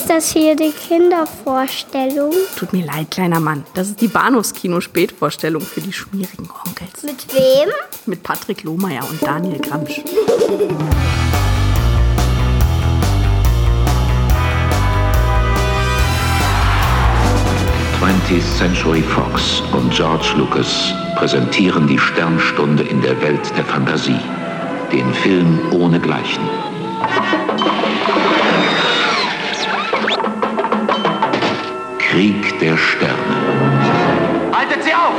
Ist das hier die Kindervorstellung? Tut mir leid, kleiner Mann. Das ist die Bahnhofskino-Spätvorstellung für die schmierigen Onkels. Mit wem? Mit Patrick Lohmeier und Daniel Gramsch. 20th Century Fox und George Lucas präsentieren die Sternstunde in der Welt der Fantasie. Den Film ohne Gleichen. Krieg der Sterne. Haltet sie auf!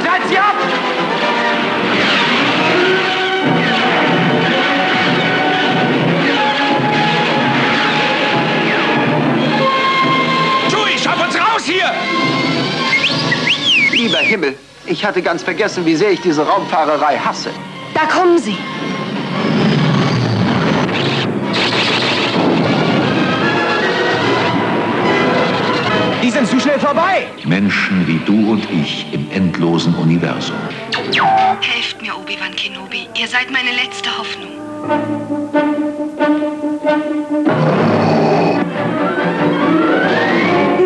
Klärt sie ab! Chewie, schaff uns raus hier! Lieber Himmel, ich hatte ganz vergessen, wie sehr ich diese Raumfahrerei hasse. Da kommen sie. Sind zu schnell vorbei! Menschen wie du und ich im endlosen Universum. Helft mir, Obi-Wan Kenobi. Ihr seid meine letzte Hoffnung.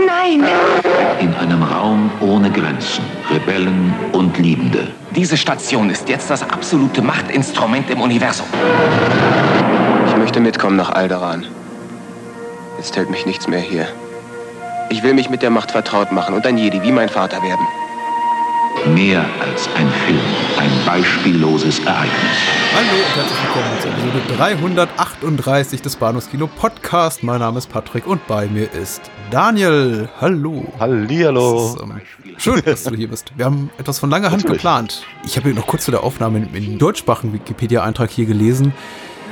Nein! In einem Raum ohne Grenzen. Rebellen und Liebende. Diese Station ist jetzt das absolute Machtinstrument im Universum. Ich möchte mitkommen nach Alderan. Jetzt hält mich nichts mehr hier. Ich will mich mit der Macht vertraut machen und ein Jedi wie mein Vater werden. Mehr als ein Film. Ein beispielloses Ereignis. Hallo und herzlich willkommen zur Episode 338 des Bahnhofskino Podcast. Mein Name ist Patrick und bei mir ist Daniel. Hallo. Hallihallo. Das ist, ähm, schön, dass du hier bist. Wir haben etwas von langer Hand Natürlich. geplant. Ich habe hier noch kurz vor der Aufnahme in, in den deutschsprachigen Wikipedia-Eintrag hier gelesen.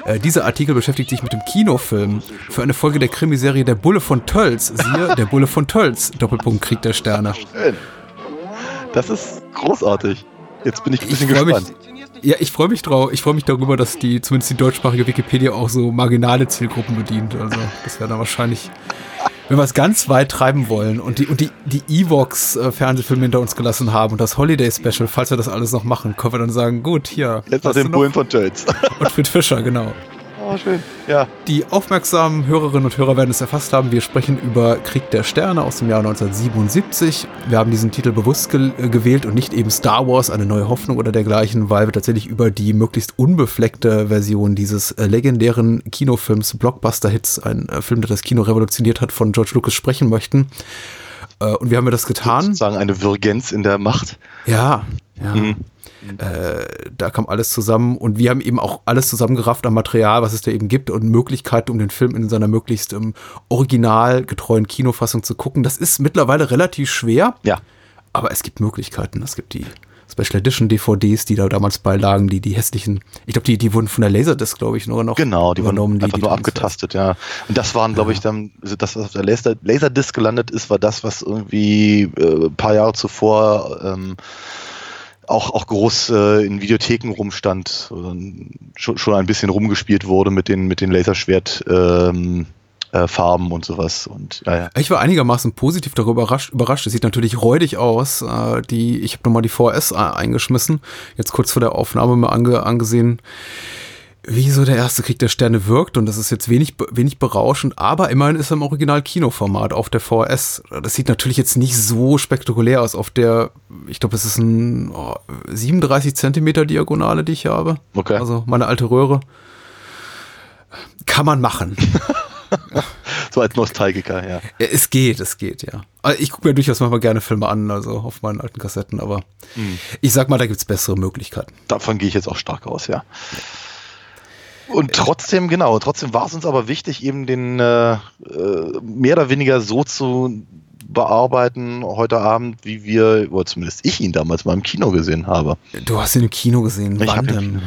Äh, dieser Artikel beschäftigt sich mit dem Kinofilm für eine Folge der Krimiserie Der Bulle von Tölz. Siehe, Der Bulle von Tölz, Doppelpunkt Krieg der Sterne. Schön. Das ist großartig. Jetzt bin ich ein bisschen mich, gespannt. ja, ich freue mich drauf. Ich freue mich darüber, dass die zumindest die deutschsprachige Wikipedia auch so marginale Zielgruppen bedient. Also das wäre dann wahrscheinlich, wenn wir es ganz weit treiben wollen und die und die die Evox äh, Fernsehfilme hinter uns gelassen haben und das Holiday Special, falls wir das alles noch machen, können wir dann sagen, gut, hier. Jetzt noch den Bullen von Tölz. und Fritz Fischer, genau. Oh, schön. Ja. Die aufmerksamen Hörerinnen und Hörer werden es erfasst haben. Wir sprechen über Krieg der Sterne aus dem Jahr 1977. Wir haben diesen Titel bewusst ge äh, gewählt und nicht eben Star Wars, eine neue Hoffnung oder dergleichen, weil wir tatsächlich über die möglichst unbefleckte Version dieses äh, legendären Kinofilms Blockbuster-Hits, ein äh, Film, der das Kino revolutioniert hat, von George Lucas sprechen möchten. Und wir haben das getan. Sozusagen eine Virgenz in der Macht. Ja, ja. Mhm. Äh, da kam alles zusammen und wir haben eben auch alles zusammengerafft am Material, was es da eben gibt und Möglichkeiten, um den Film in seiner möglichst ähm, originalgetreuen Kinofassung zu gucken. Das ist mittlerweile relativ schwer, Ja. aber es gibt Möglichkeiten. Es gibt die Special Edition DVDs, die da damals beilagen, die, die hässlichen, ich glaube, die, die wurden von der Laserdisc, glaube ich, nur noch Genau, die wurden einfach nur damals- abgetastet, ja. Und das waren, glaube ich, dann, also das, was auf der Laser, Laserdisc gelandet ist, war das, was irgendwie äh, ein paar Jahre zuvor ähm, auch, auch groß äh, in Videotheken rumstand, schon, schon ein bisschen rumgespielt wurde mit den, mit den Laserschwert ähm, äh, Farben und sowas. Und ja, ja. Ich war einigermaßen positiv darüber überrascht. überrascht. Es sieht natürlich räudig aus. Äh, die, ich habe nochmal die VS eingeschmissen, jetzt kurz vor der Aufnahme mal ange, angesehen, wie so der erste Krieg der Sterne wirkt. Und das ist jetzt wenig, wenig berauschend, aber immerhin ist er im Original Kinoformat auf der VS. Das sieht natürlich jetzt nicht so spektakulär aus. Auf der, ich glaube, es ist ein oh, 37 Zentimeter Diagonale, die ich hier habe. Okay. Also meine alte Röhre. Kann man machen. So als Nostalgiker, ja. Ja, es geht, es geht, ja. Also Ich gucke mir durchaus manchmal gerne Filme an, also auf meinen alten Kassetten, aber ich sag mal, da gibt's bessere Möglichkeiten. Davon gehe ich jetzt auch stark aus, ja. Und trotzdem, genau, trotzdem war es uns aber wichtig, eben den äh, äh, mehr oder weniger so zu bearbeiten heute Abend, wie wir, oder zumindest ich ihn damals mal im Kino gesehen habe. Du hast ihn im Kino gesehen, Ich wann denn?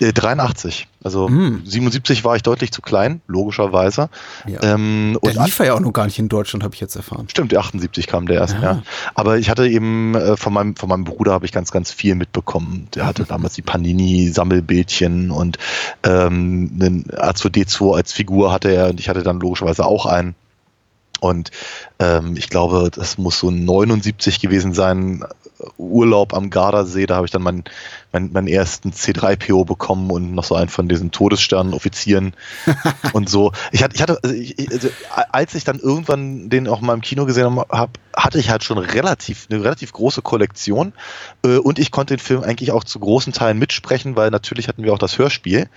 Äh, 83. Also Mm. 77 war ich deutlich zu klein, logischerweise. Ja. Ähm, Der und lief ja auch noch gar nicht in Deutschland, habe ich jetzt erfahren. Stimmt, der 78 kam der erst, Ja. ja. Aber ich hatte eben äh, von meinem, von meinem Bruder habe ich ganz, ganz viel mitbekommen. Der hatte damals die Panini-Sammelbildchen und ähm, einen R2D2 als Figur hatte er und ich hatte dann logischerweise auch einen. Und ähm, ich glaube, das muss so 79 gewesen sein, Urlaub am Gardasee, da habe ich dann meinen, meinen, meinen ersten C3PO bekommen und noch so einen von diesen Todessternen-Offizieren und so. Ich hatte, ich hatte also ich, also als ich dann irgendwann den auch mal im Kino gesehen habe, hatte ich halt schon relativ, eine relativ große Kollektion äh, und ich konnte den Film eigentlich auch zu großen Teilen mitsprechen, weil natürlich hatten wir auch das Hörspiel äh,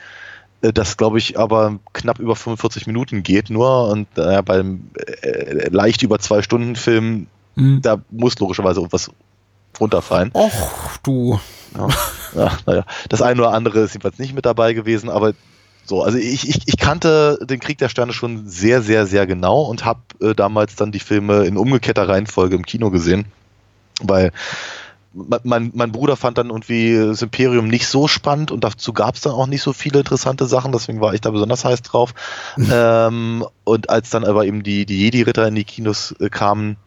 das glaube ich aber knapp über 45 Minuten geht nur und äh, beim äh, leicht über zwei Stunden Film, mhm. da muss logischerweise was runterfallen. Och, du. Ja, ja, naja, das eine oder andere ist jedenfalls nicht mit dabei gewesen, aber so, also ich, ich, ich kannte den Krieg der Sterne schon sehr, sehr, sehr genau und habe äh, damals dann die Filme in umgekehrter Reihenfolge im Kino gesehen, weil mein, mein Bruder fand dann irgendwie das Imperium nicht so spannend und dazu gab es dann auch nicht so viele interessante Sachen, deswegen war ich da besonders heiß drauf. ähm, und als dann aber eben die, die Jedi-Ritter in die Kinos äh, kamen,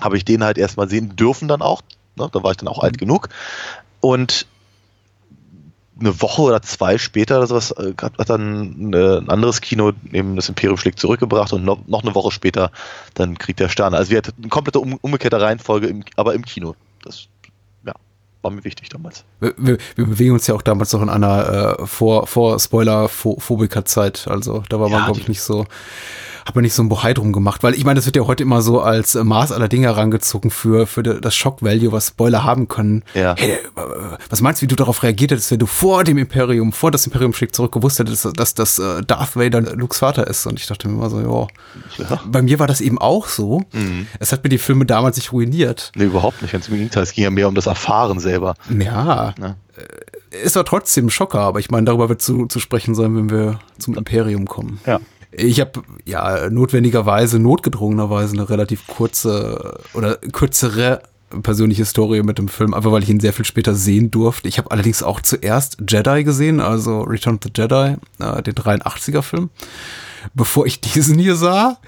habe ich den halt erstmal sehen dürfen dann auch. Ne? Da war ich dann auch mhm. alt genug. Und eine Woche oder zwei später oder sowas äh, hat dann äh, ein anderes Kino eben das Imperium schlägt zurückgebracht und noch, eine Woche später dann Krieg der Sterne. Also wir hatten eine komplette um, umgekehrte Reihenfolge, im, aber im Kino. Das war mir wichtig damals. Wir, wir, wir bewegen uns ja auch damals noch in einer äh, vor, vor Spoiler-Phobiker-Zeit. Also da war man, glaube ich, nicht so hat man nicht so ein Bohai drum gemacht, weil ich meine, das wird ja heute immer so als äh, Maß aller Dinge herangezogen für, für das Shock-Value, was Spoiler haben können. Ja. Hey, äh, was meinst du, wie du darauf reagiert hättest, wenn du vor dem Imperium, vor das Imperium schlägt zurück gewusst hättest, dass, dass äh, Darth Vader Lukes Vater ist? Und ich dachte mir immer so, jo. ja. Bei mir war das eben auch so. Mhm. Es hat mir die Filme damals nicht ruiniert. Nee, überhaupt nicht. Ganz im Gegenteil, es ging ja mehr um das Erfahren selber. Ja. ja. Ist war trotzdem ein Schocker, aber ich meine, darüber wird zu, zu sprechen sein, wenn wir zum Imperium kommen. Ja. Ich habe ja notwendigerweise, notgedrungenerweise eine relativ kurze oder kürzere persönliche Story mit dem Film, einfach weil ich ihn sehr viel später sehen durfte. Ich habe allerdings auch zuerst Jedi gesehen, also Return of the Jedi, äh, den 83er Film bevor ich diesen hier sah.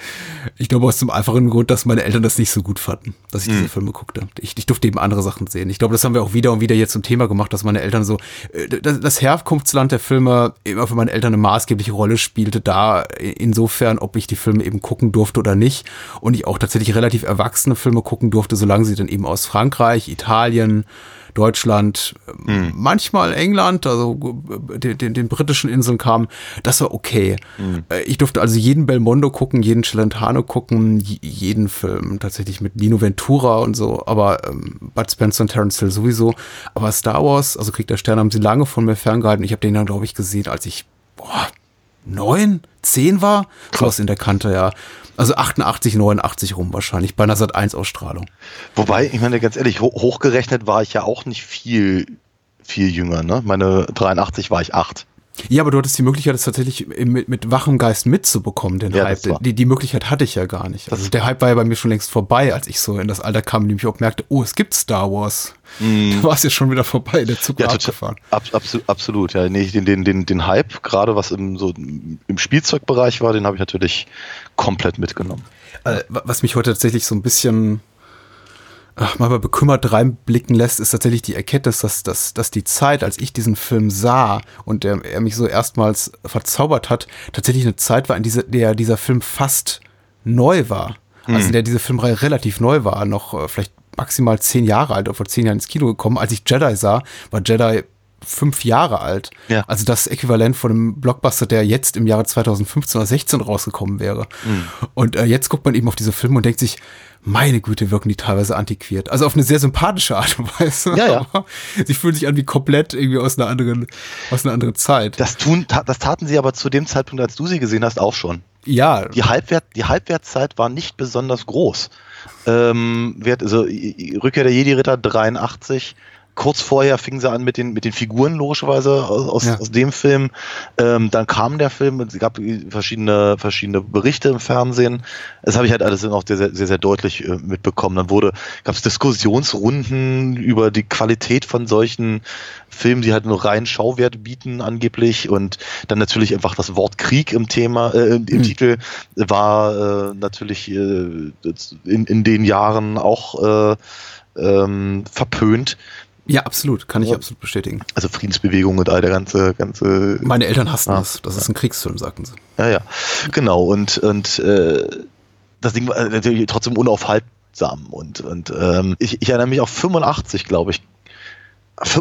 Ich glaube aus dem einfachen Grund, dass meine Eltern das nicht so gut fanden, dass ich mhm. diese Filme guckte. Ich, ich durfte eben andere Sachen sehen. Ich glaube, das haben wir auch wieder und wieder jetzt zum Thema gemacht, dass meine Eltern so, äh, das, das Herkunftsland der Filme immer für meine Eltern eine maßgebliche Rolle spielte, da insofern, ob ich die Filme eben gucken durfte oder nicht. Und ich auch tatsächlich relativ erwachsene Filme gucken durfte, solange sie dann eben aus Frankreich, Italien, Deutschland, mhm. manchmal England, also den, den, den, britischen Inseln kam, das war okay. Mhm. Ich durfte also jeden Belmondo gucken, jeden Celentano gucken, jeden Film tatsächlich mit Lino Ventura und so, aber ähm, Bud Spencer und Terence Hill sowieso. Aber Star Wars, also Krieg der Sterne, haben sie lange von mir ferngehalten. Ich habe den dann, glaube ich, gesehen, als ich boah, neun, zehn war. Krass in der Kante, ja. Also 88, 89 rum wahrscheinlich, bei einer Sat 1 Ausstrahlung. Wobei, ich meine, ganz ehrlich, hochgerechnet war ich ja auch nicht viel, viel jünger, ne? Meine 83 war ich acht. Ja, aber du hattest die Möglichkeit, es tatsächlich mit, mit wachem Geist mitzubekommen, den ja, Hype. Die, die Möglichkeit hatte ich ja gar nicht. Also der Hype war ja bei mir schon längst vorbei, als ich so in das Alter kam, in dem ich auch merkte, oh, es gibt Star Wars. Mm. Da war es ja schon wieder vorbei, der Zug ja, war abgefahren. Ab, absolut, absolut, ja. Nee, den, den, den, den Hype, gerade was im, so im Spielzeugbereich war, den habe ich natürlich komplett mitgenommen. Äh, was mich heute tatsächlich so ein bisschen ach, mal bekümmert reinblicken lässt, ist tatsächlich die Erkenntnis, dass, dass, dass die Zeit, als ich diesen Film sah und der, er mich so erstmals verzaubert hat, tatsächlich eine Zeit war, in dieser, der dieser Film fast neu war. Also in hm. der diese Filmreihe relativ neu war, noch äh, vielleicht maximal zehn Jahre alt, vor zehn Jahren ins Kino gekommen. Als ich Jedi sah, war Jedi fünf Jahre alt. Ja. Also das Äquivalent von einem Blockbuster, der jetzt im Jahre 2015 oder 16 rausgekommen wäre. Mhm. Und äh, jetzt guckt man eben auf diese Filme und denkt sich, meine Güte, wirken die teilweise antiquiert. Also auf eine sehr sympathische Art und Weise. Ja, ja. sie fühlen sich an wie komplett irgendwie aus einer anderen, aus einer anderen Zeit. Das tun, das taten sie aber zu dem Zeitpunkt, als du sie gesehen hast, auch schon. Ja. Die Halbwert, die Halbwertzeit war nicht besonders groß. Ähm, also Rückkehr der Jedi-Ritter 83, kurz vorher fingen sie an mit den, mit den Figuren, logischerweise, aus, ja. aus dem Film. Ähm, dann kam der Film, es gab verschiedene, verschiedene Berichte im Fernsehen. Das habe ich halt alles auch sehr, sehr, sehr deutlich äh, mitbekommen. Dann wurde, gab es Diskussionsrunden über die Qualität von solchen Filmen, die halt nur reinen Schauwert bieten, angeblich. Und dann natürlich einfach das Wort Krieg im Thema, äh, im mhm. Titel war äh, natürlich äh, in, in den Jahren auch äh, ähm, verpönt. Ja, absolut, kann ich ja. absolut bestätigen. Also Friedensbewegung und all der ganze, ganze. Meine Eltern hassen ja. das. Das ist ein Kriegsfilm, sagten sie. Ja, ja, genau. Und und äh, das Ding war natürlich trotzdem unaufhaltsam und, und ähm, ich, ich erinnere mich auf 85, glaube ich.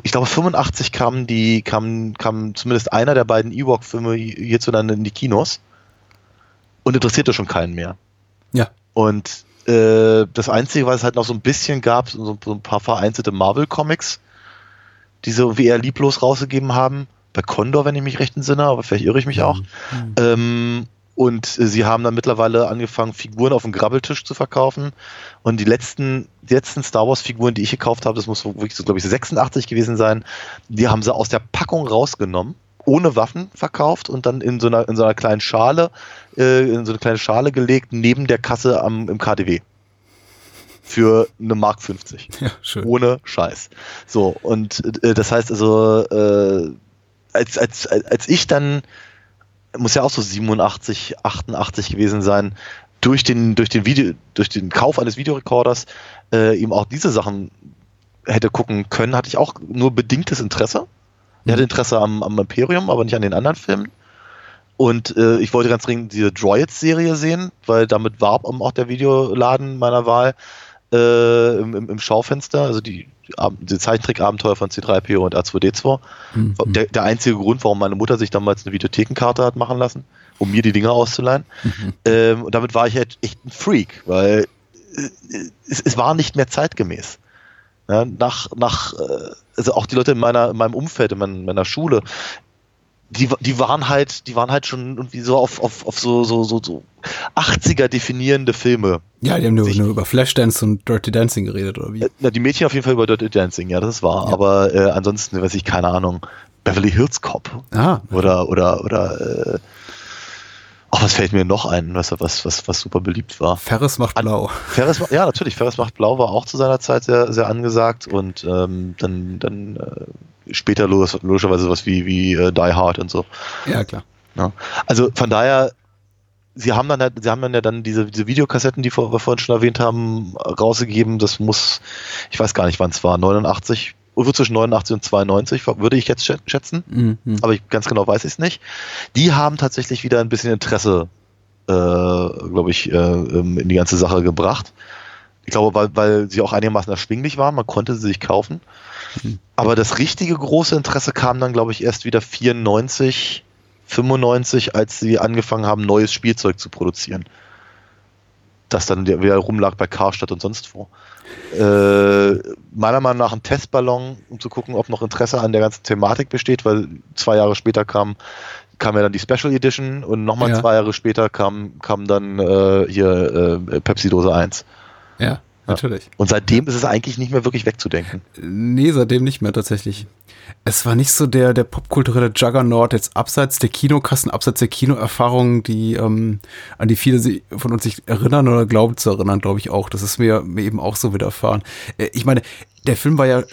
Ich glaube, 85 kam die, kam, kam zumindest einer der beiden Ewok-Filme hierzulande in die Kinos und interessierte schon keinen mehr. Ja. Und äh, das Einzige, was es halt noch so ein bisschen gab, so, so ein paar vereinzelte Marvel-Comics, die so irgendwie eher lieblos rausgegeben haben. Bei Condor, wenn ich mich recht entsinne, aber vielleicht irre ich mich auch. Mhm. Ähm, und äh, sie haben dann mittlerweile angefangen, Figuren auf dem Grabbeltisch zu verkaufen. Und die letzten, die letzten Star Wars-Figuren, die ich gekauft habe, das muss wirklich so, glaube ich, 86 gewesen sein, die haben sie aus der Packung rausgenommen, ohne Waffen verkauft und dann in so einer, in so einer kleinen Schale, äh, in so eine kleine Schale gelegt, neben der Kasse am, im KDW. Für eine Mark 50. Ja, schön. Ohne Scheiß. So, und äh, das heißt also, äh, als, als, als ich dann, muss ja auch so 87, 88 gewesen sein, durch den, durch den Video, durch den Kauf eines Videorekorders äh, eben auch diese Sachen hätte gucken können, hatte ich auch nur bedingtes Interesse. Ich hatte Interesse am, am Imperium, aber nicht an den anderen Filmen. Und äh, ich wollte ganz dringend diese Droids-Serie sehen, weil damit warb auch der Videoladen meiner Wahl äh, im, im, im Schaufenster, also die, die Zeichentrick-Abenteuer von C3PO und R2D2. Mhm. Der, der einzige Grund, warum meine Mutter sich damals eine Videothekenkarte hat machen lassen, um mir die Dinger auszuleihen. Mhm. Ähm, und damit war ich halt echt ein Freak, weil äh, es, es war nicht mehr zeitgemäß. Ja, nach, nach, äh, also auch die Leute in meiner, in meinem Umfeld, in meiner, meiner Schule, die, die waren halt, die waren halt schon irgendwie so auf, auf, auf so, so, so, so 80er definierende Filme. Ja, die haben nur, nur über Flashdance und Dirty Dancing geredet, oder wie? Na, die Mädchen auf jeden Fall über Dirty Dancing, ja, das ist wahr. Ja. Aber äh, ansonsten, weiß ich, keine Ahnung, Beverly Hills Cop. Ah. Oder, oder, oder, äh, ach, was fällt mir noch ein, was, was, was, was super beliebt war? Ferris macht blau. Ferris, ja, natürlich, Ferris macht blau war auch zu seiner Zeit sehr, sehr angesagt und ähm, dann, dann äh, später los, logischerweise sowas wie, wie äh, Die Hard und so. Ja, klar. Ja. Also von daher, sie haben dann halt, sie haben dann ja dann diese, diese Videokassetten, die wir vorhin schon erwähnt haben, rausgegeben. Das muss, ich weiß gar nicht, wann es war, 89, irgendwo zwischen 89 und 92, würde ich jetzt schä- schätzen. Mhm. Aber ich, ganz genau weiß ich es nicht. Die haben tatsächlich wieder ein bisschen Interesse, äh, glaube ich, äh, ähm, in die ganze Sache gebracht. Ich glaube, weil, weil sie auch einigermaßen erschwinglich waren, man konnte sie sich kaufen. Aber das richtige große Interesse kam dann, glaube ich, erst wieder 94, 95, als sie angefangen haben, neues Spielzeug zu produzieren. Das dann wieder rumlag bei Karstadt und sonst wo. Äh, meiner Meinung nach ein Testballon, um zu gucken, ob noch Interesse an der ganzen Thematik besteht, weil zwei Jahre später kam, kam ja dann die Special Edition und nochmal Ja. zwei Jahre später kam, kam dann äh, hier äh, Pepsi Dose 1. Ja, natürlich. Und seitdem ist es eigentlich nicht mehr wirklich wegzudenken. Nee, seitdem nicht mehr tatsächlich. Es war nicht so der, der popkulturelle Juggernaut jetzt abseits der Kinokassen, abseits der Kinoerfahrungen, die, ähm, an die viele von uns sich erinnern oder glauben zu erinnern, glaube ich auch. Das ist mir, mir eben auch so widerfahren. Äh, ich meine, der Film war ja äh,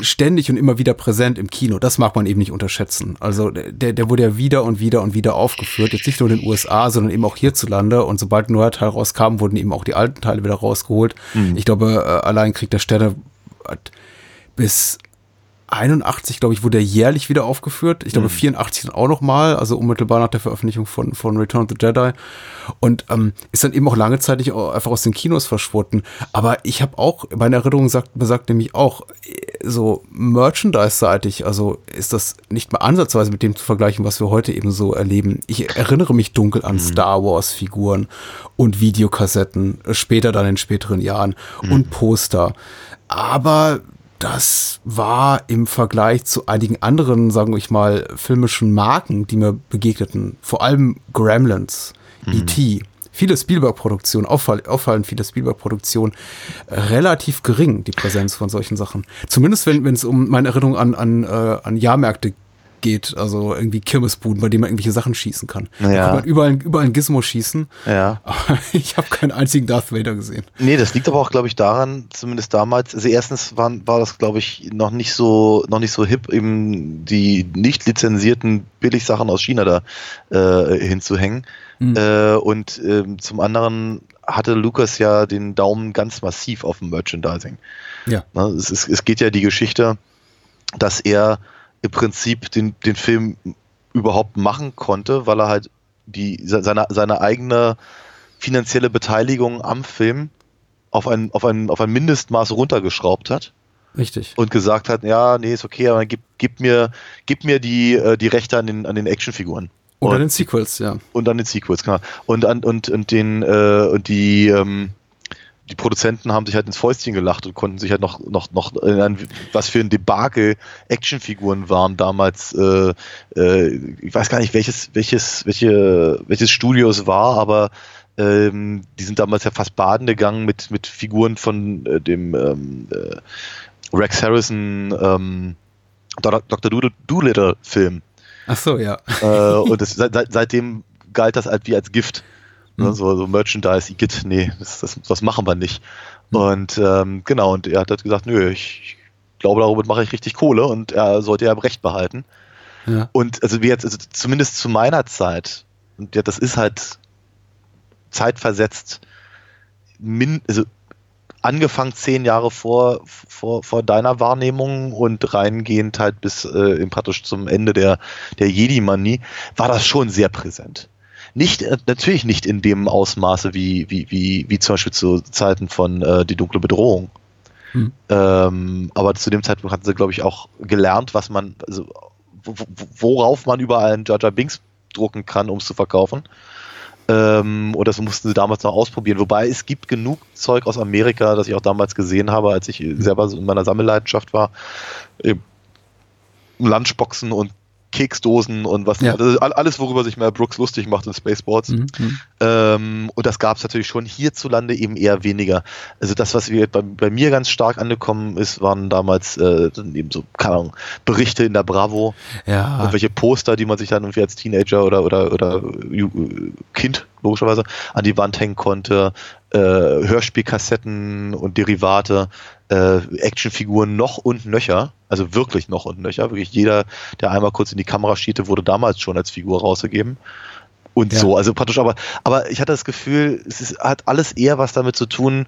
ständig und immer wieder präsent im Kino. Das mag man eben nicht unterschätzen. Also der, der wurde ja wieder und wieder und wieder aufgeführt. Jetzt nicht nur in den USA, sondern eben auch hierzulande. Und sobald ein neuer Teil rauskam, wurden eben auch die alten Teile wieder rausgeholt. Ich glaube, äh, allein Krieg der Sterne hat bis 81, glaube ich, wurde er jährlich wieder aufgeführt. Ich glaube, 84 dann auch noch mal, also unmittelbar nach der Veröffentlichung von, von Return of the Jedi. Und ähm, ist dann eben auch lange Zeit nicht einfach aus den Kinos verschwunden. Aber ich habe auch, meine Erinnerung sagt, besagt nämlich auch, äh, so Merchandise-seitig, also ist das nicht mal ansatzweise mit dem zu vergleichen, was wir heute eben so erleben. Ich erinnere mich dunkel an Star Wars-Figuren und Videokassetten, äh, später dann in späteren Jahren und Poster. Aber das war im Vergleich zu einigen anderen, sagen wir mal, filmischen Marken, die mir begegneten, vor allem Gremlins, E.T., viele Spielberg-Produktionen, auffall, auffallend viele Spielberg-Produktionen, äh, relativ gering, die Präsenz von solchen Sachen. Zumindest wenn wenn es um meine Erinnerung an, an, äh, an Jahrmärkte geht, also irgendwie Kirmesbuden, bei denen man irgendwelche Sachen schießen kann. Da Ja. kann man überall, überall ein Gizmo schießen. Ja. Aber ich habe keinen einzigen Darth Vader gesehen. Nee, das liegt aber auch, glaube ich, daran, zumindest damals, also erstens waren, war das, glaube ich, noch nicht so, noch nicht so hip, eben die nicht lizenzierten Billigsachen aus China da äh, hinzuhängen. Äh, und ähm, zum anderen hatte Lukas ja den Daumen ganz massiv auf dem Merchandising. Ja. Ne, es, ist, es geht ja die Geschichte, dass er im Prinzip den, den Film überhaupt machen konnte, weil er halt die, se- seine, seine eigene finanzielle Beteiligung am Film auf ein, auf ein, auf ein Mindestmaß runtergeschraubt hat. Richtig. Und gesagt hat, ja, nee, ist okay, aber gib, gib mir, gib mir die, äh, die Rechte an den, an den Actionfiguren. Und an den Sequels, ja. Und an den Sequels, genau. Und an, und, und den, äh, und die, ähm, die Produzenten haben sich halt ins Fäustchen gelacht und konnten sich halt noch, noch, noch, in ein, was für ein Debakel Actionfiguren waren damals, äh, äh, ich weiß gar nicht, welches, welches, welche, welches Studio es war, aber ähm, die sind damals ja fast baden gegangen mit, mit Figuren von äh, dem ähm, äh, Rex Harrison ähm, Dr. Doolittle-Film. Ach so, ja. Äh, und das, seit, seitdem galt das halt wie als Gift. Ne? So, so Merchandise, Igitt, nee, das, das, das machen wir nicht. Und ähm, genau, und er hat halt gesagt, nö, ich, ich glaube, darüber mache ich richtig Kohle und er sollte ja Recht behalten. Ja. Und also wie jetzt, also zumindest zu meiner Zeit, und ja, das ist halt zeitversetzt, min, also angefangen zehn Jahre vor, vor, vor deiner Wahrnehmung und reingehend halt bis äh, praktisch zum Ende der, der Jedi-Manie, war das schon sehr präsent. Nicht, äh, natürlich nicht in dem Ausmaße wie, wie, wie, wie zum Beispiel zu Zeiten von äh, Die dunkle Bedrohung. Hm. Ähm, aber zu dem Zeitpunkt hatten sie, glaube ich, auch gelernt, was man, also worauf man überall einen Jar Binks drucken kann, um es zu verkaufen. Ähm, und das mussten sie damals noch ausprobieren. Wobei es gibt genug Zeug aus Amerika, das ich auch damals gesehen habe, als ich selber in meiner Sammelleidenschaft war. Lunchboxen und Keksdosen und was Ja. also alles, worüber sich Mel Brooks lustig macht in Spaceballs. Mhm. mhm. Ähm, und das gab es natürlich schon hierzulande eben eher weniger. Also das, was wir bei, bei mir ganz stark angekommen ist, waren damals äh, eben so, keine Ahnung, Berichte in der Bravo, Ja. irgendwelche Poster, die man sich dann irgendwie als Teenager oder oder oder Kind logischerweise an die Wand hängen konnte, äh, Hörspielkassetten und Derivate, äh, Actionfiguren noch und nöcher, also wirklich noch und nöcher, wirklich jeder, der einmal kurz in die Kamera schiete, wurde damals schon als Figur rausgegeben. Und Ja. so, also praktisch, aber, aber ich hatte das Gefühl, es ist, hat alles eher was damit zu tun,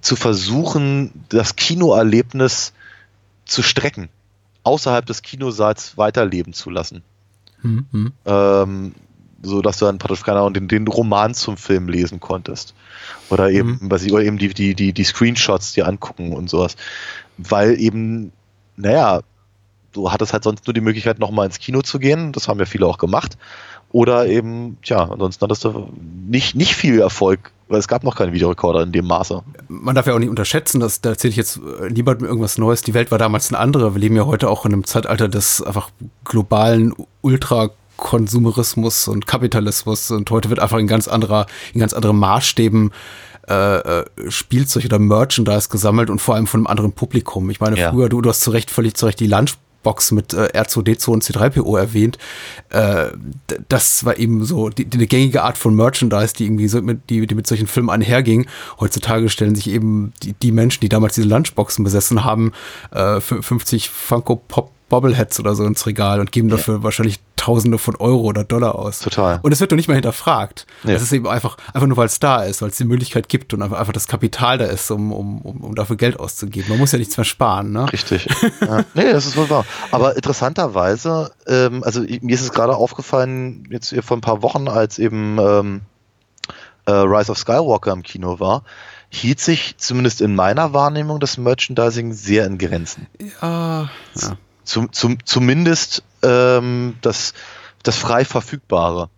zu versuchen, das Kinoerlebnis zu strecken, außerhalb des Kinosaals weiterleben zu lassen. Mhm. ähm, so dass du dann praktisch keine Ahnung, den, den Roman zum Film lesen konntest oder eben was ich, oder eben die, die die die Screenshots dir angucken und sowas, weil eben naja du hattest halt sonst nur die Möglichkeit nochmal ins Kino zu gehen, das haben ja viele auch gemacht oder eben tja ansonsten hattest du nicht nicht viel Erfolg, weil es gab noch keine Videorekorder in dem Maße. Man darf ja auch nicht unterschätzen, dass da erzähle ich jetzt niemandem irgendwas Neues. Die Welt war damals eine andere. Wir leben ja heute auch in einem Zeitalter des einfach globalen Ultrakonsumerismus und Kapitalismus und heute wird einfach in ganz anderer, in ganz anderen Maßstäben äh, äh, Spielzeug oder Merchandise gesammelt und vor allem von einem anderen Publikum. Ich meine, Ja. früher, du, du hast zu Recht, völlig zu Recht die Lunchbox mit äh, R2D2 und C3PO erwähnt. Äh, das war eben so die, die eine gängige Art von Merchandise, die irgendwie so mit, die, die mit solchen Filmen einherging. Heutzutage stellen sich eben die, die Menschen, die damals diese Lunchboxen besessen haben, äh, fü- 50 Funko Pop Bobbleheads oder so ins Regal und geben dafür wahrscheinlich Tausende von Euro oder Dollar aus. Total. Und es wird doch nicht mal hinterfragt. Es ist eben einfach, einfach nur weil es da ist, weil es die Möglichkeit gibt und einfach, einfach das Kapital da ist, um, um, um, dafür Geld auszugeben. Man muss ja nichts mehr sparen, ne? Richtig. ja. Nee, das ist wohl wahr. Aber interessanterweise, ähm, also mir ist es gerade aufgefallen, jetzt hier vor ein paar Wochen, als eben ähm, äh, Rise of Skywalker im Kino war, hielt sich zumindest in meiner Wahrnehmung das Merchandising sehr in Grenzen. Ja, ja. Zum, zum, zumindest ähm, das, das frei verfügbare.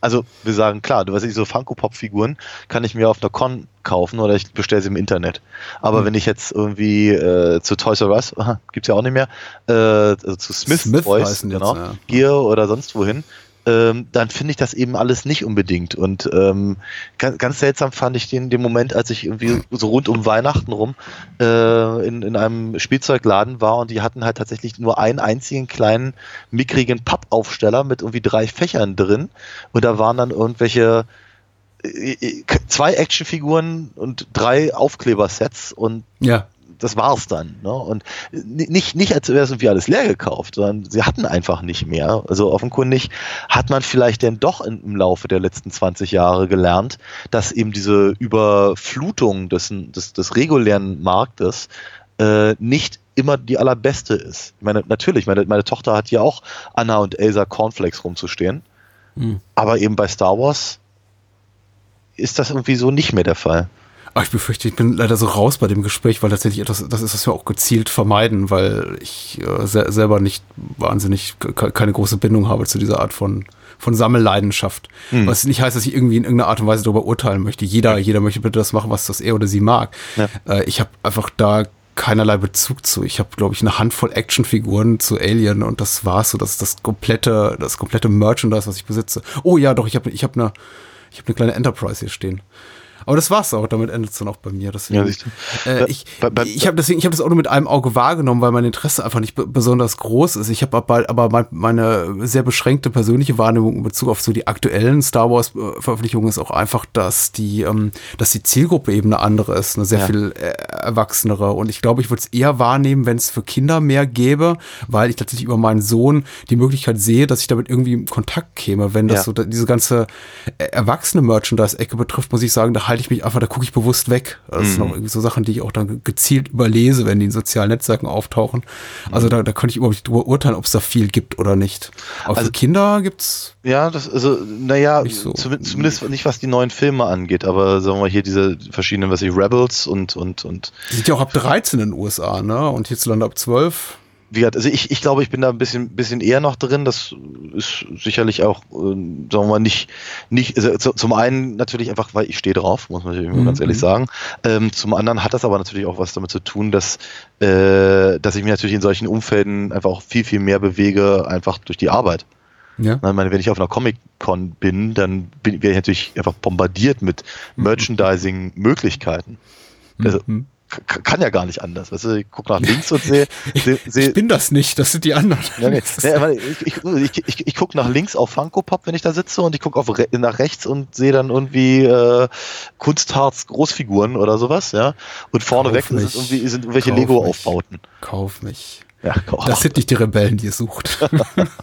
Also wir sagen, klar, du weißt nicht, so Funko-Pop-Figuren kann ich mir auf einer Con kaufen oder ich bestelle sie im Internet. Aber Hm. wenn ich jetzt irgendwie äh, zu Toys R Us, aha, gibt's ja auch nicht mehr, äh, also zu Smith, Smith Toys, heißen jetzt, genau, ja. hier oder sonst wohin, ähm, dann finde ich das eben alles nicht unbedingt. Und ähm, ganz, ganz seltsam fand ich den, den Moment, als ich irgendwie so rund um Weihnachten rum äh, in, in einem Spielzeugladen war und die hatten halt tatsächlich nur einen einzigen kleinen mickrigen Pappaufsteller mit irgendwie drei Fächern drin. Und da waren dann irgendwelche äh, äh, zwei Actionfiguren und drei Aufklebersets und ja. Das war's dann. Ne? Und nicht, nicht als wäre es irgendwie alles leer gekauft, sondern sie hatten einfach nicht mehr. Also offenkundig hat man vielleicht denn doch im Laufe der letzten 20 Jahre gelernt, dass eben diese Überflutung des, des, des regulären Marktes äh, nicht immer die allerbeste ist. Ich meine, natürlich, meine, meine Tochter hat hier auch Anna und Elsa Cornflakes rumzustehen. Hm. Aber eben bei Star Wars ist das irgendwie so nicht mehr der Fall. Aber ich befürchte, ich bin leider so raus bei dem Gespräch, weil tatsächlich etwas, das ist, was wir auch gezielt vermeiden, weil ich äh, se selber nicht wahnsinnig keine große Bindung habe zu dieser Art von, von Sammelleidenschaft. Hm. Was nicht heißt, dass ich irgendwie in irgendeiner Art und Weise darüber urteilen möchte. Jeder, jeder möchte bitte das machen, was das er oder sie mag. Ja. Äh, ich habe einfach da keinerlei Bezug zu. Ich habe, glaube ich, eine Handvoll Actionfiguren zu Alien und das war's so. Das ist das komplette, das komplette Merchandise, was ich besitze. Oh ja, doch, ich habe ich hab eine, ich habe eine kleine Enterprise hier stehen. Aber das war's auch, damit endet es dann auch bei mir. Deswegen, ja, äh, ich ich habe deswegen, ich habe das auch nur mit einem Auge wahrgenommen, weil mein Interesse einfach nicht besonders groß ist. Ich habe aber, aber meine sehr beschränkte persönliche Wahrnehmung in Bezug auf so die aktuellen Star Wars Veröffentlichungen ist auch einfach, dass die, ähm, dass die Zielgruppe eben eine andere ist, eine sehr ja. viel äh, erwachsenere. Und ich glaube, ich würde es eher wahrnehmen, wenn es für Kinder mehr gäbe, weil ich tatsächlich über meinen Sohn die Möglichkeit sehe, dass ich damit irgendwie in Kontakt käme. Wenn das ja. so diese ganze äh, erwachsene Merchandise-Ecke betrifft, muss ich sagen, da halte ich mich einfach, da gucke ich bewusst weg. Das mhm. sind noch irgendwie so Sachen, die ich auch dann gezielt überlese, wenn die in sozialen Netzwerken auftauchen. Also da, da könnte ich überhaupt nicht drüber urteilen, ob es da viel gibt oder nicht. Aber also, für Kinder gibt's. Ja, das, also, naja, so. zumindest, nicht was die neuen Filme angeht, aber sagen wir mal hier diese verschiedenen, was ich, Rebels und, und, und. Die sind ja auch ab 13 in den USA, ne? Und hierzulande ab 12 wie gesagt, also ich, ich glaube, ich bin da ein bisschen, bisschen eher noch drin. Das ist sicherlich auch, äh, sagen wir mal, nicht, nicht also zum einen natürlich einfach, weil ich stehe drauf, muss man natürlich mhm. ganz ehrlich sagen. Ähm, zum anderen hat das aber natürlich auch was damit zu tun, dass, äh, dass ich mich natürlich in solchen Umfelden einfach auch viel, viel mehr bewege, einfach durch die Arbeit. Ja. Ich meine, wenn ich auf einer Comic-Con bin, dann bin, werde ich natürlich einfach bombardiert mit mhm. Merchandising-Möglichkeiten. Also, mhm kann ja gar nicht anders. Weißt du, ich gucke nach links und sehe. Seh, seh, ich bin das nicht, das sind die anderen. Ja, nee. nee, ich, ich, ich, ich gucke nach links auf Funko Pop, wenn ich da sitze, und ich gucke re nach rechts und sehe dann irgendwie äh, Kunstharz Großfiguren oder sowas, ja. Und vorneweg sind irgendwie sind irgendwelche Lego-Aufbauten. Kauf mich. Ja, kauf. Das sind nicht die Rebellen, die ihr sucht.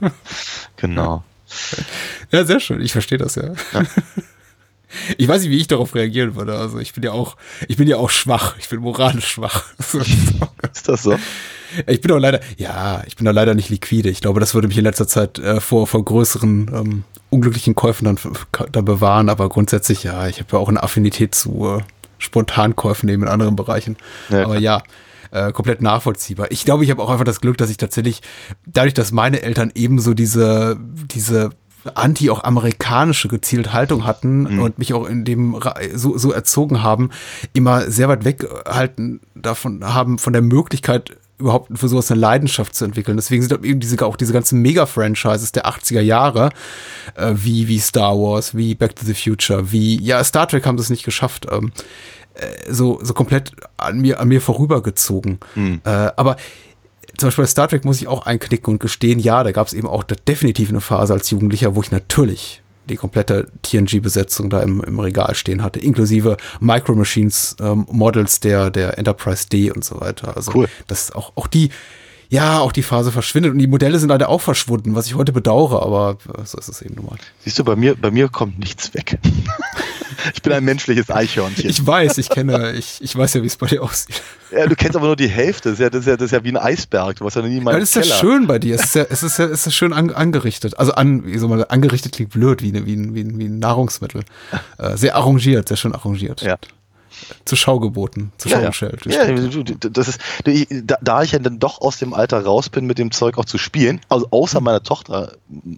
genau. Ja, sehr schön. Ich verstehe das ja. ja. Ich weiß nicht, wie ich darauf reagieren würde. Also ich bin ja auch, ich bin ja auch schwach. Ich bin moralisch schwach. Ist das so? Ich bin doch leider, ja, ich bin da leider nicht liquide. Ich glaube, das würde mich in letzter Zeit äh, vor, vor größeren ähm, unglücklichen Käufen dann, dann bewahren. Aber grundsätzlich, ja, ich habe ja auch eine Affinität zu äh, Spontankäufen eben in anderen Bereichen. Ja. Aber ja, äh, komplett nachvollziehbar. Ich glaube, ich habe auch einfach das Glück, dass ich tatsächlich, dadurch, dass meine Eltern ebenso diese, diese anti auch amerikanische gezielt Haltung hatten mhm. und mich auch in dem so, so erzogen haben, immer sehr weit weghalten davon haben von der Möglichkeit überhaupt für sowas eine Leidenschaft zu entwickeln. Deswegen sind eben diese, auch diese ganzen Mega-Franchises der 80er Jahre, äh, wie, wie Star Wars, wie Back to the Future, wie, ja, Star Trek haben das nicht geschafft, ähm, äh, so, so komplett an mir, an mir vorübergezogen. Mhm. Äh, aber zum Beispiel bei Star Trek muss ich auch einknicken und gestehen, ja, da gab es eben auch definitiv eine Phase als Jugendlicher, wo ich natürlich die komplette TNG-Besetzung da im, im Regal stehen hatte, inklusive Micro Machines ähm, Models der, der Enterprise D und so weiter. Also cool. das auch, auch die, ja, auch die Phase verschwindet und die Modelle sind leider auch verschwunden, was ich heute bedauere, aber so ist es eben nun mal. Siehst du, bei mir, bei mir kommt nichts weg. ich bin ein menschliches Eichhörnchen. Ich weiß, ich kenne, ich, ich weiß ja, wie es bei dir aussieht. Ja, du kennst aber nur die Hälfte. Das ist ja, das ist ja, das ist ja wie ein Eisberg. Du hast ja nie mal. Ja, das ist ja schön bei dir. Es ist ja, es ist ja, es ist schön an, angerichtet. Also an, wie soll man, angerichtet klingt blöd, wie, wie, wie, wie ein Nahrungsmittel. Äh, sehr arrangiert, sehr schön arrangiert. Ja zur Schau geboten, zur Schau gestellt. Ja, das ist, da, ich ja dann doch aus dem Alter raus bin, mit dem Zeug auch zu spielen, also außer meine Tochter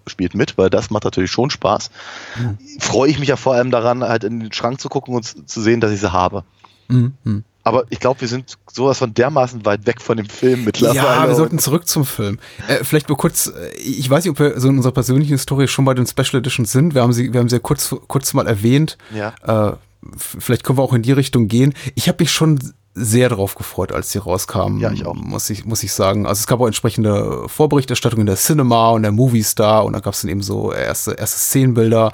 spielt mit, weil das macht natürlich schon Spaß, mhm. freue ich mich ja vor allem daran, halt in den Schrank zu gucken und zu sehen, dass ich sie habe. Mhm. Aber ich glaube, wir sind sowas von dermaßen weit weg von dem Film mittlerweile. Ja, wir sollten zurück zum Film. Äh, vielleicht nur kurz, äh, ich weiß nicht, ob wir so in unserer persönlichen Historie schon bei den Special Editions sind. Wir haben sie, wir haben sie ja kurz, kurz mal erwähnt. Ja. Äh, vielleicht können wir auch in die Richtung gehen. Ich habe mich schon sehr darauf gefreut, als sie rauskamen. Ja, ich auch. Muss ich, muss ich sagen. Also es gab auch entsprechende Vorberichterstattung in der Cinema und der Movie Star und da gab es dann eben so erste, erste Szenenbilder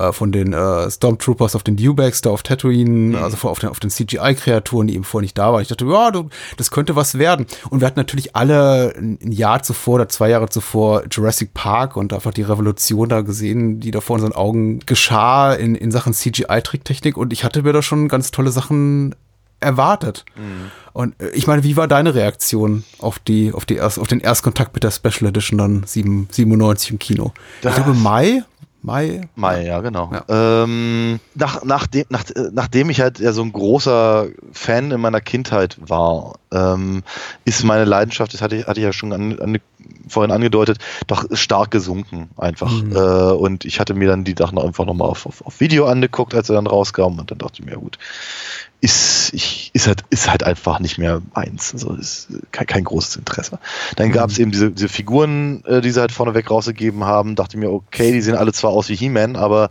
äh, von den äh, Stormtroopers auf den Dewbacks da auf Tatooine, mhm. also auf den, auf den CGI-Kreaturen, die eben vorher nicht da waren. Ich dachte, ja, du, das könnte was werden. Und wir hatten natürlich alle ein Jahr zuvor oder zwei Jahre zuvor Jurassic Park und einfach die Revolution da gesehen, die da vor unseren Augen geschah in, in Sachen CGI-Tricktechnik. Und ich hatte mir da schon ganz tolle Sachen erwartet. Mhm. Und äh, ich meine, wie war deine Reaktion auf die, auf die erst, auf den Erstkontakt mit der Special Edition dann 7, 97 im Kino? Das ich glaube, Mai Mai? Mai, ja, genau. Ja. Ähm, nach, nachdem, nach, äh, nachdem ich halt ja so ein großer Fan in meiner Kindheit war, ähm, ist meine Leidenschaft, das hatte ich, hatte ich ja schon an, an, vorhin angedeutet, doch stark gesunken einfach. Mhm. Äh, und ich hatte mir dann die Sachen einfach nochmal auf, auf, auf Video angeguckt, als er dann rauskam und dann dachte ich mir, ja gut, ist, ich, ist, halt, ist halt einfach nicht mehr eins. Also ist kein, kein großes Interesse. Dann gab es eben diese, diese Figuren, äh, die sie halt vorneweg rausgegeben haben. Dachte mir, okay, die sehen alle zwar aus wie He-Man, aber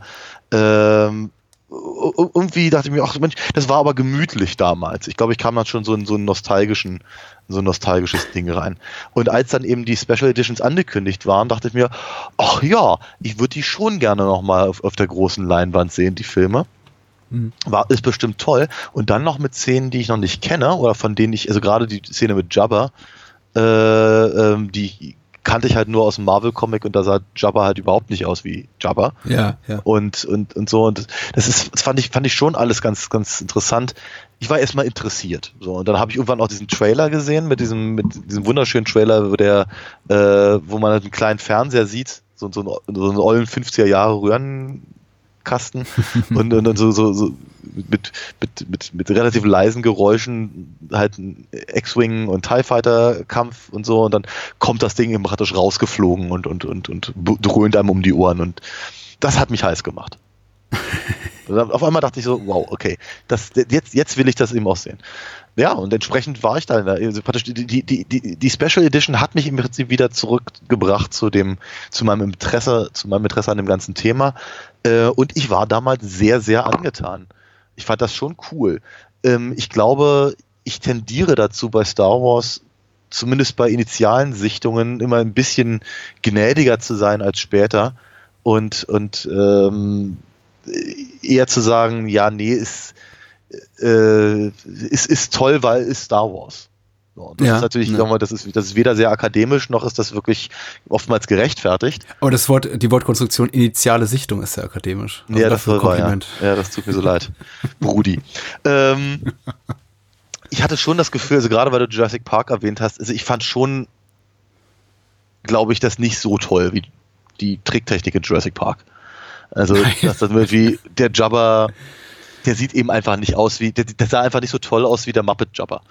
ähm, irgendwie dachte ich mir, ach Mensch, das war aber gemütlich damals. Ich glaube, ich kam dann schon so in so einen nostalgischen, so ein nostalgisches Ding rein. Und als dann eben die Special Editions angekündigt waren, dachte ich mir, ach ja, ich würde die schon gerne nochmal auf, auf der großen Leinwand sehen, die Filme. War, ist bestimmt toll. Und dann noch mit Szenen, die ich noch nicht kenne, oder von denen ich, also gerade die Szene mit Jabba, äh, ähm, die kannte ich halt nur aus dem Marvel-Comic und da sah Jabba halt überhaupt nicht aus wie Jabba. Ja, ja. Und, und, und so. Und das ist, das fand ich, fand ich schon alles ganz, ganz interessant. Ich war erstmal interessiert. So, und dann habe ich irgendwann auch diesen Trailer gesehen, mit diesem, mit diesem wunderschönen Trailer, wo der, äh, wo man halt einen kleinen Fernseher sieht, so, so, einen, so einen ollen 50er Jahre Röhren. Kasten und, und, und so, so, so mit, mit, mit, mit relativ leisen Geräuschen halt ein X-Wing und TIE Fighter Kampf und so und dann kommt das Ding eben praktisch rausgeflogen und, und, und, und dröhnt einem um die Ohren und das hat mich heiß gemacht. Auf einmal dachte ich so, wow, okay, das, jetzt, jetzt will ich das eben auch sehen. Ja, und entsprechend war ich da. Also die, die, die, die Special Edition hat mich im Prinzip wieder zurückgebracht zu dem, zu meinem Interesse, zu meinem Interesse an dem ganzen Thema. Äh, und ich war damals sehr, sehr angetan. Ich fand das schon cool. Ähm, ich glaube, ich tendiere dazu bei Star Wars, zumindest bei initialen Sichtungen, immer ein bisschen gnädiger zu sein als später. Und, und ähm, eher zu sagen, ja, nee, ist, äh, ist, ist toll, weil ist Star Wars. So, das Ja, ist natürlich, ja. sagen wir, das ist, das ist weder sehr akademisch, noch ist das wirklich oftmals gerechtfertigt. Aber das Wort, die Wortkonstruktion initiale Sichtung ist ja akademisch. Also ja, das war ja. Ja, das tut mir so leid. Brudi. Ähm, ich hatte schon das Gefühl, also gerade weil du Jurassic Park erwähnt hast, also ich fand schon, glaube ich, das nicht so toll wie die Tricktechnik in Jurassic Park. Also, dass das irgendwie der Jabba, der sieht eben einfach nicht aus wie, der, der sah einfach nicht so toll aus wie der Muppet Jabba.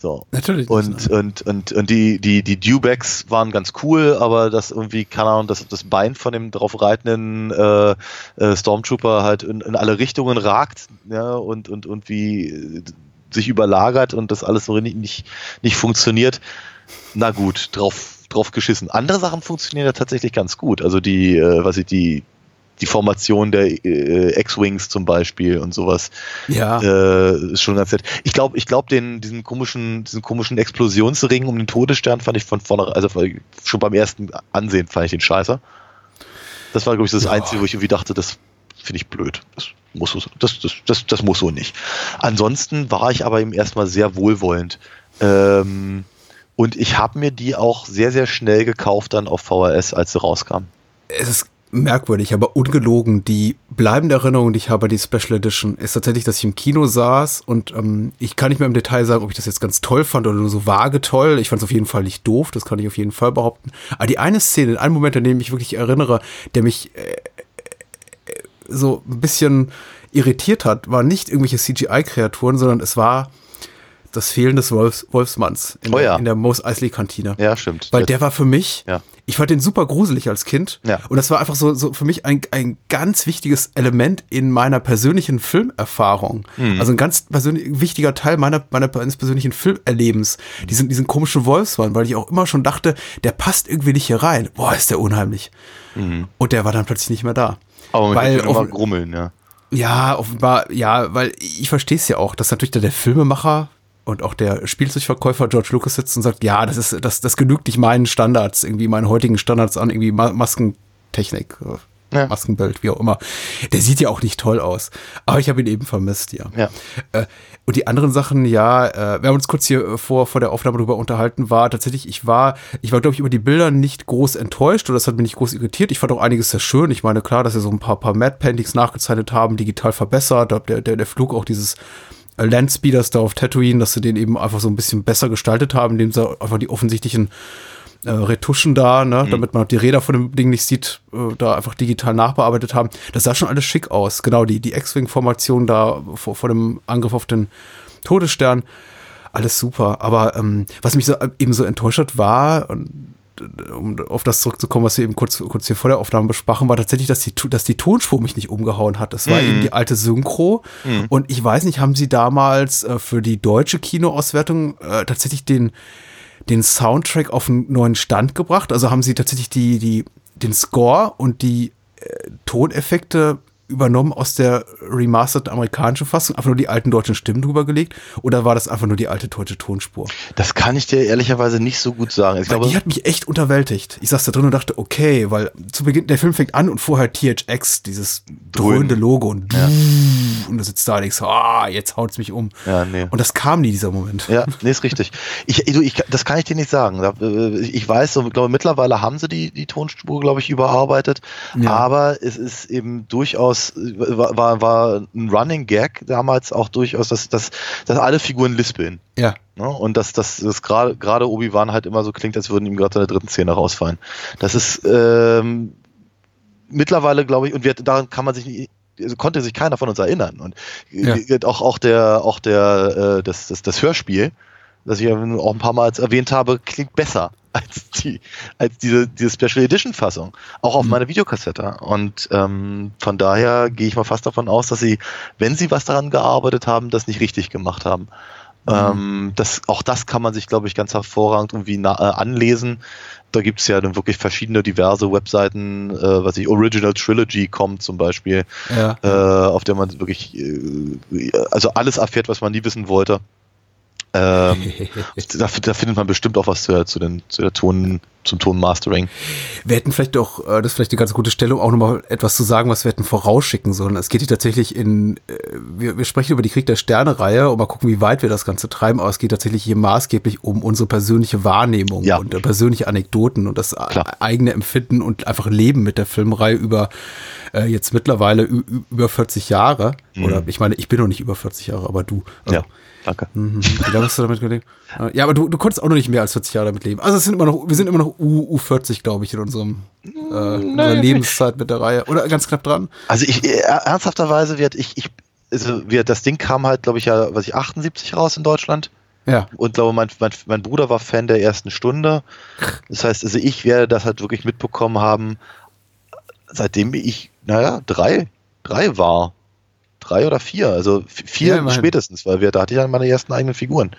So. Natürlich. Und, und, und, und die, die, die Dewbacks waren ganz cool, aber das irgendwie, keine Ahnung, das, das Bein von dem drauf reitenden äh, äh, Stormtrooper halt in, in alle Richtungen ragt, ja, und, und, und wie äh, sich überlagert und das alles so nicht, nicht, nicht funktioniert. Na gut, drauf, drauf geschissen. Andere Sachen funktionieren ja tatsächlich ganz gut. Also die, äh, was ich, die, die Formation der äh, X-Wings zum Beispiel und sowas ja. äh, ist schon ganz nett. Ich glaube, ich glaube, den diesen komischen, diesen komischen Explosionsring um den Todesstern fand ich von vorne, also schon beim ersten Ansehen fand ich den scheiße. Das war glaube ich das Ja. Einzige, wo ich irgendwie dachte, das finde ich blöd. Das muss so, das, das, das, das muss so nicht. Ansonsten war ich aber eben erstmal sehr wohlwollend. Ähm, und ich habe mir die auch sehr, sehr schnell gekauft dann auf VHS, als sie rauskam. es ist merkwürdig, aber ungelogen. Die bleibende Erinnerung, die ich habe an die Special Edition, ist tatsächlich, dass ich im Kino saß und ähm, ich kann nicht mehr im Detail sagen, ob ich das jetzt ganz toll fand oder nur so vage toll. Ich fand es auf jeden Fall nicht doof, das kann ich auf jeden Fall behaupten. Aber die eine Szene, einen Moment, an dem ich wirklich erinnere, der mich äh, äh, so ein bisschen irritiert hat, war nicht irgendwelche CGI-Kreaturen, sondern es war das Fehlen des Wolfs, Wolfsmanns in, Oh ja. der, in der Mos Eisley Kantine. Ja, stimmt. Weil der war für mich, Ja. Ich fand den super gruselig als Kind. Ja. Und das war einfach so, so für mich ein, ein ganz wichtiges Element in meiner persönlichen Filmerfahrung. Mhm. Also ein ganz persönlich, wichtiger Teil meiner, meiner, meines persönlichen Filmerlebens. Diesen, diesen komischen Wolfsmann, weil ich auch immer schon dachte, der passt irgendwie nicht hier rein. Boah, ist der unheimlich. Und der war dann plötzlich nicht mehr da. Mhm. Aber man weil immer grummeln, ja. ja, offenbar, ja, weil ich verstehe es ja auch, dass natürlich der Filmemacher und auch der Spielzeugverkäufer George Lucas sitzt und sagt, ja, das ist, das, das genügt nicht meinen Standards, irgendwie meinen heutigen Standards an, irgendwie Ma Maskentechnik, äh, Ja. Maskenbild, wie auch immer. Der sieht ja auch nicht toll aus. Aber ich habe ihn eben vermisst, ja. Ja. Äh, und die anderen Sachen, ja, äh, wir haben uns kurz hier vor, vor der Aufnahme darüber unterhalten, war tatsächlich, ich war, ich war, glaube ich, über die Bilder nicht groß enttäuscht oder das hat mich nicht groß irritiert. Ich fand auch einiges sehr schön. Ich meine, klar, dass sie so ein paar, paar Mad-Paintings nachgezeichnet haben, digital verbessert, der, der, der Flug auch dieses Landspeeders da auf Tatooine, dass sie den eben einfach so ein bisschen besser gestaltet haben, indem sie einfach die offensichtlichen äh, Retuschen da, ne, mhm. damit man die Räder von dem Ding nicht sieht, äh, da einfach digital nachbearbeitet haben. Das sah schon alles schick aus. Genau, die, die X-Wing-Formation da vor, vor dem Angriff auf den Todesstern. Alles super. Aber ähm, was mich so, eben so enttäuscht hat, war, und um auf das zurückzukommen, was wir eben kurz, kurz hier vor der Aufnahme besprachen, war tatsächlich, dass die, dass die Tonspur mich nicht umgehauen hat. Das war mm. eben die alte Synchro. Mm. Und ich weiß nicht, haben sie damals äh, für die deutsche Kinoauswertung äh, tatsächlich den, den Soundtrack auf einen neuen Stand gebracht? Also haben sie tatsächlich die, die, den Score und die äh, Toneffekte übernommen aus der remastered amerikanischen Fassung, einfach nur die alten deutschen Stimmen drüber gelegt? Oder war das einfach nur die alte deutsche Tonspur? Das kann ich dir ehrlicherweise nicht so gut sagen. Ich glaube, die hat mich echt unterwältigt. Ich saß da drin und dachte, okay, weil zu Beginn, der Film fängt an und vorher THX, dieses dröhnende Logo und, ja. und du sitzt da und denkst, ah, jetzt haut's mich um. Ja, nee. Und das kam nie, dieser Moment. Ja, nee, ist richtig. Ich, du, ich, das kann ich dir nicht sagen. Äh, ich weiß, so, glaube, mittlerweile haben sie die, die Tonspur, glaube ich, überarbeitet. Ja. Aber es ist eben durchaus das war, war ein Running Gag damals auch durchaus, dass, dass, dass alle Figuren lispeln. Ja. Ne? Und dass, dass, dass gerade Obi-Wan halt immer so klingt, als würden ihm gerade seine dritten Zähne rausfallen. Das ist ähm, mittlerweile, glaube ich, und wir, daran kann man sich nicht, also konnte sich keiner von uns erinnern. Und ja. auch, auch der, auch der, äh, das, das, das Hörspiel, das ich ja auch ein paar Mal erwähnt habe, klingt besser als die, als diese, diese Special Edition Fassung. Auch auf mhm. meiner Videokassette. Und ähm, von daher gehe ich mal fast davon aus, dass sie, wenn sie was daran gearbeitet haben, das nicht richtig gemacht haben. Mhm. Ähm, das, auch das kann man sich, glaube ich, ganz hervorragend irgendwie na, äh, anlesen. Da gibt es ja dann wirklich verschiedene diverse Webseiten, äh, was ich Original Trilogy kommt zum Beispiel, ja. äh, auf der man wirklich äh, also alles erfährt, was man nie wissen wollte. Ähm, da, da, findet man bestimmt auch was zu, zu, den, zu der Ton, zum Tonmastering. Wir hätten vielleicht auch, äh, das ist vielleicht eine ganz gute Stelle, auch nochmal etwas zu sagen, was wir hätten vorausschicken sollen. Es geht hier tatsächlich in, äh, wir, wir sprechen über die Krieg der Sterne-Reihe und mal gucken, wie weit wir das Ganze treiben, aber es geht tatsächlich hier maßgeblich um unsere persönliche Wahrnehmung ja. und äh, persönliche Anekdoten und das Klar. eigene Empfinden und einfach Leben mit der Filmreihe über äh, jetzt mittlerweile über 40 Jahre. Mhm. Oder ich meine, ich bin noch nicht über 40 Jahre, aber du. Also, ja. Danke. Mhm. Wie lange hast du damit gelebt? Ja, aber du, du konntest auch noch nicht mehr als 40 Jahre damit leben. Also es sind immer noch, wir sind immer noch U, U40, glaube ich, in unserem äh, unserer Lebenszeit mit der Reihe. Oder ganz knapp dran. Also ich äh, ernsthafterweise wird ich, ich also wir, das Ding kam halt, glaube ich, ja, was ich, 78 raus in Deutschland. Ja. Und glaube, mein, mein, mein Bruder war Fan der ersten Stunde. Das heißt, also ich werde das halt wirklich mitbekommen haben, seitdem ich, naja, drei, drei war drei oder vier, also vier ja, spätestens, weil wir, da hatte ich dann meine ersten eigenen Figuren.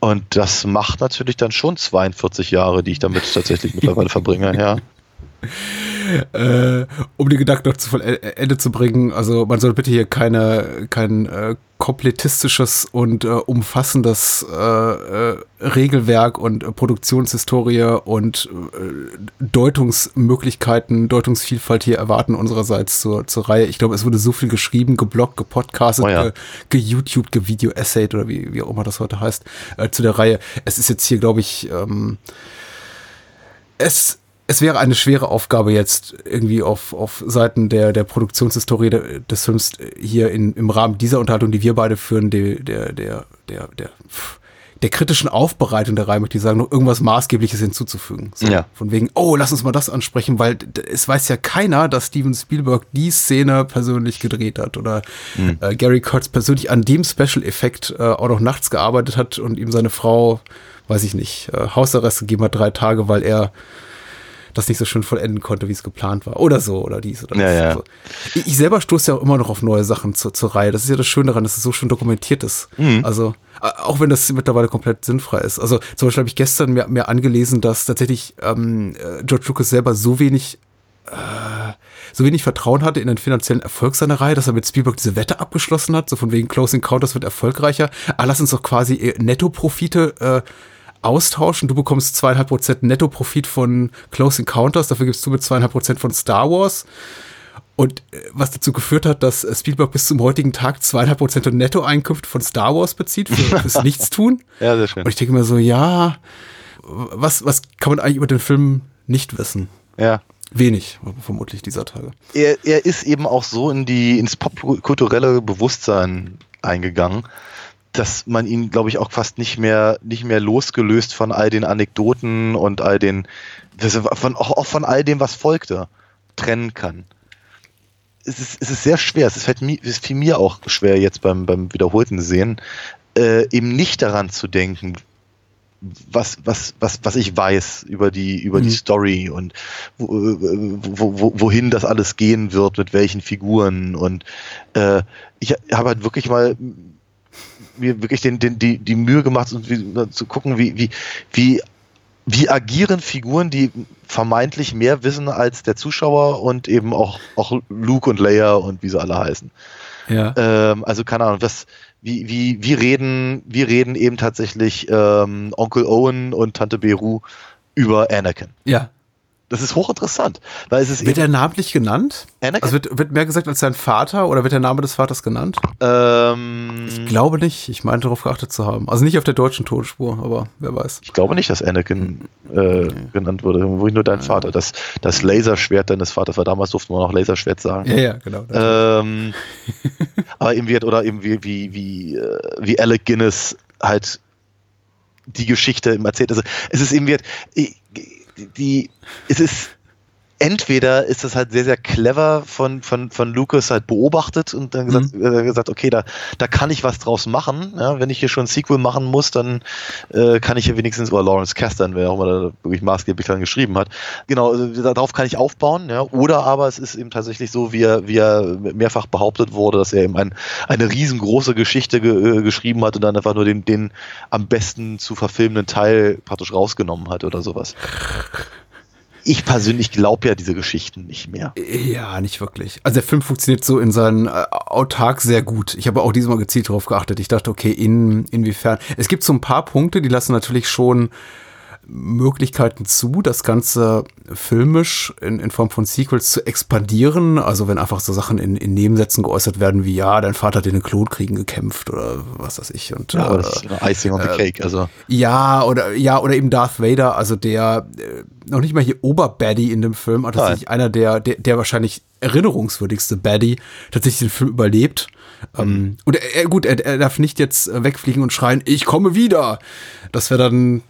Und das macht natürlich dann schon 42 Jahre, die ich damit tatsächlich mittlerweile verbringe, ja. Äh, um den Gedanken noch zu Ende zu bringen, also man soll bitte hier keine, kein äh, komplettistisches und äh, umfassendes äh, äh, Regelwerk und äh, Produktionshistorie und äh, Deutungsmöglichkeiten, Deutungsvielfalt hier erwarten unsererseits zur, zur Reihe. Ich glaube, es wurde so viel geschrieben, geblockt, gepodcastet, oh ja. ge, ge gevideo-essayed oder wie, wie auch immer das heute heißt, äh, zu der Reihe. Es ist jetzt hier, glaube ich, ähm, es es wäre eine schwere Aufgabe jetzt irgendwie auf, auf Seiten der, der Produktionshistorie de, des Films hier in, im Rahmen dieser Unterhaltung, die wir beide führen, der, der, der, der, der, der kritischen Aufbereitung der Reihe, möchte ich sagen, noch irgendwas Maßgebliches hinzuzufügen. So, ja. Von wegen, oh, lass uns mal das ansprechen, weil es weiß ja keiner, dass Steven Spielberg die Szene persönlich gedreht hat oder mhm. äh, Gary Kurtz persönlich an dem Special-Effekt äh, auch noch nachts gearbeitet hat und ihm seine Frau, weiß ich nicht, äh, Hausarrest gegeben hat, drei Tage, weil er das nicht so schön vollenden konnte, wie es geplant war. Oder so, oder dies oder das. Ja, ja. Also, ich, ich, selber stoße ja auch immer noch auf neue Sachen zur, zur Reihe. Das ist ja das Schöne daran, dass es so schön dokumentiert ist. Mhm. Also, auch wenn das mittlerweile komplett sinnfrei ist. Also, zum Beispiel habe ich gestern mir, mir angelesen, dass tatsächlich ähm, äh, George Lucas selber so wenig äh, so wenig Vertrauen hatte in den finanziellen Erfolg seiner Reihe, dass er mit Spielberg diese Wette abgeschlossen hat, so von wegen Close Encounters wird erfolgreicher. Ah, lass uns doch quasi äh, Nettoprofite äh, austauschen. Du bekommst zweieinhalb Prozent Netto-Profit von Close Encounters, dafür gibst du mit zweieinhalb Prozent von Star Wars. Und äh, was dazu geführt hat, dass äh, Spielberg bis zum heutigen Tag zweieinhalb Prozent der Nettoeinkünfte von Star Wars bezieht für, fürs Nichtstun. ja, sehr schön. Und ich denke mir so, ja, was, was kann man eigentlich über den Film nicht wissen? Ja. Wenig, vermutlich dieser Tage. Er, er ist eben auch so in die, ins popkulturelle Bewusstsein eingegangen, dass man ihn, glaube ich, auch fast nicht mehr, nicht mehr losgelöst von all den Anekdoten und all den, von, auch von all dem, was folgte, trennen kann. Es ist, es ist sehr schwer. Es fällt mir, es fiel mir auch schwer jetzt beim, beim wiederholten Sehen, äh, eben nicht daran zu denken, was, was, was, was ich weiß über die, über mhm. die Story und wo, wo, wo, wohin das alles gehen wird, mit welchen Figuren. Und äh, ich habe halt wirklich mal mir wirklich den, den, die, die Mühe gemacht, zu gucken, wie, wie, wie, wie agieren Figuren, die vermeintlich mehr wissen als der Zuschauer und eben auch, auch Luke und Leia und wie sie alle heißen. Ja. Ähm, also keine Ahnung, was, wie, wie, wie reden, wie reden eben tatsächlich ähm, Onkel Owen und Tante Beru über Anakin. Ja. Das ist hochinteressant. Weil es ist wird er namentlich genannt? Anakin? Also wird, wird mehr gesagt als sein Vater oder wird der Name des Vaters genannt? Ähm, ich glaube nicht. Ich meine darauf geachtet zu haben. Also nicht auf der deutschen Tonspur, aber wer weiß. Ich glaube nicht, dass Anakin äh, okay. genannt wurde. Wo ich nur dein Vater. Das, das Laserschwert deines Vaters war. Damals durfte man noch Laserschwert sagen. Ja, ja, genau. Ähm, aber eben wird, oder eben wie, wie, wie, äh, wie Alec Guinness halt die Geschichte erzählt. Also es ist eben wird, die, es ist entweder ist das halt sehr, sehr clever von, von, von Lucas halt beobachtet und dann gesagt, mhm. äh, gesagt okay, da, da kann ich was draus machen. Ja, wenn ich hier schon ein Sequel machen muss, dann äh, kann ich hier wenigstens, oder Lawrence Kasdan, wer auch immer da wirklich maßgeblich dann geschrieben hat, genau, also darauf kann ich aufbauen. Ja, oder aber es ist eben tatsächlich so, wie er, wie er mehrfach behauptet wurde, dass er eben ein, eine riesengroße Geschichte ge, äh, geschrieben hat und dann einfach nur den, den am besten zu verfilmenden Teil praktisch rausgenommen hat oder sowas ich persönlich glaube ja diese Geschichten nicht mehr. Ja, nicht wirklich. Also der Film funktioniert so in seinen äh, Autark sehr gut. Ich habe auch diesmal gezielt darauf geachtet. Ich dachte, okay, in, inwiefern. Es gibt so ein paar Punkte, die lassen natürlich schon Möglichkeiten zu, das Ganze filmisch in, in Form von Sequels zu expandieren. Also wenn einfach so Sachen in, in Nebensätzen geäußert werden wie, ja, dein Vater hat in den Klonkriegen gekämpft oder was weiß ich. Und, ja, äh, das ist Icing on the äh, Cake. Also. Ja, oder, ja, oder eben Darth Vader, also der äh, noch nicht mal hier Oberbaddy in dem Film, aber tatsächlich Nein. einer der, der, der wahrscheinlich erinnerungswürdigste Baddy tatsächlich den Film überlebt. Ähm, mhm. Und er, gut, er, er darf nicht jetzt wegfliegen und schreien, ich komme wieder. Das wäre dann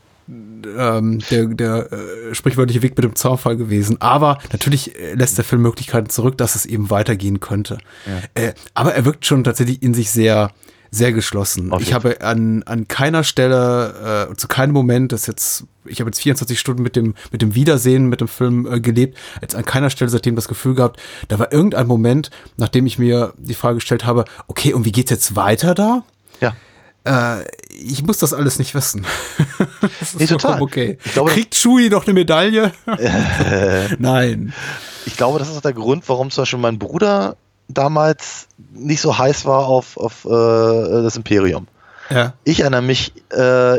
ähm, der, der äh, sprichwörtliche Weg mit dem Zaunfall gewesen. Aber natürlich äh, lässt der Film Möglichkeiten zurück, dass es eben weitergehen könnte. Ja. Äh, aber er wirkt schon tatsächlich in sich sehr, sehr geschlossen. ich habe an, an keiner Stelle, äh, zu keinem Moment, das jetzt, ich habe jetzt 24 Stunden mit dem, mit dem Wiedersehen, mit dem Film äh, gelebt, jetzt an keiner Stelle seitdem das Gefühl gehabt, da war irgendein Moment, nachdem ich mir die Frage gestellt habe, okay, und wie geht's jetzt weiter da? Ja. Äh, ich muss das alles nicht wissen. das nee, total. Okay. Glaube, Kriegt Chewie noch eine Medaille? Nein. Ich glaube, das ist auch der Grund, warum zum Beispiel mein Bruder damals nicht so heiß war auf, auf äh, das Imperium. Ja. Ich erinnere mich, äh,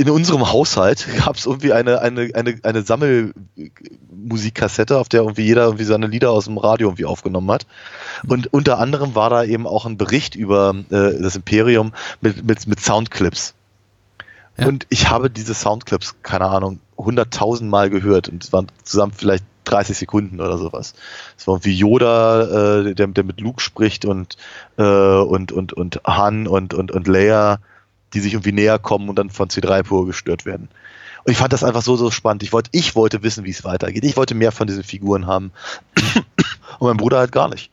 in unserem Haushalt gab es irgendwie eine, eine, eine, eine Sammelmusikkassette, auf der irgendwie jeder irgendwie seine Lieder aus dem Radio irgendwie aufgenommen hat. Und unter anderem war da eben auch ein Bericht über äh, das Imperium mit, mit, mit Soundclips. Ja. Und ich habe diese Soundclips, keine Ahnung, hunderttausend Mal gehört und es waren zusammen vielleicht 30 Sekunden oder sowas. Es war wie Yoda, äh, der, der mit Luke spricht und, äh, und, und, und Han und, und, und Leia, die sich irgendwie näher kommen und dann von C3PO gestört werden. Und ich fand das einfach so, so spannend. Ich wollte, ich wollte wissen, wie es weitergeht. Ich wollte mehr von diesen Figuren haben. Und mein Bruder halt gar nicht.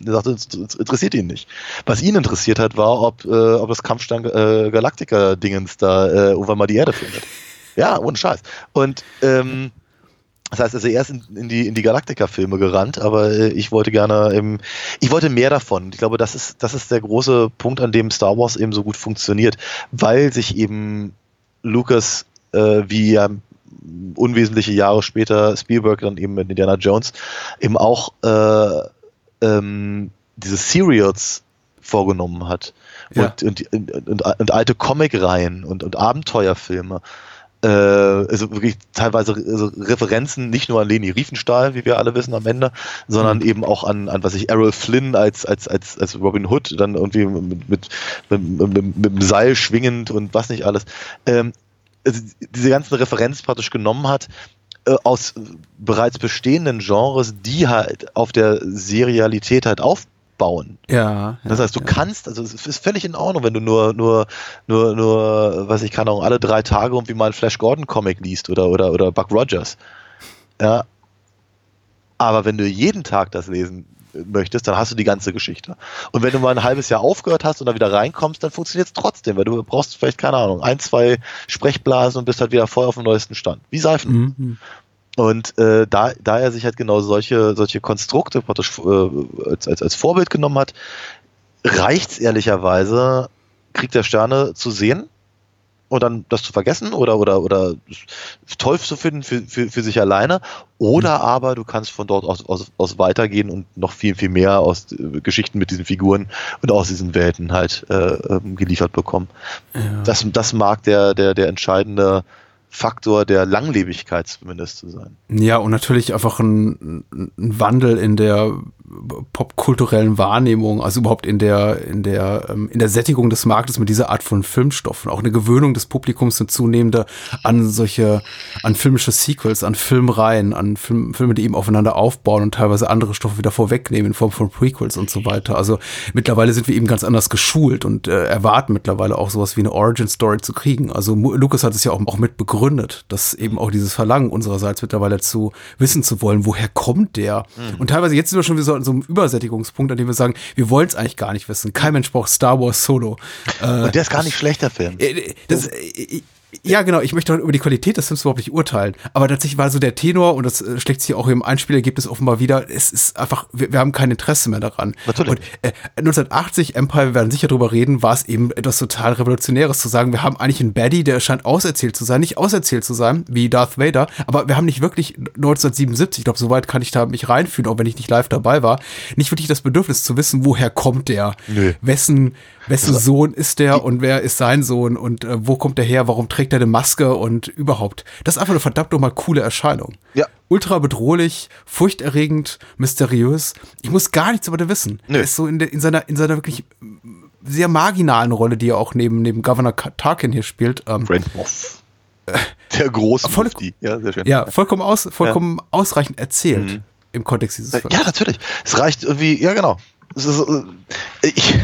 Der sagte, es interessiert ihn nicht. Was ihn interessiert hat, war, ob, äh, ob das Kampfstern äh, Galactica-Dingens da äh, irgendwann mal die Erde findet. Ja, ohne Scheiß. Und ähm, das heißt, also er ist in, in die, in die Galactica-Filme gerannt, aber äh, ich wollte gerne eben, ich wollte mehr davon. Ich glaube, das ist, das ist der große Punkt, an dem Star Wars eben so gut funktioniert, weil sich eben Lucas, äh, wie ja unwesentliche Jahre später Spielberg dann eben mit Indiana Jones, eben auch äh, ähm, diese Serials vorgenommen hat. Ja. Und, und, und, und, alte Comic-Reihen und, und Abenteuerfilme äh, also wirklich teilweise also Referenzen nicht nur an Leni Riefenstahl, wie wir alle wissen am Ende, sondern mhm. eben auch an, an was ich Errol Flynn als als als als Robin Hood dann irgendwie mit mit, mit, mit, mit dem Seil schwingend und was nicht alles. Ähm, also diese ganzen Referenzen praktisch genommen hat äh, aus bereits bestehenden Genres, die halt auf der Serialität halt auf aufbauen. Ja. Das heißt, du ja. kannst, also es ist völlig in Ordnung, wenn du nur, nur, nur, nur, was ich kann auch alle drei Tage irgendwie mal einen Flash Gordon Comic liest oder, oder, oder Buck Rogers. Ja. Aber wenn du jeden Tag das lesen möchtest, dann hast du die ganze Geschichte. Und wenn du mal ein halbes Jahr aufgehört hast und dann wieder reinkommst, dann funktioniert es trotzdem, weil du brauchst vielleicht, keine Ahnung, ein, zwei Sprechblasen und bist halt wieder voll auf dem neuesten Stand. Wie Seifen. Mhm. Und äh, da, da er sich halt genau solche, solche Konstrukte praktisch äh, als, als, als Vorbild genommen hat, reicht's ehrlicherweise, Krieg der Sterne zu sehen und dann das zu vergessen oder oder oder toll zu finden für, für, für sich alleine. Oder aber du kannst von dort aus, aus, aus weitergehen und noch viel viel mehr aus äh, Geschichten mit diesen Figuren und aus diesen Welten halt äh, ähm, geliefert bekommen. Das, das mag der der der entscheidende Faktor der Langlebigkeit zumindest zu sein. Ja, und natürlich einfach ein, ein Wandel in der popkulturellen Wahrnehmung, also überhaupt in der, in der, ähm, in der Sättigung des Marktes mit dieser Art von Filmstoffen. Auch eine Gewöhnung des Publikums und zunehmende an solche, an filmische Sequels, an Filmreihen, an Film, Filme, die eben aufeinander aufbauen und teilweise andere Stoffe wieder vorwegnehmen in Form von Prequels und so weiter. Also mittlerweile sind wir eben ganz anders geschult und äh, erwarten mittlerweile auch sowas wie eine Origin Story zu kriegen. Also Lucas hat es ja auch, auch mit dass eben auch dieses Verlangen unsererseits mittlerweile zu wissen zu wollen, woher kommt der? Mhm. Und teilweise jetzt sind wir schon wieder so an so einem Übersättigungspunkt, an dem wir sagen, wir wollen es eigentlich gar nicht wissen. Kein Mensch braucht Star Wars Solo. Äh, Und der ist gar nicht schlechter Film. Äh, das, äh, ja, genau. Ich möchte über die Qualität des Films überhaupt nicht urteilen. Aber tatsächlich war so der Tenor, und das äh, schlägt sich auch im Einspielergebnis offenbar wieder, es ist einfach, wir, wir haben kein Interesse mehr daran. Natürlich. Und äh, 1980, Empire, wir werden sicher drüber reden, war es eben etwas total Revolutionäres zu sagen, wir haben eigentlich einen Baddie, der scheint auserzählt zu sein, nicht auserzählt zu sein, wie Darth Vader, aber wir haben nicht wirklich 1977, ich glaube, soweit kann ich da mich reinfühlen, auch wenn ich nicht live dabei war, nicht wirklich das Bedürfnis zu wissen, woher kommt der, Nö. wessen, wessen Sohn ist der und wer ist sein Sohn und äh, wo kommt der her, warum trägt er eine Maske und überhaupt. Das ist einfach eine verdammt nochmal coole Erscheinung. Ja. Ultra bedrohlich, furchterregend, mysteriös. Ich muss gar nichts über den wissen. Nö. Er ist so in, der, in, seiner, in seiner wirklich sehr marginalen Rolle, die er auch neben, neben Governor Tarkin hier spielt. Ähm, Brent Moff. Der große voll, Mufti. Ja, sehr schön. Ja, vollkommen, aus, vollkommen ja. ausreichend erzählt mhm. im Kontext dieses Films. Ja, natürlich. Es reicht irgendwie, ja genau. Ist, ich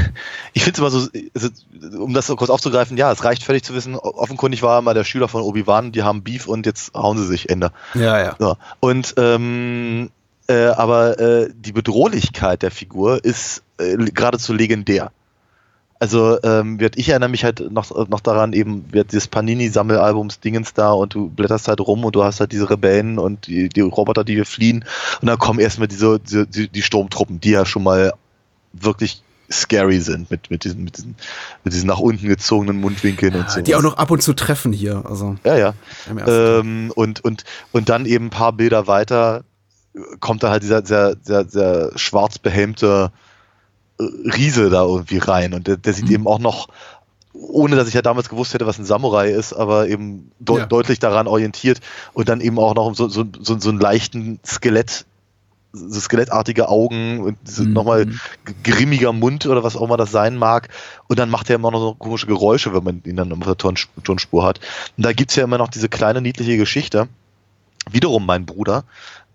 ich finde es immer so, um das so kurz aufzugreifen, ja, es reicht völlig zu wissen, offenkundig war mal der Schüler von Obi-Wan, die haben Beef und jetzt hauen sie sich, Ende. Ja, ja. So. Und, ähm, äh, aber äh, die Bedrohlichkeit der Figur ist äh, geradezu legendär. Also ähm, wird ich erinnere mich halt noch, noch daran, eben wird dieses Panini-Sammelalbums Dingens da und du blätterst halt rum und du hast halt diese Rebellen und die, die Roboter, die wir fliehen und dann kommen erstmal diese, diese die, die Sturmtruppen, die ja schon mal wirklich scary sind mit, mit, diesen, mit, diesen, mit diesen nach unten gezogenen Mundwinkeln ja, und so. Die auch noch ab und zu treffen hier. Also ja, ja. Ähm, und, und, und dann eben ein paar Bilder weiter kommt da halt dieser sehr, sehr, sehr schwarz behelmte Riese da irgendwie rein. Und der, der sieht mhm. eben auch noch, ohne dass ich ja damals gewusst hätte, was ein Samurai ist, aber eben de ja. deutlich daran orientiert und dann eben auch noch so, so, so, so einen leichten Skelett so skelettartige Augen und mhm. nochmal grimmiger Mund oder was auch immer das sein mag. Und dann macht er immer noch so komische Geräusche, wenn man ihn dann auf der Tonspur hat. Und da gibt's ja immer noch diese kleine niedliche Geschichte. Wiederum mein Bruder,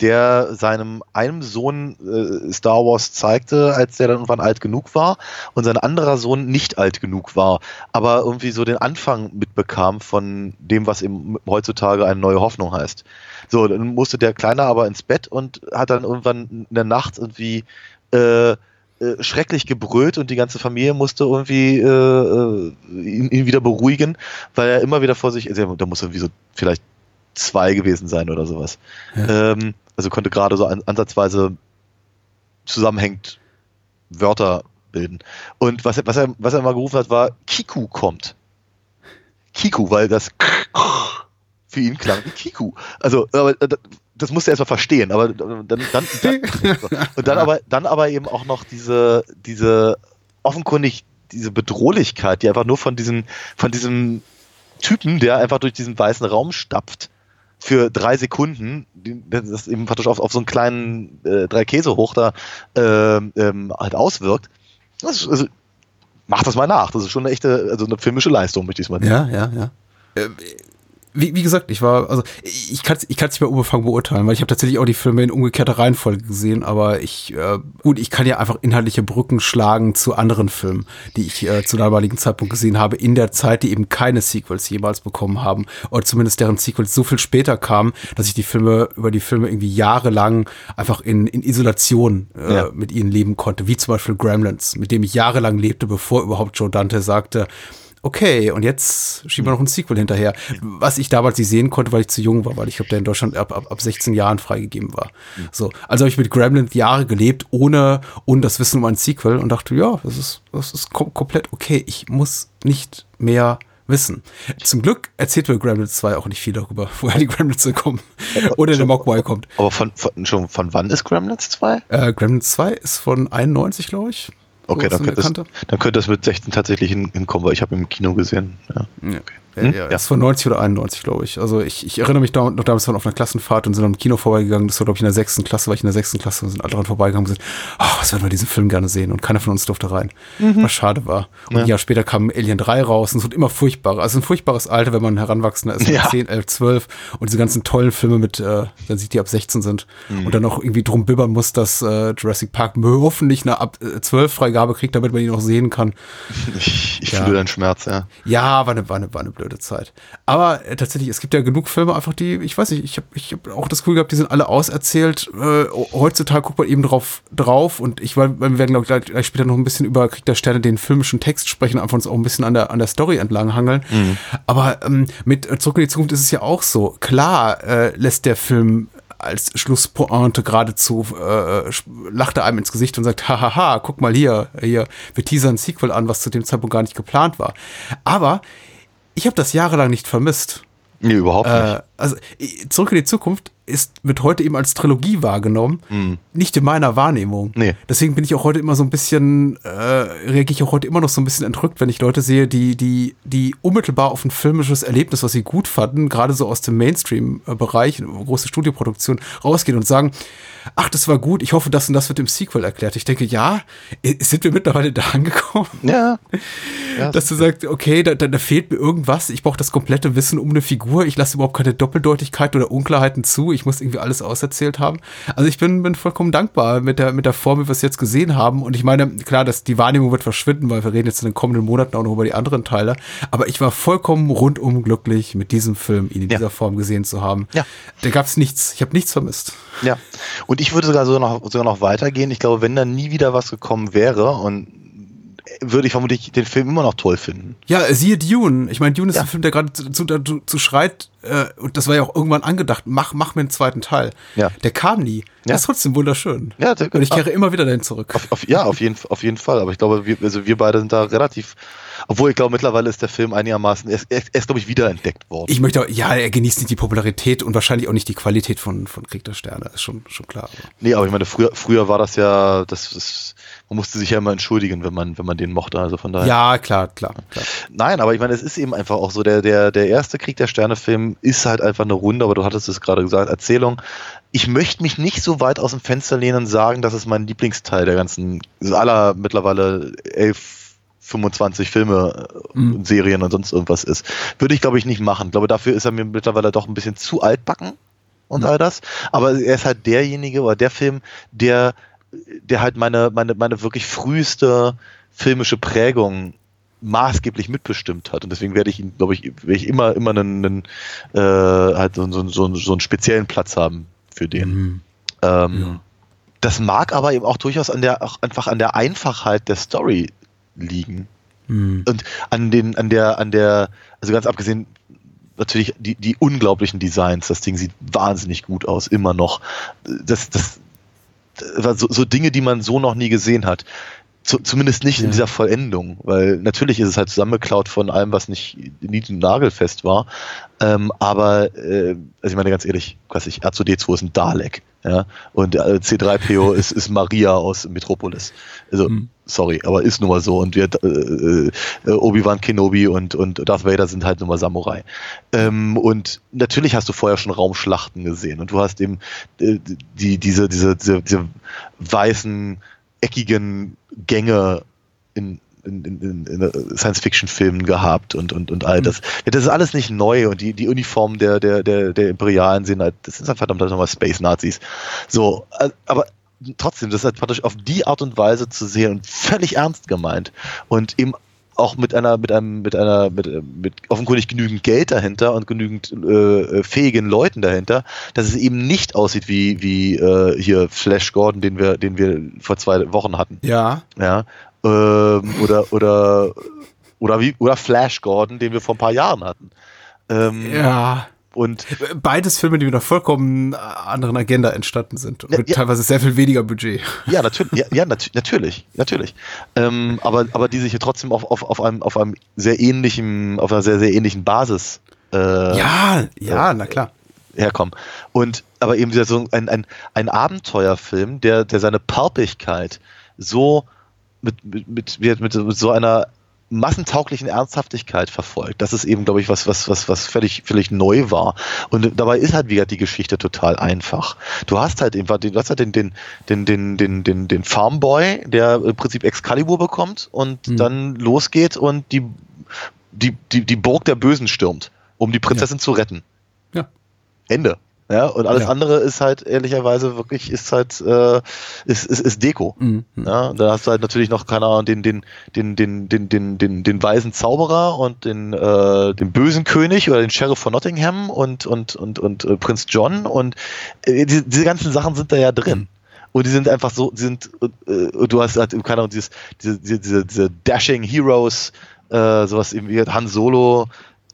der seinem einem Sohn äh, Star Wars zeigte, als der dann irgendwann alt genug war und sein anderer Sohn nicht alt genug war, aber irgendwie so den Anfang mitbekam von dem, was eben heutzutage eine neue Hoffnung heißt. So, dann musste der Kleine aber ins Bett und hat dann irgendwann in der Nacht irgendwie äh, schrecklich gebrüllt und die ganze Familie musste irgendwie äh, ihn, ihn, wieder beruhigen, weil er immer wieder vor sich, also da muss er wie so vielleicht zwei gewesen sein oder sowas. Ja. Ähm, also konnte gerade so an, ansatzweise zusammenhängend Wörter bilden. Und was, was, er, was er mal gerufen hat, war Kiku kommt. Kiku, weil das für ihn klang wie Kiku. Also, aber das musste er erstmal verstehen, aber dann, dann, dann und dann aber, dann aber eben auch noch diese, diese offenkundig diese Bedrohlichkeit, die einfach nur von diesem, von diesem Typen, der einfach durch diesen weißen Raum stapft, für drei Sekunden, das eben praktisch auf, auf so einen kleinen äh, drei Käse hoch da äh, ähm, halt auswirkt. Das ist, also, mach das mal nach. Das ist schon eine echte, also eine filmische Leistung, möchte ich mal sagen. Ja, ja, ja. Wie, wie gesagt, ich war, also ich kann es ich kann's nicht mehr unbefangen beurteilen, weil ich habe tatsächlich auch die Filme in umgekehrter Reihenfolge gesehen, aber ich, äh, gut, ich kann ja einfach inhaltliche Brücken schlagen zu anderen Filmen, die ich äh, zu damaligen Zeitpunkt gesehen habe, in der Zeit, die eben keine Sequels jemals bekommen haben, oder zumindest deren Sequels so viel später kamen, dass ich die Filme, über die Filme irgendwie jahrelang einfach in, in Isolation äh, ja. mit ihnen leben konnte, wie zum Beispiel Gremlins, mit dem ich jahrelang lebte, bevor überhaupt Joe Dante sagte, okay, und jetzt schieben wir noch ein Sequel hinterher. Was ich damals nicht sehen konnte, weil ich zu jung war, weil ich glaube, der in Deutschland ab, ab, ab 16 Jahren freigegeben war. Mhm. So, also habe ich mit Gremlin Jahre gelebt, ohne, ohne das Wissen um ein Sequel und dachte, ja, das ist, das ist kom komplett okay. Ich muss nicht mehr wissen. Zum Glück erzählt mir Gremlins 2 auch nicht viel darüber, woher die Gremlins kommen. Oder der Mogwai kommt. Aber von, von, schon, von wann ist Gremlins 2? Äh, Gremlins 2 ist von 91, glaube ich. Okay, dann könnte, das, dann könnte das mit 16 tatsächlich hinkommen, weil ich habe im Kino gesehen. Ja. ja. Okay. Hm? Ja, ja. ist von 90 oder 91, glaube ich. Also ich, ich erinnere mich da, noch damals von auf einer Klassenfahrt und sind am Kino vorbeigegangen. Das war, glaube ich, in der sechsten Klasse, weil ich in der sechsten Klasse und sind alle dran vorbeigegangen und gesagt, ach, was würden wir diesen Film gerne sehen? Und keiner von uns durfte rein. Mhm. Was schade war. Und ja. ein Jahr später kam Alien 3 raus und es wird immer furchtbarer. Also ein furchtbares Alter, wenn man Heranwachsender ist, ja. 10, 11, 12 und diese ganzen tollen Filme mit, äh, dann sieht die ab 16 sind mhm. und dann auch irgendwie drum bibbern muss, dass äh, Jurassic Park hoffentlich eine ab äh, 12 Freigabe kriegt, damit man ihn noch sehen kann. Ich, ich ja. fühle deinen Schmerz, ja. Ja, war eine, war eine, war eine blöde Zeit. Aber äh, tatsächlich, es gibt ja genug Filme, einfach die, ich weiß nicht, ich habe ich hab auch das Gefühl gehabt, die sind alle auserzählt. Äh, heutzutage guckt man eben drauf drauf und ich weil wir werden glaube ich gleich, später noch ein bisschen über Krieg der Sterne den filmischen Text sprechen, einfach uns auch ein bisschen an der an der Story entlang hangeln. Mhm. Aber ähm, mit Zurück in die Zukunft ist es ja auch so. Klar äh, lässt der Film als Schlusspointe geradezu äh, lacht er einem ins Gesicht und sagt, hahaha, guck mal hier, hier, wir teasern ein Sequel an, was zu dem Zeitpunkt gar nicht geplant war. Aber ich habe das jahrelang nicht vermisst. Nee, überhaupt nicht. Äh, also zurück in die Zukunft ist, wird heute eben als Trilogie wahrgenommen, mhm. nicht in meiner Wahrnehmung. Nee. Deswegen bin ich auch heute immer so ein bisschen, äh, reagiere ich auch heute immer noch so ein bisschen entrückt, wenn ich Leute sehe, die, die, die unmittelbar auf ein filmisches Erlebnis, was sie gut fanden, gerade so aus dem Mainstream-Bereich, große Studioproduktion, rausgehen und sagen, ach, das war gut, ich hoffe, das und das wird im Sequel erklärt. Ich denke, ja, sind wir mittlerweile da angekommen? Ja. ja Dass du sagst, okay, da, da, da fehlt mir irgendwas, ich brauche das komplette Wissen um eine Figur, ich lasse überhaupt keine Doppeldeutigkeit oder Unklarheiten zu, ich muss irgendwie alles auserzählt haben. Also ich bin, bin vollkommen dankbar mit der, mit der Form, wie wir es jetzt gesehen haben. Und ich meine, klar, dass die Wahrnehmung wird verschwinden, weil wir reden jetzt in den kommenden Monaten auch noch über die anderen Teile. Aber ich war vollkommen rundum glücklich, mit diesem Film ihn in ja. dieser Form gesehen zu haben. Ja. Da gab es nichts, ich habe nichts vermisst. Ja. Und ich würde sogar so noch, sogar noch weitergehen. Ich glaube, wenn da nie wieder was gekommen wäre und würde ich vermutlich den Film immer noch toll finden. Ja, siehe Dune. Ich meine, Dune ist ja. ein Film, der gerade zu, zu, zu, schreit, äh, und das war ja auch irgendwann angedacht, mach, mach mir einen zweiten Teil. Ja. Der kam nie. Ja. Der ist trotzdem wunderschön. Ja, der, und ich kehre ah, immer wieder dahin zurück. Auf, auf, ja, auf jeden, auf jeden Fall. Aber ich glaube, wir, also wir beide sind da relativ obwohl ich glaube, mittlerweile ist der Film einigermaßen, er ist, ist glaube ich, wiederentdeckt worden. Ich möchte auch, ja, er genießt nicht die Popularität und wahrscheinlich auch nicht die Qualität von, von Krieg der Sterne, ist schon, schon klar. Aber. Nee, aber ich meine, früher, früher war das ja, das, das, man musste sich ja immer entschuldigen, wenn man, wenn man den mochte, also von daher. Ja, klar, klar, klar. Nein, aber ich meine, es ist eben einfach auch so, der, der, der erste Krieg der Sterne Film ist halt einfach eine Runde, aber du hattest es gerade gesagt, Erzählung. Ich möchte mich nicht so weit aus dem Fenster lehnen und sagen, das ist mein Lieblingsteil der ganzen, aller mittlerweile elf 25 Filme mhm. und Serien und sonst irgendwas ist. Würde ich, glaube ich, nicht machen. Ich glaube, dafür ist er mir mittlerweile doch ein bisschen zu altbacken und all das. Aber er ist halt derjenige oder der Film, der, der halt meine, meine, meine wirklich früheste filmische Prägung maßgeblich mitbestimmt hat. Und deswegen werde ich ihn, glaube ich, werde ich immer, immer einen, einen äh, halt so, so, so, so einen speziellen Platz haben für den. Mhm. Ähm, ja. Das mag aber eben auch durchaus an der, auch einfach an der Einfachheit der Story liegen. Mhm. Und an den, an der, an der, also ganz abgesehen, natürlich die, die unglaublichen Designs, das Ding sieht wahnsinnig gut aus, immer noch. Das, das, das so, so Dinge, die man so noch nie gesehen hat. Zu, zumindest nicht ja. in dieser Vollendung, weil natürlich ist es halt zusammengeklaut von allem, was nicht nied- und nagelfest war. Ähm, aber, äh, also ich meine ganz ehrlich, was ich, R2D2 ist ein Dalek, ja, und äh, C3PO ist, ist Maria aus Metropolis. Also, mhm. sorry, aber ist nun mal so. Und wir, äh, äh, Obi-Wan Kenobi und, und Darth Vader sind halt nun mal Samurai. Ähm, und natürlich hast du vorher schon Raumschlachten gesehen und du hast eben äh, die, diese, diese, diese, diese weißen eckigen Gänge in in, in, in Science-Fiction-Filmen gehabt und, und, und all das. Ja, das ist alles nicht neu und die, die Uniformen der, der, der, der Imperialen sind halt, das sind halt verdammt nochmal Space-Nazis. So, äh, aber trotzdem, das ist halt praktisch auf die Art und Weise zu sehen und völlig ernst gemeint und eben auch mit einer, mit einem, mit einer, mit, mit offenkundig genügend Geld dahinter und genügend äh, fähigen Leuten dahinter, dass es eben nicht aussieht wie, wie äh, hier Flash Gordon, den wir, den wir vor zwei Wochen hatten. Ja. Ja. Ähm, oder, oder, oder wie, oder Flash Gordon, den wir vor ein paar Jahren hatten. Ähm, Ja. Und Beides Filme, die mit einer vollkommen anderen Agenda entstanden sind. Und Ja, mit ja. teilweise sehr viel weniger Budget. Ja, natürlich, ja, ja nat natürlich, natürlich. Ähm, aber, aber die sich hier trotzdem auf, auf, auf einem, auf einem sehr ähnlichen, auf einer sehr, sehr ähnlichen Basis äh, Ja, ja, na klar. herkommen. Und aber eben wieder so ein, ein, ein Abenteuerfilm, der, der seine Palpigkeit so mit, mit, mit, mit, mit so einer massentauglichen Ernsthaftigkeit verfolgt. Das ist eben, glaube ich, was, was, was, was völlig, völlig neu war. Und dabei ist halt wieder die Geschichte total einfach. Du hast halt eben, du hast halt den, den, den, den, den, den, den Farmboy, der im Prinzip Excalibur bekommt und dann losgeht und die, die, die, die Burg der Bösen stürmt, um die Prinzessin zu retten. Ja. Ende. Ja, und alles Ja. andere ist halt ehrlicherweise wirklich, ist halt, äh, ist, ist, ist Deko. Mhm. Ja, und da hast du halt natürlich noch, keine Ahnung, den, den, den, den, den, den, den, den weisen Zauberer und den, äh, den bösen König oder den Sheriff von Nottingham und, und, und, und äh, Prinz John und äh, diese, diese ganzen Sachen sind da ja drin. Und die sind einfach so, die sind, äh, du hast halt, keine Ahnung, dieses, diese, diese, diese, diese Dashing Heroes, äh, sowas eben wie Han Solo,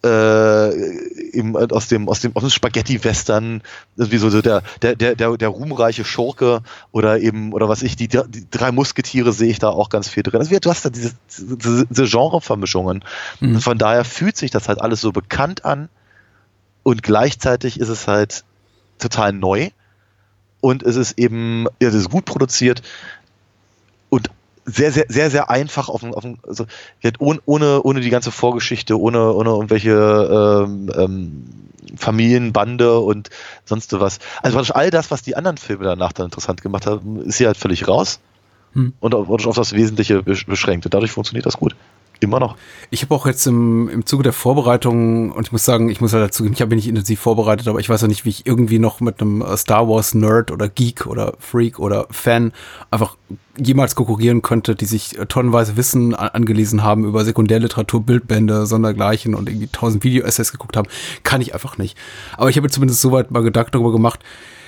äh, eben aus dem, aus dem, aus dem Spaghetti-Western, wie so der, der, der, der, der ruhmreiche Schurke oder eben, oder was ich, die, die drei Musketiere sehe ich da auch ganz viel drin. Also du hast da diese, diese, diese Genre-Vermischungen. Und Von daher fühlt sich das halt alles so bekannt an und gleichzeitig ist es halt total neu und es ist eben, ja, es ist gut produziert sehr, sehr, sehr, sehr einfach auf dem, auf also, ohne, ohne, ohne die ganze Vorgeschichte, ohne, ohne irgendwelche ähm, ähm, Familienbande und sonst was. Also praktisch all das, was die anderen Filme danach dann interessant gemacht haben, ist hier halt völlig raus Hm. und auf, auf das Wesentliche besch- beschränkt. Und dadurch funktioniert das gut. Immer noch. Ich habe auch jetzt im, im Zuge der Vorbereitung, und ich muss sagen, ich muss ja dazu geben, ich habe mich nicht intensiv vorbereitet, aber ich weiß ja nicht, wie ich irgendwie noch mit einem äh, Star Wars Nerd oder Geek oder Freak oder Fan einfach jemals konkurrieren könnte, die sich äh, tonnenweise Wissen an, angelesen haben über Sekundärliteratur, Bildbände, sondergleichen und irgendwie tausend Video-Essays geguckt haben, kann ich einfach nicht. Aber ich habe zumindest soweit mal Gedanken darüber gemacht,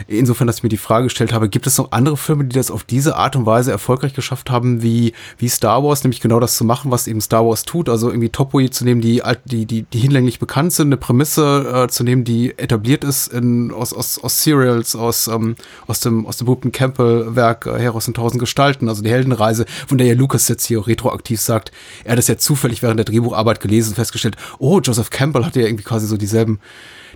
insofern, dass ich mir die Frage gestellt habe, gibt es noch andere Filme, die das auf diese Art und Weise erfolgreich geschafft haben, wie, wie Star Wars, nämlich genau das zu machen, was eben Star Wars tut, also irgendwie Topoi zu nehmen, die, die, die, die hinlänglich bekannt sind, eine Prämisse äh, zu nehmen, die etabliert ist in, aus, aus, aus Serials, aus, ähm, aus dem, aus dem Rupert Campbell-Werk äh, Heros in tausend Gestalten, also die Heldenreise, von der ja Lucas jetzt hier retroaktiv sagt, er hat das ja zufällig während der Drehbucharbeit gelesen und festgestellt, oh, Joseph Campbell hatte ja irgendwie quasi so dieselben,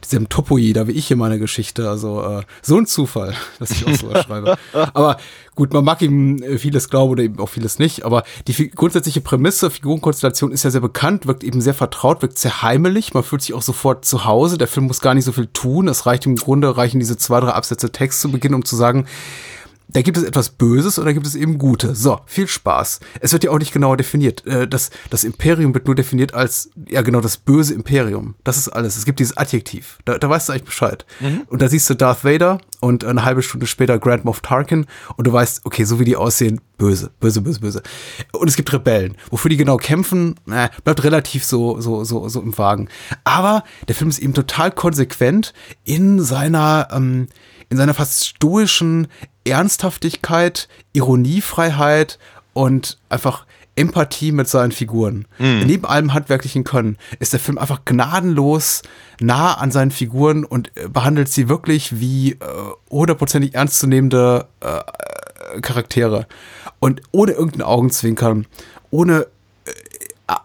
dieselben Topoi, da wie ich in meiner Geschichte, also äh, so ein Zufall, dass ich auch so schreibe. Aber gut, man mag ihm äh, vieles glauben oder eben auch vieles nicht, aber die grundsätzliche Prämisse, Figurenkonstellation ist ja sehr bekannt, wirkt eben sehr vertraut, wirkt sehr heimelig, man fühlt sich auch sofort zu Hause, der Film muss gar nicht so viel tun, es reicht im Grunde, reichen diese zwei, drei Absätze Text zu Beginn, um zu sagen, da gibt es etwas Böses oder gibt es eben Gute. So, viel Spaß. Es wird ja auch nicht genauer definiert. Äh, Das, das Imperium wird nur definiert als, ja genau, das böse Imperium. Das ist alles. Es gibt dieses Adjektiv. Da, da weißt du eigentlich Bescheid. Und da siehst du Darth Vader und eine halbe Stunde später Grand Moff Tarkin und du weißt, okay, so wie die aussehen, böse, böse, böse, böse. Und es gibt Rebellen. Wofür die genau kämpfen, äh, bleibt relativ so, so, so, so im Wagen. Aber der Film ist eben total konsequent in seiner, ähm, in seiner fast stoischen Ernsthaftigkeit, Ironiefreiheit und einfach Empathie mit seinen Figuren. Neben allem handwerklichen Können ist der Film einfach gnadenlos nah an seinen Figuren und äh, behandelt sie wirklich wie äh, hundertprozentig ernstzunehmende äh, Charaktere. Und ohne irgendeinen Augenzwinkern, ohne äh,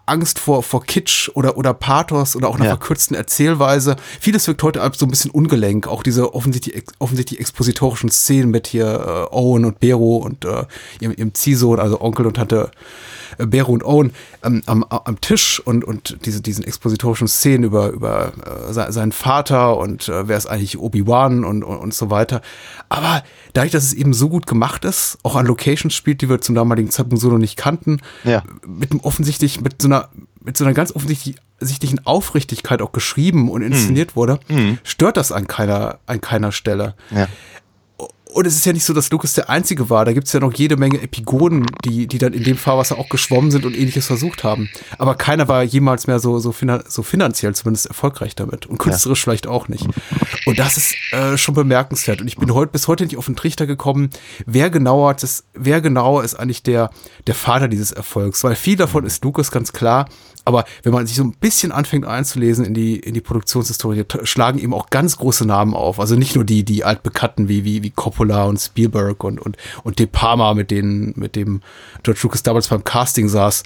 Angst vor, vor Kitsch oder, oder Pathos oder auch einer Ja. verkürzten Erzählweise. Vieles wirkt heute so ein bisschen ungelenk. Auch diese offensichtlich, offensichtlich expositorischen Szenen mit hier äh, Owen und Bero und äh, ihrem, ihrem Ziehsohn, also Onkel und Tante äh, Bero und Owen ähm, am, am Tisch und, und diese, diesen expositorischen Szenen über, über äh, seinen Vater und äh, wer ist eigentlich Obi-Wan und, und, und so weiter. Aber dadurch, dass es eben so gut gemacht ist, auch an Locations spielt, die wir zum damaligen Zeitpunkt so noch nicht kannten, Ja. mit einem offensichtlich, mit so einer, mit so einer ganz offensichtlichen Aufrichtigkeit auch geschrieben und inszeniert wurde, stört das an keiner, an keiner Stelle. Ja. Und es ist ja nicht so, dass Lucas der Einzige war. Da gibt's ja noch jede Menge Epigonen, die, die dann in dem Fahrwasser auch geschwommen sind und ähnliches versucht haben. Aber keiner war jemals mehr so, so, finan so finanziell zumindest erfolgreich damit. Und künstlerisch vielleicht auch nicht. Und das ist äh, schon bemerkenswert. Und ich bin heute bis heute nicht auf den Trichter gekommen, wer genauer das, wer genauer ist eigentlich der, der Vater dieses Erfolgs. Weil viel davon ist Lucas ganz klar. Aber wenn man sich so ein bisschen anfängt einzulesen in die, in die Produktionshistorie, schlagen eben auch ganz große Namen auf. Also nicht nur die, die altbekannten wie, wie, wie Coppola und Spielberg und, und, und De Palma, mit denen, mit dem George Lucas damals beim Casting saß,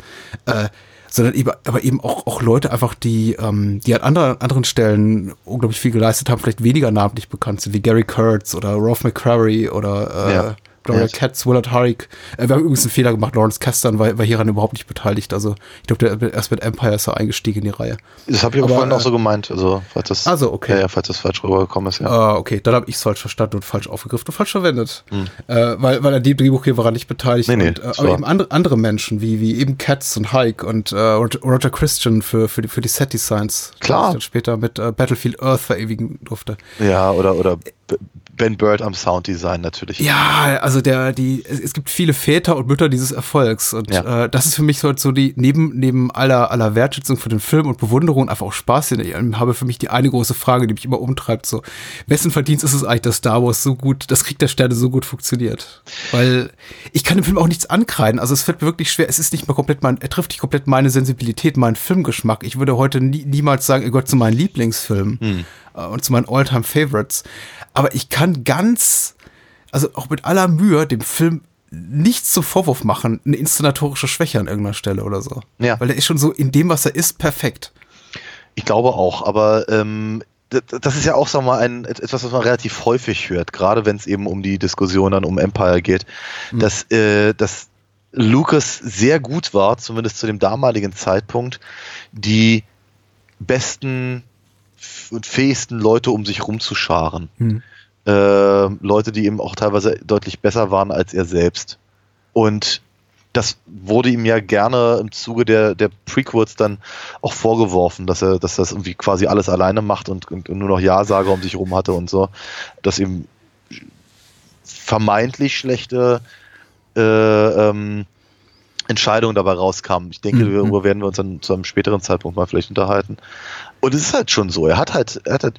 äh, sondern eben, aber eben auch, auch Leute einfach, die, ähm, die an anderen, anderen Stellen unglaublich viel geleistet haben, vielleicht weniger namentlich bekannt sind, wie Gary Kurtz oder Rolf McQuarrie oder äh, Ja. Gloria Ja. Katz, Willard Harrick. Äh, wir haben übrigens einen Fehler gemacht. Lawrence Kasdan war, war hieran überhaupt nicht beteiligt. Also ich glaube, der erst mit Empire ist er eingestiegen in die Reihe. Das habe ich aber vorhin auch äh, so gemeint. Also, falls das, Ah, so, okay. Ja, falls das falsch rübergekommen ist, ja. Ah, okay, dann habe ich es falsch verstanden und falsch aufgegriffen und falsch verwendet. Hm. Äh, weil, weil an dem Drehbuch hier war er nicht beteiligt. Nee, nee, und, äh, aber eben andere, andere Menschen, wie, wie eben Katz und Hike und äh, Roger Christian für, für, die, für die Set-Designs. Klar. Die ich dann später mit äh, Battlefield Earth verewigen durfte. Ja, oder, oder Ben Bird am Sounddesign natürlich. Ja, also der, die, es, gibt viele Väter und Mütter dieses Erfolgs. Und Ja. äh, das ist für mich so, halt so die, neben, neben aller, aller Wertschätzung für den Film und Bewunderung und einfach auch Spaß, den ich habe für mich die eine große Frage, die mich immer umtreibt: so, wessen Verdienst ist es eigentlich, dass Star Wars so gut, das Krieg der Sterne so gut funktioniert? Weil ich kann dem Film auch nichts ankreiden. Also es fällt mir wirklich schwer, es ist nicht mal komplett mein, er trifft nicht komplett meine Sensibilität, meinen Filmgeschmack. Ich würde heute nie, niemals sagen, er gehört zu meinen Lieblingsfilmen äh, und zu meinen Alltime Favorites. Aber ich kann ganz, also auch mit aller Mühe dem Film nichts zum Vorwurf machen, eine inszenatorische Schwäche an irgendeiner Stelle oder so. Ja. Weil der ist schon so in dem, was er ist, perfekt. Ich glaube auch, aber ähm, das ist ja auch, sag mal, ein, et- etwas, was man relativ häufig hört, gerade wenn es eben um die Diskussion dann um Empire geht, dass, äh, dass Lucas sehr gut war, zumindest zu dem damaligen Zeitpunkt, die besten und fähigsten Leute um sich rumzuscharen. Äh, Leute, die eben auch teilweise deutlich besser waren als er selbst. Und das wurde ihm ja gerne im Zuge der, der Prequels dann auch vorgeworfen, dass er, dass das irgendwie quasi alles alleine macht und, und nur noch Ja-Sager um sich rum hatte und so. Dass ihm vermeintlich schlechte äh, ähm, Entscheidungen dabei rauskamen. Ich denke, Mhm. darüber werden wir uns dann zu einem späteren Zeitpunkt mal vielleicht unterhalten. Und es ist halt schon so. Er hat halt, er hat halt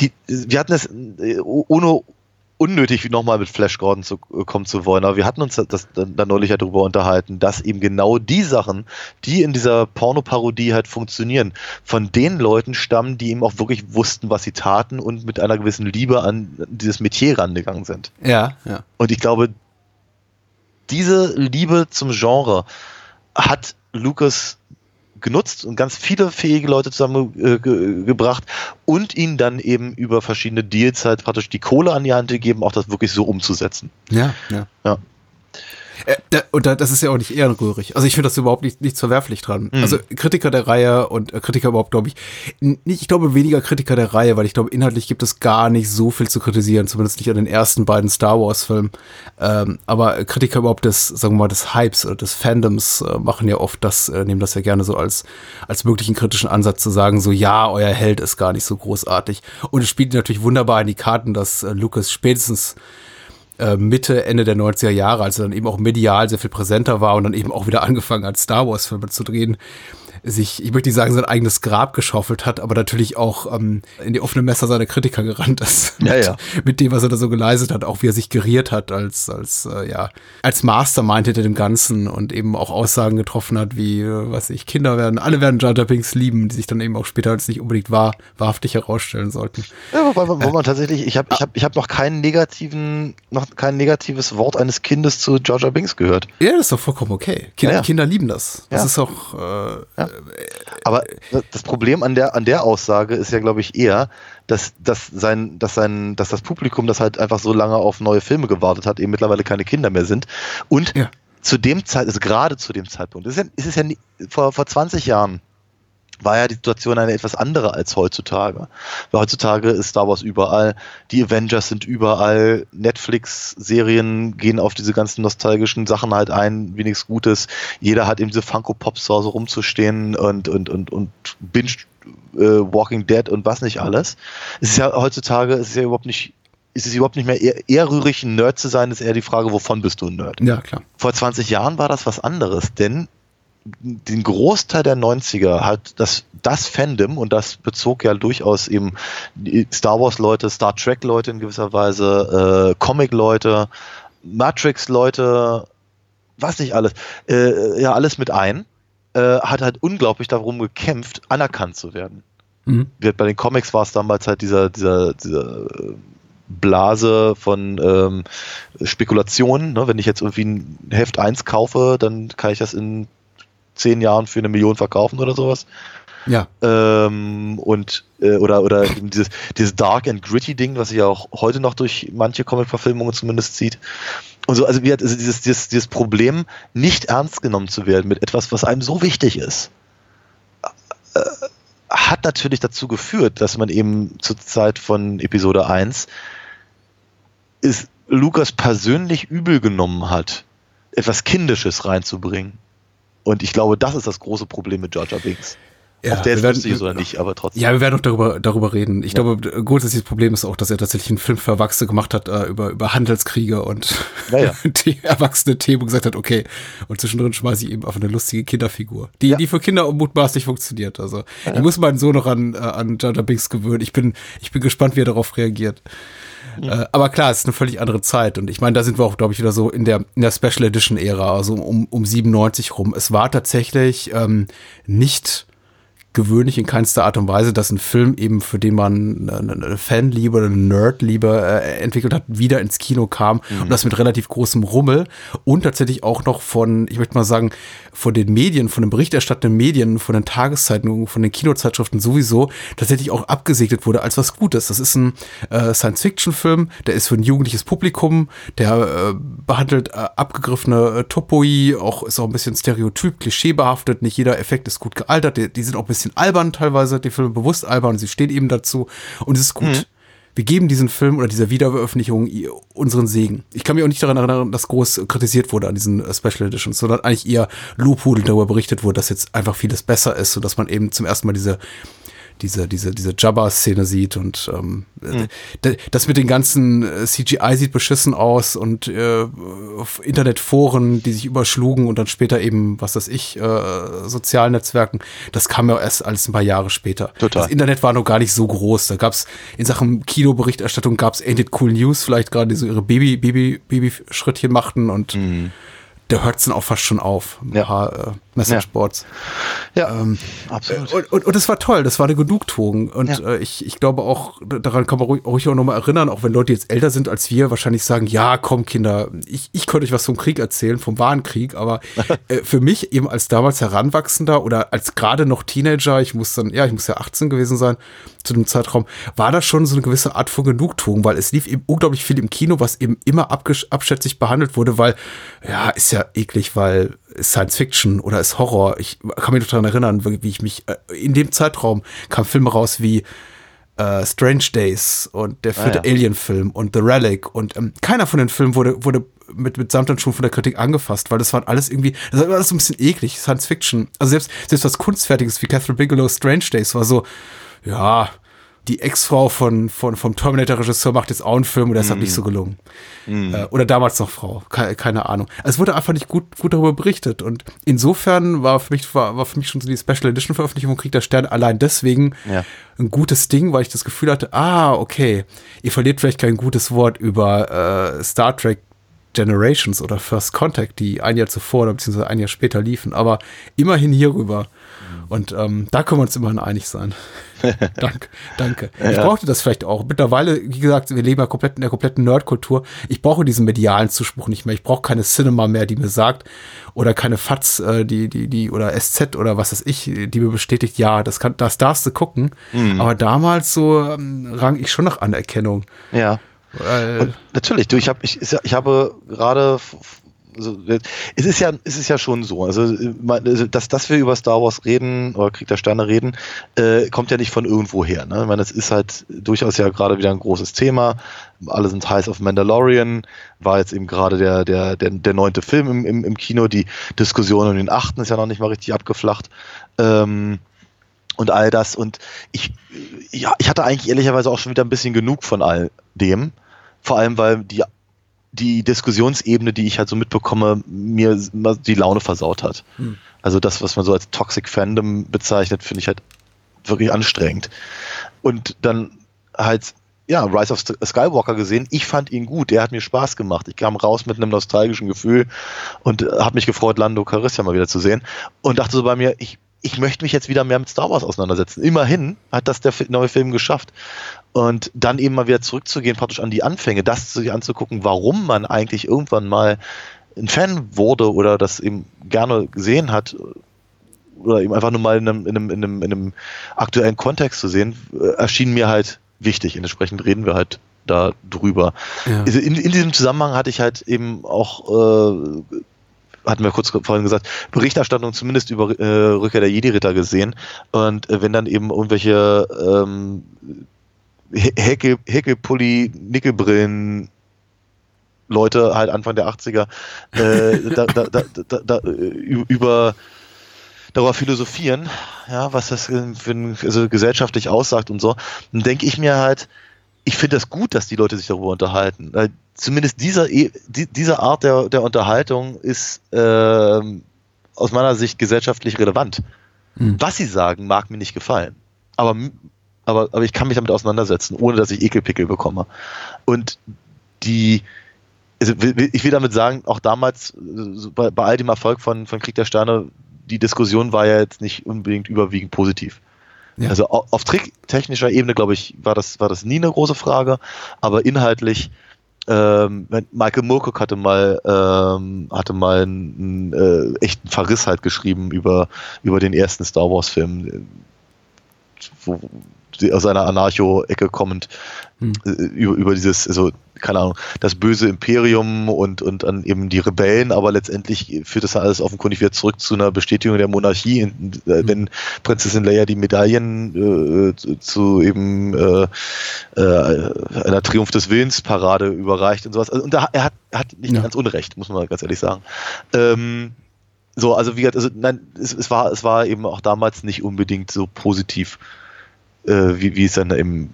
die, wir hatten es äh, ohne unnötig nochmal mit Flash Gordon zu, äh, kommen zu wollen, aber wir hatten uns das dann, dann neulich ja darüber unterhalten, dass eben genau die Sachen, die in dieser Pornoparodie halt funktionieren, von den Leuten stammen, die eben auch wirklich wussten, was sie taten und mit einer gewissen Liebe an dieses Metier rangegangen sind. Ja, ja. Und ich glaube, diese Liebe zum Genre hat Lucas genutzt und ganz viele fähige Leute zusammengebracht und ihnen dann eben über verschiedene Deals halt praktisch die Kohle an die Hand gegeben, auch das wirklich so umzusetzen. Ja, ja. Ja. Äh, und da, das ist ja auch nicht ehrenrührig. Also ich finde das überhaupt nicht, nichts verwerflich dran. Mhm. Also Kritiker der Reihe und äh, Kritiker überhaupt, glaube ich, nicht, ich glaube weniger Kritiker der Reihe, weil ich glaube, inhaltlich gibt es gar nicht so viel zu kritisieren, zumindest nicht an den ersten beiden Star Wars-Filmen. Ähm, aber Kritiker überhaupt des, sagen wir mal, des Hypes oder des Fandoms äh, machen ja oft das, äh, nehmen das ja gerne so als, als möglichen kritischen Ansatz zu sagen, so ja, euer Held ist gar nicht so großartig. Und es spielt natürlich wunderbar in die Karten, dass äh, Lucas spätestens Mitte, Ende der 90er Jahre, als er dann eben auch medial sehr viel präsenter war und dann eben auch wieder angefangen hat, Star Wars-Filme zu drehen, sich, ich möchte nicht sagen, sein eigenes Grab geschaufelt hat, aber natürlich auch ähm, in die offene Messer seiner Kritiker gerannt ist. Ja, mit, ja. mit dem, was er da so geleistet hat, auch wie er sich geriert hat als, als, äh, ja, als Mastermind hinter dem Ganzen und eben auch Aussagen getroffen hat, wie, äh, was ich, Kinder werden, alle werden Jar Jar Binks lieben, die sich dann eben auch später als nicht unbedingt wahr, wahrhaftig herausstellen sollten. Ja, wobei, wo man tatsächlich, ich habe ich hab, ich hab noch keinen negativen, noch kein negatives Wort eines Kindes zu Georgia Binks gehört. Ja, das ist doch vollkommen okay. Kinder, Ja, ja. Kinder lieben das. Das Ja. ist auch, äh, Aber das Problem an der, an der Aussage ist ja, glaube ich, eher, dass, dass, sein, dass, sein, dass das Publikum, das halt einfach so lange auf neue Filme gewartet hat, eben mittlerweile keine Kinder mehr sind. Und Ja. zu dem Zeit, also gerade zu dem Zeitpunkt, es ist ja, es ist ja nie, vor, vor 20 Jahren war ja die Situation eine etwas andere als heutzutage. Weil heutzutage ist Star Wars überall, die Avengers sind überall, Netflix-Serien gehen auf diese ganzen nostalgischen Sachen halt ein, wie nichts Gutes. Jeder hat eben diese Funko Pops zu Hause rumzustehen und, und, und, und binge äh, Walking Dead und was nicht alles. Es ist ja heutzutage, es ist ja überhaupt nicht ist es überhaupt nicht mehr eher, eher rührig, ein Nerd zu sein, ist eher die Frage, wovon bist du ein Nerd? Ja, klar. Vor 20 Jahren war das was anderes, denn den Großteil der 90er hat das, das Fandom, und das bezog ja durchaus eben Star Wars-Leute, Star Trek-Leute in gewisser Weise, äh, Comic-Leute, Matrix-Leute, was nicht alles, äh, ja, alles mit ein, äh, hat halt unglaublich darum gekämpft, anerkannt zu werden. Mhm. Bei den Comics war es damals halt dieser, dieser, dieser Blase von ähm, Spekulationen. Ne? Wenn ich jetzt irgendwie ein Heft 1 kaufe, dann kann ich das in zehn Jahren für eine Million verkaufen oder sowas. Ja. Ähm, und äh, oder oder dieses, dieses Dark and Gritty Ding, was sich ja auch heute noch durch manche Comic-Verfilmungen zumindest zieht. Und so, also, wie hat, also dieses, dieses, dieses Problem, nicht ernst genommen zu werden mit etwas, was einem so wichtig ist, äh, hat natürlich dazu geführt, dass man eben zur Zeit von Episode 1 ist Lukas persönlich übel genommen hat, etwas Kindisches reinzubringen. Und ich glaube, das ist das große Problem mit Georgia Binks. Ja, Ob der jetzt lustig ist oder nicht, aber trotzdem. Ja, wir werden auch darüber, darüber reden. Ich ja. glaube, grundsätzliches Problem ist auch, dass er tatsächlich einen Film für Erwachsene gemacht hat äh, über, über Handelskriege und ja, die erwachsene Themen gesagt hat, okay, und zwischendrin schmeiße ich eben auf eine lustige Kinderfigur, die, die für Kinder mutmaßlich funktioniert. Also ich muss meinen Sohn noch an, äh, an Georgia Binks gewöhnen. Ich bin, ich bin gespannt, wie er darauf reagiert. Äh, aber klar, es ist eine völlig andere Zeit. Und ich meine, da sind wir auch, glaube ich, wieder so in der, in der Special Edition Ära, also um, um 97 rum. Es war tatsächlich ähm, nicht gewöhnlich in keinster Art und Weise, dass ein Film eben, für den man eine Fanliebe oder eine Nerdliebe äh, entwickelt hat, wieder ins Kino kam mhm. und das mit relativ großem Rummel und tatsächlich auch noch von, ich möchte mal sagen, von den Medien, von den berichterstattenden Medien, von den Tageszeitungen, von den Kinozeitschriften sowieso tatsächlich auch abgesegnet wurde als was Gutes. Das ist ein äh, Science-Fiction-Film, der ist für ein jugendliches Publikum, der äh, behandelt äh, abgegriffene äh, Topoi, auch ist auch ein bisschen stereotyp, klischeebehaftet, nicht jeder Effekt ist gut gealtert, die, die sind auch ein bisschen bisschen albern teilweise, die Filme bewusst albern, sie stehen eben dazu und es ist gut. Mhm. Wir geben diesen Film oder dieser Wiederveröffentlichung unseren Segen. Ich kann mich auch nicht daran erinnern, dass groß kritisiert wurde an diesen äh, Special Editions, sondern eigentlich eher Lobhudel darüber berichtet wurde, dass jetzt einfach vieles besser ist, sodass man eben zum ersten Mal diese diese, diese, diese Jabba-Szene sieht und ähm, mhm. das mit den ganzen äh, CGI sieht beschissen aus und äh, Internetforen, die sich überschlugen und dann später eben, was weiß ich, äh, sozialen Netzwerken, das kam ja erst alles ein paar Jahre später. Total. Das Internet war noch gar nicht so groß. Da gab es in Sachen Kinoberichterstattung gab es Ain't It Cool News, vielleicht gerade die so ihre Baby, Baby, Baby-Schrittchen machten und mhm da hört es dann auch fast schon auf. Ein ja. paar äh, Messageboards. Ja, ja ähm, absolut. Und, und, und es war toll, das war eine Genugtuung. Und ja. äh, ich, ich glaube auch, daran kann man ruhig, ruhig auch nochmal erinnern, auch wenn Leute jetzt älter sind als wir, wahrscheinlich sagen, ja, komm Kinder, ich, ich könnte euch was vom Krieg erzählen, vom wahren Krieg, aber äh, für mich eben als damals Heranwachsender oder als gerade noch Teenager, ich muss dann, ja, ich muss ja 18 gewesen sein, zu dem Zeitraum, war das schon so eine gewisse Art von Genugtuung, weil es lief eben unglaublich viel im Kino, was eben immer abschätzig behandelt wurde, weil, ja, ist ja eklig, weil Science Fiction oder ist Horror. Ich kann mich noch daran erinnern, wie ich mich, äh, in dem Zeitraum kam Filme raus wie äh, Strange Days und der vierte ah, ja. Alien-Film und The Relic und ähm, keiner von den Filmen wurde, wurde mit, mit Samt schon von der Kritik angefasst, weil das war alles irgendwie, das war alles so ein bisschen eklig, Science Fiction. Also selbst, selbst was Kunstfertiges wie Catherine Bigelow Strange Days war so, ja, die Ex-Frau von, von, vom Terminator-Regisseur macht jetzt auch einen Film und der ist mm. halt nicht mhm. so gelungen. Mm. Äh, oder damals noch Frau, keine, keine, Ahnung. Also es wurde einfach nicht gut, gut darüber berichtet. Und insofern war für mich, war, war für mich schon so die Special Edition Veröffentlichung Krieg der Sterne allein deswegen ja. ein gutes Ding, weil ich das Gefühl hatte, ah, okay, ihr verliert vielleicht kein gutes Wort über äh, Star Trek Generations oder First Contact, die ein Jahr zuvor oder beziehungsweise ein Jahr später liefen, aber immerhin hierüber. Und ähm, da können wir uns immerhin einig sein. danke, danke. Ich ja. brauchte das vielleicht auch. Mittlerweile, wie gesagt, wir leben ja komplett in der kompletten Nerdkultur. Ich brauche diesen medialen Zuspruch nicht mehr. Ich brauche keine Cinema mehr, die mir sagt, oder keine FATS, äh, die, die, die, oder SZ oder was weiß ich, die mir bestätigt, ja, das kann, das darfst du gucken. Mhm. Aber damals so ähm, rang ich schon nach Anerkennung. Ja. Und natürlich, du, ich habe ich, ich habe gerade also, es ist ja, es ist ja schon so. Also, also, dass, dass wir über Star Wars reden oder Krieg der Sterne reden, äh, kommt ja nicht von irgendwo her. Ne? Ich meine, es ist halt durchaus ja gerade wieder ein großes Thema. Alle sind heiß auf Mandalorian, war jetzt eben gerade der, der, der, der neunte Film im, im, im Kino. Die Diskussion um den achten ist ja noch nicht mal richtig abgeflacht. Ähm, und all das. Und ich, ja, ich hatte eigentlich ehrlicherweise auch schon wieder ein bisschen genug von all dem. Vor allem, weil die die Diskussionsebene, die ich halt so mitbekomme, mir die Laune versaut hat. Hm. Also das, was man so als Toxic Fandom bezeichnet, finde ich halt wirklich anstrengend. Und dann halt, ja, Rise of Skywalker gesehen. Ich fand ihn gut. Er hat mir Spaß gemacht. Ich kam raus mit einem nostalgischen Gefühl und habe mich gefreut, Lando Calrissian mal wieder zu sehen. Und dachte so bei mir, ich, ich möchte mich jetzt wieder mehr mit Star Wars auseinandersetzen. Immerhin hat das der neue Film geschafft. Und dann eben mal wieder zurückzugehen, praktisch an die Anfänge, das sich anzugucken, warum man eigentlich irgendwann mal ein Fan wurde oder das eben gerne gesehen hat oder eben einfach nur mal in einem, in einem, in einem, in einem aktuellen Kontext zu sehen, äh, erschien mir halt wichtig. Entsprechend reden wir halt da drüber. Ja. Also in, in, diesem Zusammenhang hatte ich halt eben auch, äh, hatten wir kurz vorhin gesagt, Berichterstattung zumindest über äh, Rückkehr der Jedi-Ritter gesehen. Und äh, wenn dann eben irgendwelche ähm, Hecke, Heckepulli, Nickelbrillen, Leute halt Anfang der 80er äh, da, da, da, da, über darüber philosophieren, ja, was das für also gesellschaftlich aussagt und so, dann denke ich mir halt, ich finde das gut, dass die Leute sich darüber unterhalten. Weil zumindest dieser, e, diese Art der, der Unterhaltung ist äh, aus meiner Sicht gesellschaftlich relevant. Hm. Was sie sagen, mag mir nicht gefallen. Aber aber, aber ich kann mich damit auseinandersetzen, ohne dass ich Ekelpickel bekomme. Und die, also ich will damit sagen, auch damals bei, bei all dem Erfolg von, von Krieg der Sterne, die Diskussion war ja jetzt nicht unbedingt überwiegend positiv. Ja. Also auf tricktechnischer Ebene, glaube ich, war das, war das nie eine große Frage, aber inhaltlich, ähm, Michael Moorcock hatte mal, ähm, hatte mal einen, einen äh, echten Verriss halt geschrieben über, über den ersten Star Wars Film, wo, aus einer Anarcho-Ecke kommend hm. Äh, über, über dieses, also keine Ahnung, das böse Imperium und, und an eben die Rebellen, aber letztendlich führt das alles offenkundig wieder zurück zu einer Bestätigung der Monarchie, äh, hm. wenn Prinzessin Leia die Medaillen äh, zu, zu eben äh, äh, einer Triumph des Willens Parade überreicht und sowas. Also, und da, er hat, hat nicht ja. ganz Unrecht, muss man ganz ehrlich sagen. Ähm, so, also wie gesagt, also nein, es, es, war, es war eben auch damals nicht unbedingt so positiv äh, wie, wie es dann eben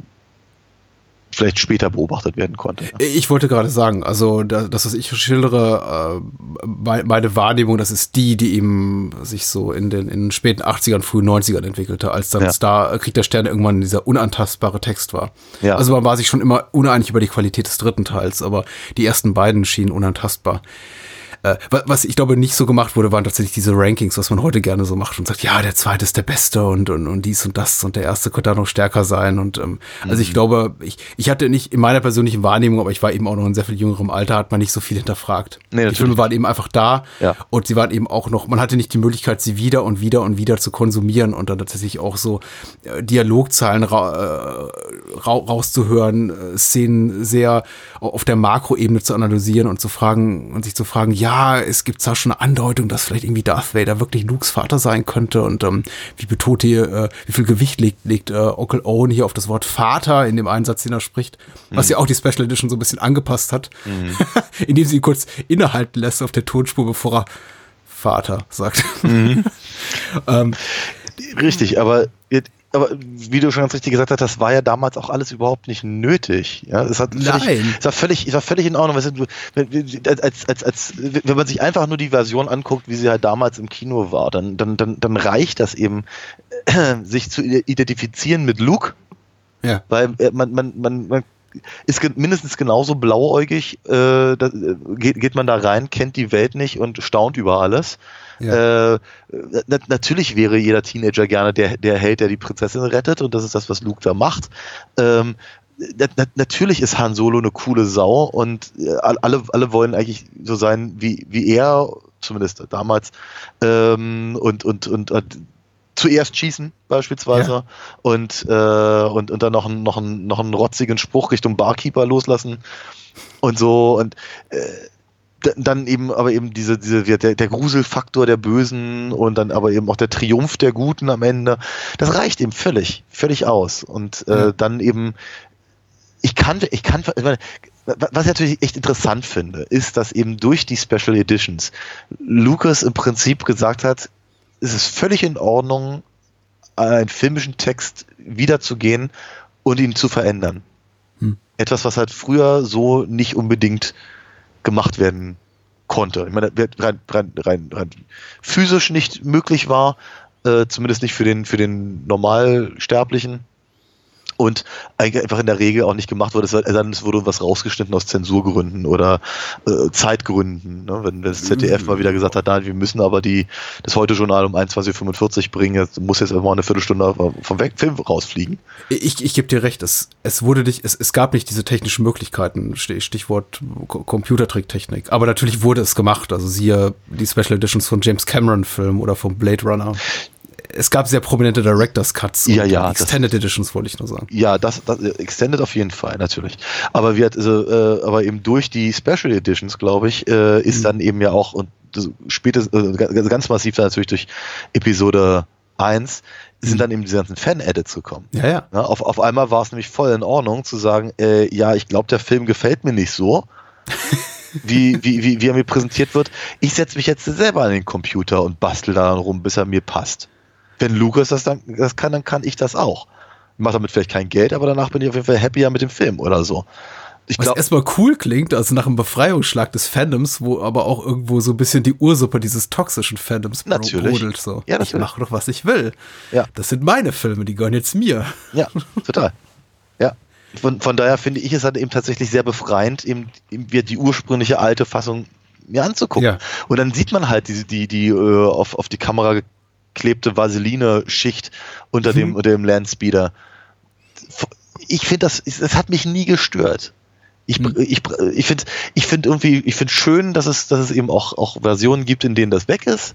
vielleicht später beobachtet werden konnte. Ich wollte gerade sagen, also das, das was ich schildere, äh, meine Wahrnehmung, das ist die, die eben sich so in den, in den späten 80ern, frühen 90ern entwickelte, als dann ja. Star äh, Krieg der Sterne irgendwann dieser unantastbare Text war. Ja. Also man war sich schon immer uneinig über die Qualität des dritten Teils, aber die ersten beiden schienen unantastbar. Äh, was ich glaube nicht so gemacht wurde, waren tatsächlich diese Rankings, was man heute gerne so macht und sagt, ja, der zweite ist der beste und, und, und dies und das und der erste könnte da noch stärker sein. Und ähm, mhm. also ich mhm. glaube, ich, ich hatte nicht in meiner persönlichen Wahrnehmung, aber ich war eben auch noch in sehr viel jüngerem Alter, hat man nicht so viel hinterfragt. Nee, die Filme waren eben einfach da ja. und sie waren eben auch noch, man hatte nicht die Möglichkeit, sie wieder und wieder und wieder zu konsumieren und dann tatsächlich auch so äh, Dialogzahlen ra äh, ra rauszuhören, äh, Szenen sehr auf der Makroebene zu analysieren und zu fragen und sich zu fragen, ja, ja, es gibt zwar schon eine Andeutung, dass vielleicht irgendwie Darth Vader wirklich Lukes Vater sein könnte und ähm, wie betont hier, äh, wie viel Gewicht legt, legt äh, Onkel Owen hier auf das Wort Vater in dem Einsatz, den er spricht, was mhm. ja auch die Special Edition so ein bisschen angepasst hat, mhm. indem sie ihn kurz innehalten lässt auf der Tonspur, bevor er Vater sagt. Mhm. ähm, Richtig, aber aber wie du schon ganz richtig gesagt hast, das war ja damals auch alles überhaupt nicht nötig. Ja, es hat völlig, Nein. Es war völlig, es war völlig in Ordnung. Weißt du, als, als, als, wenn man sich einfach nur die Version anguckt, wie sie halt damals im Kino war, dann, dann, dann, dann reicht das eben, sich zu identifizieren mit Luke. Ja. Weil äh, man, man, man, man ist mindestens genauso blauäugig, äh, da, geht, geht man da rein, kennt die Welt nicht und staunt über alles. Ja. Äh, na, natürlich wäre jeder Teenager gerne der, der Held, der die Prinzessin rettet und das ist das, was Luke da macht. Ähm, na, natürlich ist Han Solo eine coole Sau und äh, alle, alle wollen eigentlich so sein wie, wie er, zumindest damals. Ähm, und, und, und, und zuerst schießen beispielsweise ja. und, äh, und, und dann noch, einen, noch, noch einen rotzigen Spruch Richtung Barkeeper loslassen und so und äh, dann eben aber eben diese, diese der, der Gruselfaktor der Bösen und dann aber eben auch der Triumph der Guten am Ende. Das reicht eben völlig, völlig aus. Und äh, dann eben, ich kann, ich kann, ich meine, was ich natürlich echt interessant finde, ist, dass eben durch die Special Editions Lucas im Prinzip gesagt hat, es ist völlig in Ordnung, einen filmischen Text wiederzugehen und ihn zu verändern. Etwas, was halt früher so nicht unbedingt gemacht werden konnte. Ich meine, rein, rein, rein, rein physisch nicht möglich war, äh, zumindest nicht für den, für den Normalsterblichen. Und eigentlich einfach in der Regel auch nicht gemacht wurde, es es wurde was rausgeschnitten aus Zensurgründen oder äh, Zeitgründen. Ne? Wenn, wenn das ZDF mal wieder gesagt hat, nein, wir müssen aber die, das Heute-Journal um 21.45 Uhr bringen, jetzt muss jetzt mal eine Viertelstunde vom Film rausfliegen. Ich, ich gebe dir recht, es, es wurde nicht, es, es gab nicht diese technischen Möglichkeiten, Stich- Stichwort Computertricktechnik. Aber natürlich wurde es gemacht. Also siehe die Special Editions von James Cameron Film oder vom Blade Runner. Es gab sehr prominente Director's Cuts Ja, und ja, das- Extended Editions, wollte ich nur sagen. Ja, das, das Extended auf jeden Fall, natürlich. Aber wir, also, äh, aber eben durch die Special Editions, glaube ich, äh, ist dann eben ja auch und das spätestens, äh, ganz, ganz massiv dann natürlich durch Episode 1 sind dann eben diese ganzen Fan-Edits gekommen. Ja, ja. Ja, auf, auf einmal war es nämlich voll in Ordnung zu sagen, äh, ja, ich glaube, der Film gefällt mir nicht so, wie, wie, wie, wie er mir präsentiert wird. Ich setze mich jetzt selber an den Computer und bastel daran rum, bis er mir passt. Wenn Lucas das dann das kann, dann kann ich das auch. Ich mache damit vielleicht kein Geld, aber danach bin ich auf jeden Fall happier mit dem Film oder so. Ich Was glaube, erstmal cool klingt, also nach einem Befreiungsschlag des Fandoms, wo aber auch irgendwo so ein bisschen die Ursuppe dieses toxischen Fandoms Natürlich. brodelt. So. Ja, ich natürlich. mache doch, was ich will. Ja. Das sind meine Filme, die gehören jetzt mir. Ja, total. Ja. Von, von daher finde ich es halt eben tatsächlich sehr befreiend, eben, eben die ursprüngliche alte Fassung mir anzugucken. Ja. Und dann sieht man halt die, die, die äh, auf, auf die Kamera geklebte Vaseline-Schicht unter dem, unter dem Landspeeder. Ich finde das, es hat mich nie gestört. Ich, ich, ich finde ich find irgendwie, ich finde schön, dass es, dass es eben auch, auch Versionen gibt, in denen das weg ist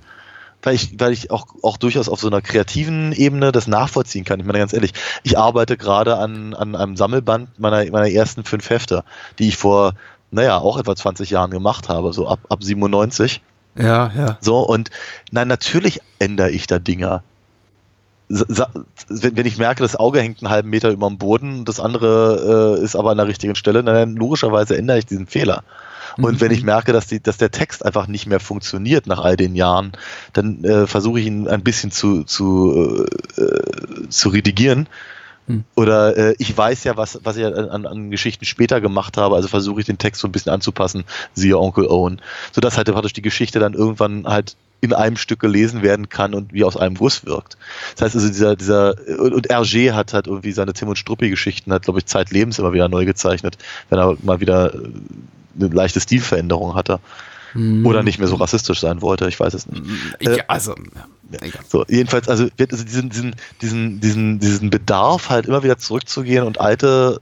weil ich, weil ich auch, auch durchaus auf so einer kreativen Ebene das nachvollziehen kann. Ich meine ganz ehrlich, ich arbeite gerade an, an einem Sammelband meiner, meiner ersten fünf Hefte, die ich vor, naja, auch etwa 20 Jahren gemacht habe, so ab, ab 97. Ja, ja. So, und nein, natürlich ändere ich da Dinge. Sa- sa- Wenn ich merke, das Auge hängt einen halben Meter über dem Boden, das andere äh, ist aber an der richtigen Stelle, dann logischerweise ändere ich diesen Fehler. Und wenn ich merke, dass, die, dass der Text einfach nicht mehr funktioniert nach all den Jahren, dann äh, versuche ich ihn ein bisschen zu, zu, äh, zu redigieren. Oder äh, ich weiß ja, was, was ich an, an Geschichten später gemacht habe, also versuche ich den Text so ein bisschen anzupassen, siehe Onkel Owen. Sodass halt praktisch die Geschichte dann irgendwann halt in einem Stück gelesen werden kann und wie aus einem Guss wirkt. Das heißt also, dieser, dieser, und, und Hergé hat halt irgendwie seine Tim und Struppi-Geschichten, hat, glaube ich, Zeitlebens immer wieder neu gezeichnet, wenn er mal wieder äh, eine leichte Stilveränderung hatte. Oder nicht mehr so rassistisch sein wollte, ich weiß es nicht. Äh, Ja, also, so, jedenfalls, also, also diesen, diesen, diesen, diesen, diesen Bedarf halt immer wieder zurückzugehen und alte,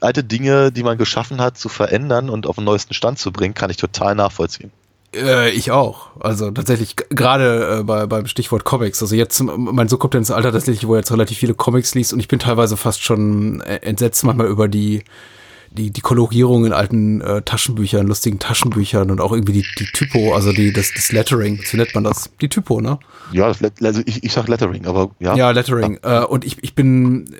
alte Dinge, die man geschaffen hat, zu verändern und auf den neuesten Stand zu bringen, kann ich total nachvollziehen. Äh, ich auch. Also tatsächlich, gerade äh, bei, beim Stichwort Comics. Also jetzt, mein Sohn kommt ja ins Alter tatsächlich, wo er jetzt relativ viele Comics liest und ich bin teilweise fast schon äh, entsetzt manchmal über die, die, die Kolorierung in alten äh, Taschenbüchern, lustigen Taschenbüchern und auch irgendwie die, die Typo, also die, das, das Lettering, so nennt man das. Die Typo, ne? Ja, das, Let- also ich, ich sag Lettering, aber ja. Ja, Lettering. Äh, und ich, ich bin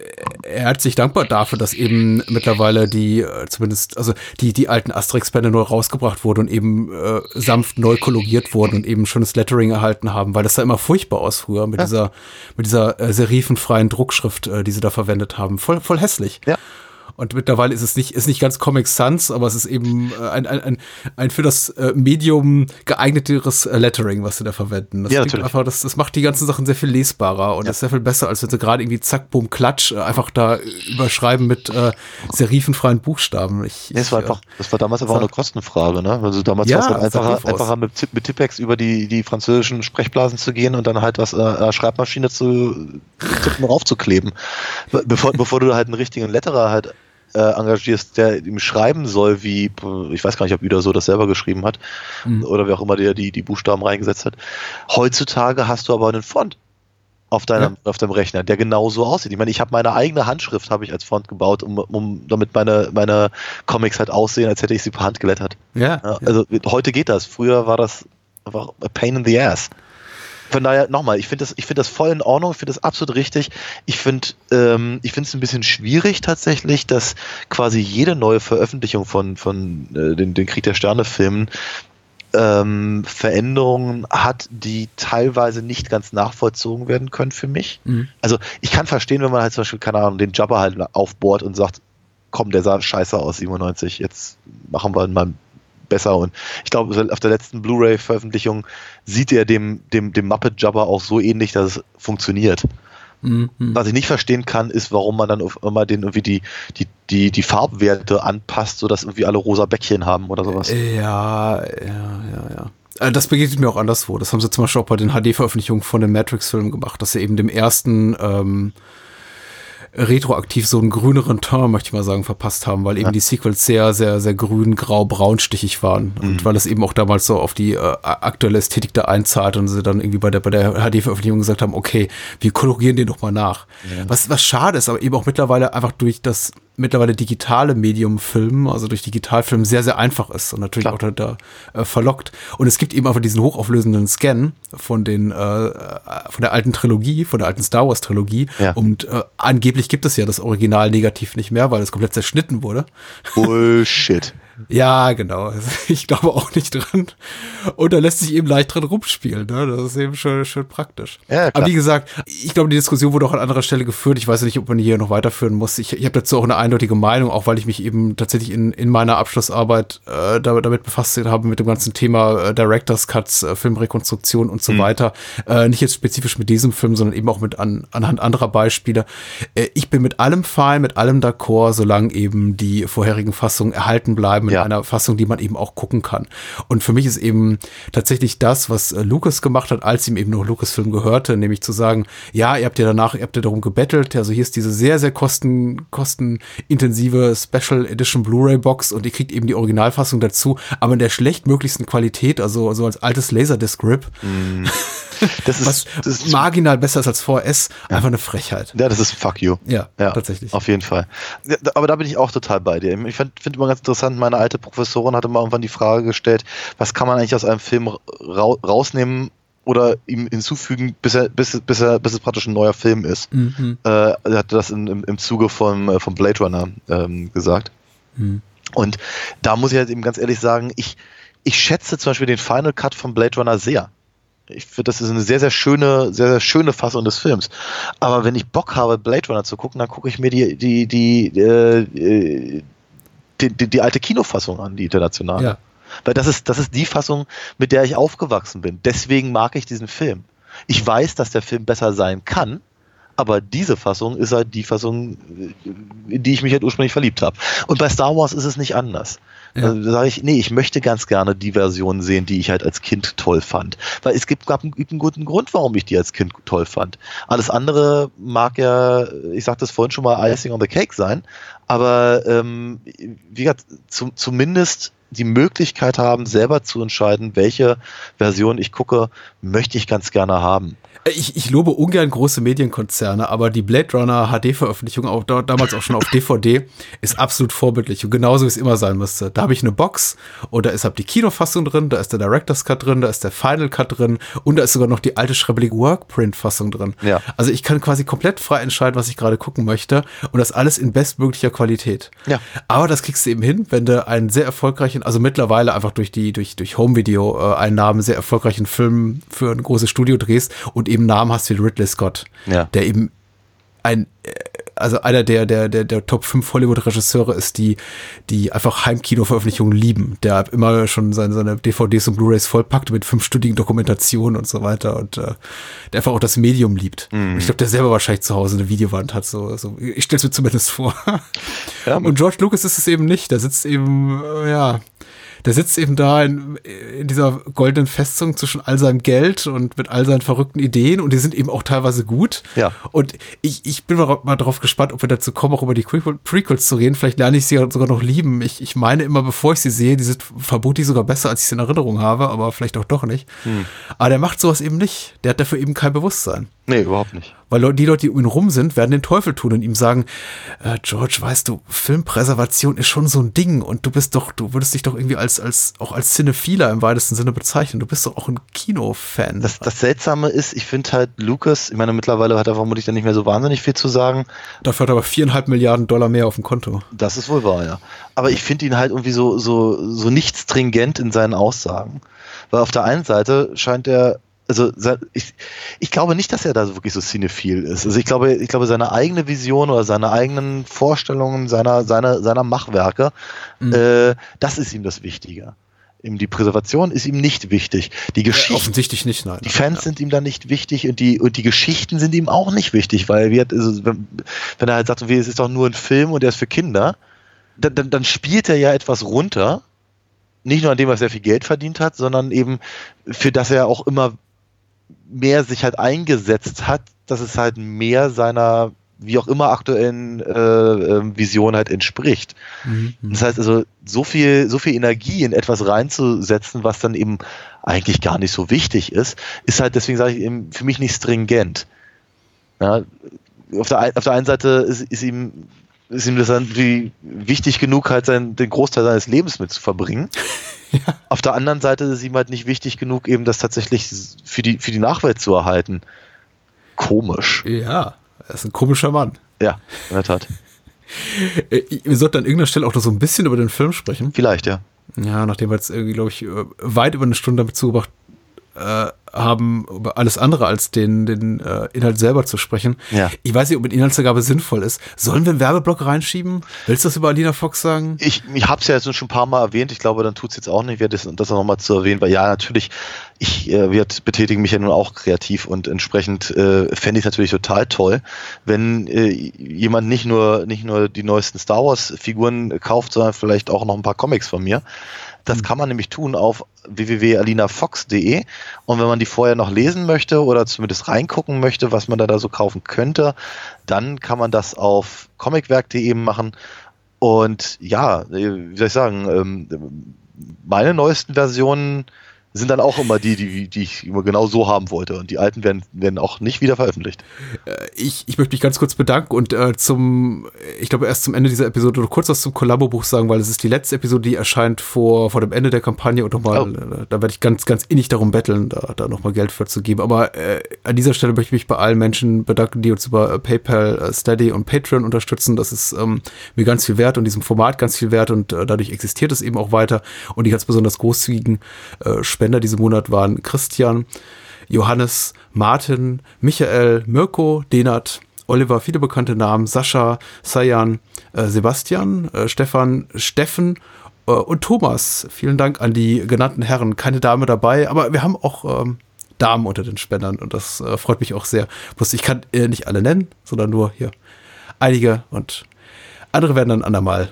herzlich dankbar dafür, dass eben mittlerweile die, äh, zumindest, also die, die alten Asterix-Bände neu rausgebracht wurden und eben äh, sanft neu koloriert wurden und eben schönes Lettering erhalten haben, weil das sah immer furchtbar aus früher mit dieser, mit dieser äh, serifenfreien Druckschrift, äh, die sie da verwendet haben. Voll, voll hässlich. Ja. Und mittlerweile ist es nicht, ist nicht ganz Comic Sans, aber es ist eben äh, ein, ein, ein, ein für das äh, Medium geeigneteres äh, Lettering, was sie da verwenden. Das Ja, natürlich. einfach, das, das macht die ganzen Sachen sehr viel lesbarer und ist sehr viel besser, als wenn sie gerade irgendwie zack, bumm, klatsch, einfach da überschreiben mit äh, serifenfreien Buchstaben. Ich, Nee, es war einfach, das war damals einfach auch eine Kostenfrage, ne? Also damals Ja, war es halt einfacher, einfacher mit, mit Tippex über die, die französischen Sprechblasen zu gehen und dann halt was äh, Schreibmaschine zu tippen und aufzukleben. Be- Bevor, bevor du halt einen richtigen Letterer halt äh, engagierst, der ihm schreiben soll, wie, ich weiß gar nicht, ob Uda so das selber geschrieben hat Mhm. oder wer auch immer der die, die Buchstaben reingesetzt hat. Heutzutage hast du aber einen Font. auf deinem, ja. auf deinem Rechner, der genau so aussieht. Ich meine, ich habe meine eigene Handschrift habe ich als Font gebaut, um, um damit meine, meine Comics halt aussehen, als hätte ich sie per Hand gelettert. Ja, ja. Also heute geht das. Früher war das einfach a pain in the ass. Von daher nochmal, ich finde das, ich finde das voll in Ordnung, ich finde das absolut richtig. Ich finde, ähm, ich finde es ein bisschen schwierig tatsächlich, dass quasi jede neue Veröffentlichung von von äh, den, den Krieg der Sterne Filmen ähm, Veränderungen hat, die teilweise nicht ganz nachvollzogen werden können für mich. Mhm. Also ich kann verstehen, wenn man halt zum Beispiel, keine Ahnung, den Jabba halt aufbohrt und sagt, komm, der sah scheiße aus, 97, jetzt machen wir mal besser. Und ich glaube, auf der letzten Blu-ray-Veröffentlichung sieht er dem, dem, dem Muppet Jabba auch so ähnlich, dass es funktioniert. Mhm. Was ich nicht verstehen kann, ist, warum man dann immer den irgendwie die, die, die, die Farbwerte anpasst, sodass irgendwie alle rosa Bäckchen haben oder sowas. Ja, ja, ja, ja. Äh, das begegnet mir auch anderswo. Das haben sie zum Beispiel auch bei den HD-Veröffentlichungen von den Matrix-Filmen gemacht, dass sie eben dem ersten ähm, retroaktiv so einen grüneren Ton, möchte ich mal sagen, verpasst haben, weil eben ja. die Sequels sehr, sehr, sehr grün, grau, braunstichig waren. Mhm. Und weil es eben auch damals so auf die äh, aktuelle Ästhetik da einzahlt und sie dann irgendwie bei der, bei der HD-Veröffentlichung gesagt haben, okay, wir kolorieren den doch mal nach. Ja. Was, was schade ist, aber eben auch mittlerweile einfach durch das mittlerweile digitale Medium Film, also durch Digitalfilm sehr, sehr einfach ist und natürlich Klar. auch da, da äh, verlockt. Und es gibt eben einfach diesen hochauflösenden Scan von den, äh, von der alten Trilogie, von der alten Star Wars Trilogie. Ja. Und äh, angeblich gibt es ja das Original negativ nicht mehr, weil es komplett zerschnitten wurde. Bullshit. Ja, genau. Ich glaube auch nicht dran. Und da lässt sich eben leicht dran rumspielen. Ne? Das ist eben schon, schon praktisch. Ja, Aber wie gesagt, ich glaube, die Diskussion wurde auch an anderer Stelle geführt. Ich weiß nicht, ob man hier noch weiterführen muss. Ich, ich habe dazu auch eine eindeutige Meinung, auch weil ich mich eben tatsächlich in, in meiner Abschlussarbeit äh, damit, damit befasst habe, mit dem ganzen Thema äh, Directors Cuts, äh, Filmrekonstruktion und so mhm. weiter. Äh, nicht jetzt spezifisch mit diesem Film, sondern eben auch mit an, anhand anderer Beispiele. Äh, ich bin mit allem fein, mit allem d'accord, solange eben die vorherigen Fassungen erhalten bleiben in ja. einer Fassung, die man eben auch gucken kann. Und für mich ist eben tatsächlich das, was äh, Lucas gemacht hat, als ihm eben noch Lucasfilm gehörte, nämlich zu sagen, ja, ihr habt ja danach, ihr habt ja darum gebettelt, also hier ist diese sehr, sehr kosten, kostenintensive Special Edition Blu-ray Box und ihr kriegt eben die Originalfassung dazu, aber in der schlechtmöglichsten Qualität, also, also als altes Laserdisc-Rip. Mm. Das ist, was das ist marginal besser ist als VS, ja. einfach eine Frechheit. Ja, das ist fuck you. Ja, ja tatsächlich. Auf jeden Fall. Ja, aber da bin ich auch total bei dir. Ich finde find immer ganz interessant, meine alte Professorin hatte mal irgendwann die Frage gestellt, was kann man eigentlich aus einem Film ra rausnehmen oder ihm hinzufügen, bis er, bis, bis er, bis es praktisch ein neuer Film ist. Mhm. Äh, er hatte das in, im, im Zuge vom, äh, vom Blade Runner ähm, gesagt. Mhm. Und da muss ich halt eben ganz ehrlich sagen, ich, ich schätze zum Beispiel den Final Cut von Blade Runner sehr. Ich finde, das ist eine sehr, sehr schöne, sehr, sehr schöne Fassung des Films. Aber wenn ich Bock habe, Blade Runner zu gucken, dann gucke ich mir die, die, die, äh, die, die, die, alte Kinofassung an, die internationale. Ja. Weil das ist, das ist die Fassung, mit der ich aufgewachsen bin. Deswegen mag ich diesen Film. Ich weiß, dass der Film besser sein kann, aber diese Fassung ist halt die Fassung, in die ich mich halt ursprünglich verliebt habe. Und bei Star Wars ist es nicht anders. Ja. Also, sage ich, nee, ich möchte ganz gerne die Version sehen, die ich halt als Kind toll fand. Weil es gibt, gab einen, einen guten Grund, warum ich die als Kind toll fand. Alles andere mag ja, ich sagte es vorhin schon mal, Icing on the Cake sein, aber ähm, wie gesagt, zu, zumindest die Möglichkeit haben, selber zu entscheiden, welche Version ich gucke, möchte ich ganz gerne haben. Ich, ich lobe ungern große Medienkonzerne, aber die Blade Runner HD-Veröffentlichung, auch da, damals auch schon auf DVD, ist absolut vorbildlich und genauso wie es immer sein müsste. Da habe ich eine Box und da ist halt die Kinofassung drin, da ist der Director's Cut drin, da ist der Final Cut drin und da ist sogar noch die alte schrebbelige Workprint-Fassung drin. Ja. Also ich kann quasi komplett frei entscheiden, was ich gerade gucken möchte und das alles in bestmöglicher Qualität. Ja. Aber das kriegst du eben hin, wenn du einen sehr erfolgreichen, also mittlerweile einfach durch die, durch, durch Home-Video-Einnahmen sehr erfolgreichen Film für ein großes Studio drehst und eben Namen hast wie Ridley Scott, ja. der eben ein, also einer der, der, der, der Top 5 Hollywood-Regisseure ist, die, die einfach Heimkino-Veröffentlichungen lieben, der immer schon seine, seine DVDs und Blu-Rays vollpackt mit fünfstündigen Dokumentationen und so weiter und äh, der einfach auch das Medium liebt. Mhm. Ich glaube, der selber wahrscheinlich zu Hause eine Videowand hat, so, so ich stelle es mir zumindest vor. Ja, und George Lucas ist es eben nicht, der sitzt eben, äh, ja, der sitzt eben da in, in dieser goldenen Festung zwischen all seinem Geld und mit all seinen verrückten Ideen und die sind eben auch teilweise gut. Ja. Und ich, ich bin mal, mal drauf gespannt, ob wir dazu kommen, auch über die Prequels zu reden. Vielleicht lerne ich sie sogar noch lieben. Ich, ich meine immer, bevor ich sie sehe, die sind vermutlich sogar besser, als ich sie in Erinnerung habe, aber vielleicht auch doch nicht. Hm. Aber der macht sowas eben nicht. Der hat dafür eben kein Bewusstsein. Nee, überhaupt nicht. Weil die Leute, die um ihn rum sind, werden den Teufel tun und ihm sagen, äh, George, weißt du, Filmpräservation ist schon so ein Ding und du bist doch, du würdest dich doch irgendwie als, als, auch als Cinephiler im weitesten Sinne bezeichnen. Du bist doch auch ein Kinofan. Das, das Seltsame ist, ich finde halt Lucas, ich meine, mittlerweile hat er vermutlich dann nicht mehr so wahnsinnig viel zu sagen. Dafür hat er aber viereinhalb Milliarden Dollar mehr auf dem Konto. Das ist wohl wahr, ja. Aber ich finde ihn halt irgendwie so, so, so nicht stringent in seinen Aussagen. Weil auf der einen Seite scheint er also ich, ich glaube nicht, dass er da wirklich so cinephil ist. Also ich glaube, ich glaube, seine eigene Vision oder seine eigenen Vorstellungen seiner, seiner, seiner Machwerke, mhm. äh, das ist ihm das Wichtige. Ihm die Präservation ist ihm nicht wichtig. Die Geschichte, ja, offensichtlich nicht, nein. Die Fans ja. sind ihm da nicht wichtig und die, und die Geschichten sind ihm auch nicht wichtig, weil wir, also, wenn, wenn er halt sagt, es ist doch nur ein Film und der ist für Kinder, dann, dann, dann spielt er ja etwas runter, nicht nur an dem, was er viel Geld verdient hat, sondern eben für das er auch immer mehr sich halt eingesetzt hat, dass es halt mehr seiner wie auch immer aktuellen äh, ähm, Vision halt entspricht. Mhm. Das heißt also, so viel, so viel Energie in etwas reinzusetzen, was dann eben eigentlich gar nicht so wichtig ist, ist halt, deswegen sage ich eben, für mich nicht stringent. Ja, auf, der, auf der einen Seite ist, ist ihm ist ihm das dann wie wichtig genug, halt sein, den Großteil seines Lebens mit zu verbringen. Ja. Auf der anderen Seite ist es ihm halt nicht wichtig genug, eben das tatsächlich für die, für die Nachwelt zu erhalten. Komisch. Ja, er ist ein komischer Mann. Ja, in der Tat. Äh, wir sollten an irgendeiner Stelle auch noch so ein bisschen über den Film sprechen. Vielleicht, ja. Ja, nachdem wir jetzt irgendwie, glaube ich, äh, weit über eine Stunde damit zugebracht äh, haben, über alles andere als den, den äh, Inhalt selber zu sprechen. Ja. Ich weiß nicht, ob eine Inhaltsangabe sinnvoll ist. Sollen wir einen Werbeblock reinschieben? Willst du das über Alina Fox sagen? Ich, ich habe es ja jetzt schon ein paar Mal erwähnt. Ich glaube, dann tut es jetzt auch nicht das, das nochmal zu erwähnen, weil ja, natürlich, ich äh, wird, betätige mich ja nun auch kreativ und entsprechend äh, fände ich es natürlich total toll, wenn äh, jemand nicht nur, nicht nur die neuesten Star Wars-Figuren kauft, sondern vielleicht auch noch ein paar Comics von mir. Das hm. kann man nämlich tun auf www.alinafox.de und wenn man die vorher noch lesen möchte oder zumindest reingucken möchte, was man da, da so kaufen könnte, dann kann man das auf comicwerk.de machen und ja, wie soll ich sagen, ähm, meine neuesten Versionen sind dann auch immer die, die, die ich immer genau so haben wollte. Und die alten werden, werden auch nicht wieder veröffentlicht. Äh, ich, ich möchte mich ganz kurz bedanken und äh, zum, ich glaube erst zum Ende dieser Episode oder kurz was zum Kollabobuch sagen, weil es ist die letzte Episode, die erscheint vor, vor dem Ende der Kampagne und nochmal, oh. äh, da werde ich ganz, ganz innig darum betteln, da, da nochmal Geld für zu geben. Aber äh, an dieser Stelle möchte ich mich bei allen Menschen bedanken, die uns über PayPal, äh, Steady und Patreon unterstützen. Das ist ähm, mir ganz viel wert und diesem Format ganz viel wert und äh, dadurch existiert es eben auch weiter. Und die ganz besonders großzügigen äh, Spender diesen Monat waren Christian, Johannes, Martin, Michael, Mirko, Denat, Oliver, viele bekannte Namen, Sascha, Sayan, äh, Sebastian, äh, Stefan, Steffen äh, und Thomas. Vielen Dank an die genannten Herren. Keine Dame dabei, aber wir haben auch ähm, Damen unter den Spendern und das äh, freut mich auch sehr. Bloß ich kann äh, nicht alle nennen, sondern nur hier einige und andere werden dann andermal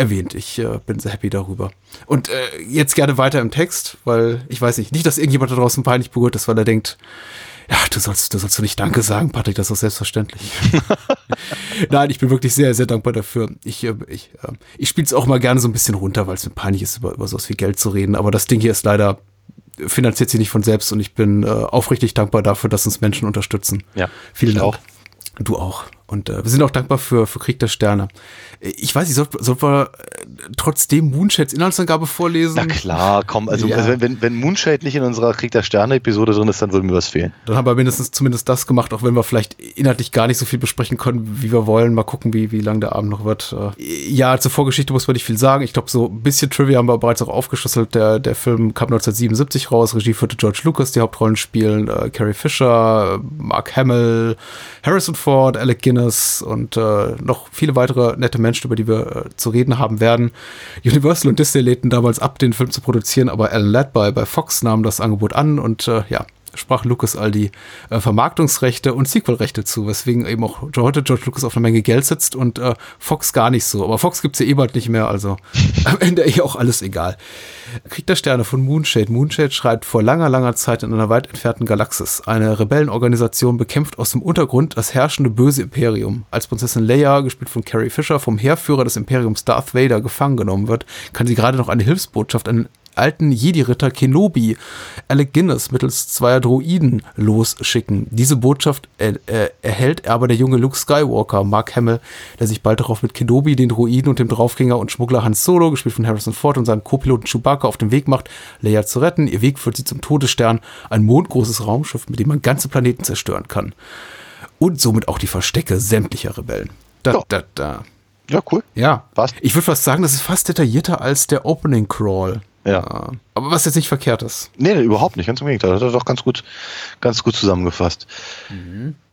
erwähnt. Ich äh, bin sehr happy darüber. Und äh, jetzt gerne weiter im Text, weil ich weiß nicht, nicht, dass irgendjemand da draußen peinlich berührt ist, weil er denkt, ja, du sollst, du sollst du nicht Danke sagen, Patrick, das ist selbstverständlich. Nein, ich bin wirklich sehr, sehr dankbar dafür. Ich, äh, ich, äh, ich spiele es auch mal gerne so ein bisschen runter, weil es mir peinlich ist, über, über so viel Geld zu reden. Aber das Ding hier ist leider finanziert sich nicht von selbst und ich bin äh, aufrichtig dankbar dafür, dass uns Menschen unterstützen. Ja. Vielen Dank. Auch. Du auch. Und äh, wir sind auch dankbar für, für Krieg der Sterne. Ich weiß nicht, sollten soll wir äh, trotzdem Moonshades Inhaltsangabe vorlesen? Na klar, komm, also, ja. also wenn, wenn Moonshade nicht in unserer Krieg der Sterne-Episode drin ist, dann würde mir was fehlen. Dann haben wir mindestens zumindest das gemacht, auch wenn wir vielleicht inhaltlich gar nicht so viel besprechen können, wie wir wollen. Mal gucken, wie, wie lang der Abend noch wird. Äh, ja, zur Vorgeschichte muss man nicht viel sagen. Ich glaube, so ein bisschen Trivia haben wir bereits auch aufgeschlüsselt. Der, der Film kam 1977 raus, Regie führte George Lucas, die Hauptrollen spielen äh, Carrie Fisher, Mark Hamill, Harrison Ford, Alec Guinness und äh, noch viele weitere nette Menschen, über die wir äh, zu reden haben werden. Universal und Disney lehnten damals ab, den Film zu produzieren, aber Alan Ladd bei, bei Fox nahm das Angebot an und äh, ja, sprach Lucas all die äh, Vermarktungsrechte und Sequelrechte zu, weswegen eben auch heute George Lucas auf eine Menge Geld sitzt und äh, Fox gar nicht so. Aber Fox gibt's ja eh bald nicht mehr, also am Ende eh auch alles egal. Krieg der Sterne von Moonshade. Moonshade schreibt vor langer, langer Zeit in einer weit entfernten Galaxis. Eine Rebellenorganisation bekämpft aus dem Untergrund das herrschende böse Imperium. Als Prinzessin Leia, gespielt von Carrie Fisher, vom Heerführer des Imperiums Darth Vader gefangen genommen wird, kann sie gerade noch eine Hilfsbotschaft an alten Jedi-Ritter Kenobi, Alec Guinness, mittels zweier Droiden losschicken. Diese Botschaft er, er, erhält aber der junge Luke Skywalker, Mark Hamill, der sich bald darauf mit Kenobi, den Droiden und dem Draufgänger und Schmuggler Han Solo, gespielt von Harrison Ford und seinem Co-Piloten Chewbacca, auf den Weg macht, Leia zu retten. Ihr Weg führt sie zum Todesstern, ein mondgroßes Raumschiff, mit dem man ganze Planeten zerstören kann. Und somit auch die Verstecke sämtlicher Rebellen. Da, da, da. Ja, cool. Ja, Passt. ich würde fast sagen, das ist fast detaillierter als der Opening Crawl. Ja. Aber was jetzt nicht verkehrt ist. Nee, überhaupt nicht. Ganz im Gegenteil. Das hat er doch ganz gut, ganz gut zusammengefasst.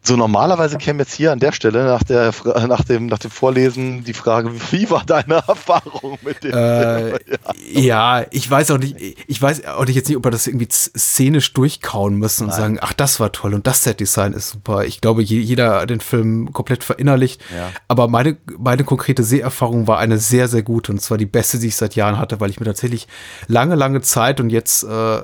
So normalerweise käme jetzt hier an der Stelle nach, der, nach, dem, nach dem Vorlesen die Frage, wie war deine Erfahrung mit dem Äh, ja, ich weiß auch nicht, ich weiß auch nicht jetzt nicht, ob wir das irgendwie szenisch durchkauen müssen und sagen, ach, das war toll und das Setdesign ist super. Ich glaube, je, jeder hat den Film komplett verinnerlicht. Ja. Aber meine, meine konkrete Seherfahrung war eine sehr, sehr gute und zwar die beste, die ich seit Jahren hatte, weil ich mir tatsächlich lange, lange Zeit und jetzt äh,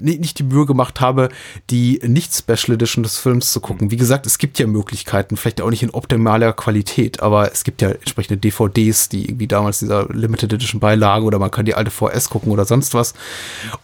nicht, die Mühe gemacht habe, die Nicht-Special Edition des Films zu gucken. Wie gesagt, es gibt ja Möglichkeiten, vielleicht auch nicht in optimaler Qualität, aber es gibt ja entsprechende DVDs, die irgendwie damals dieser Limited Edition beilagen oder man kann die alte VS gucken oder sonst was.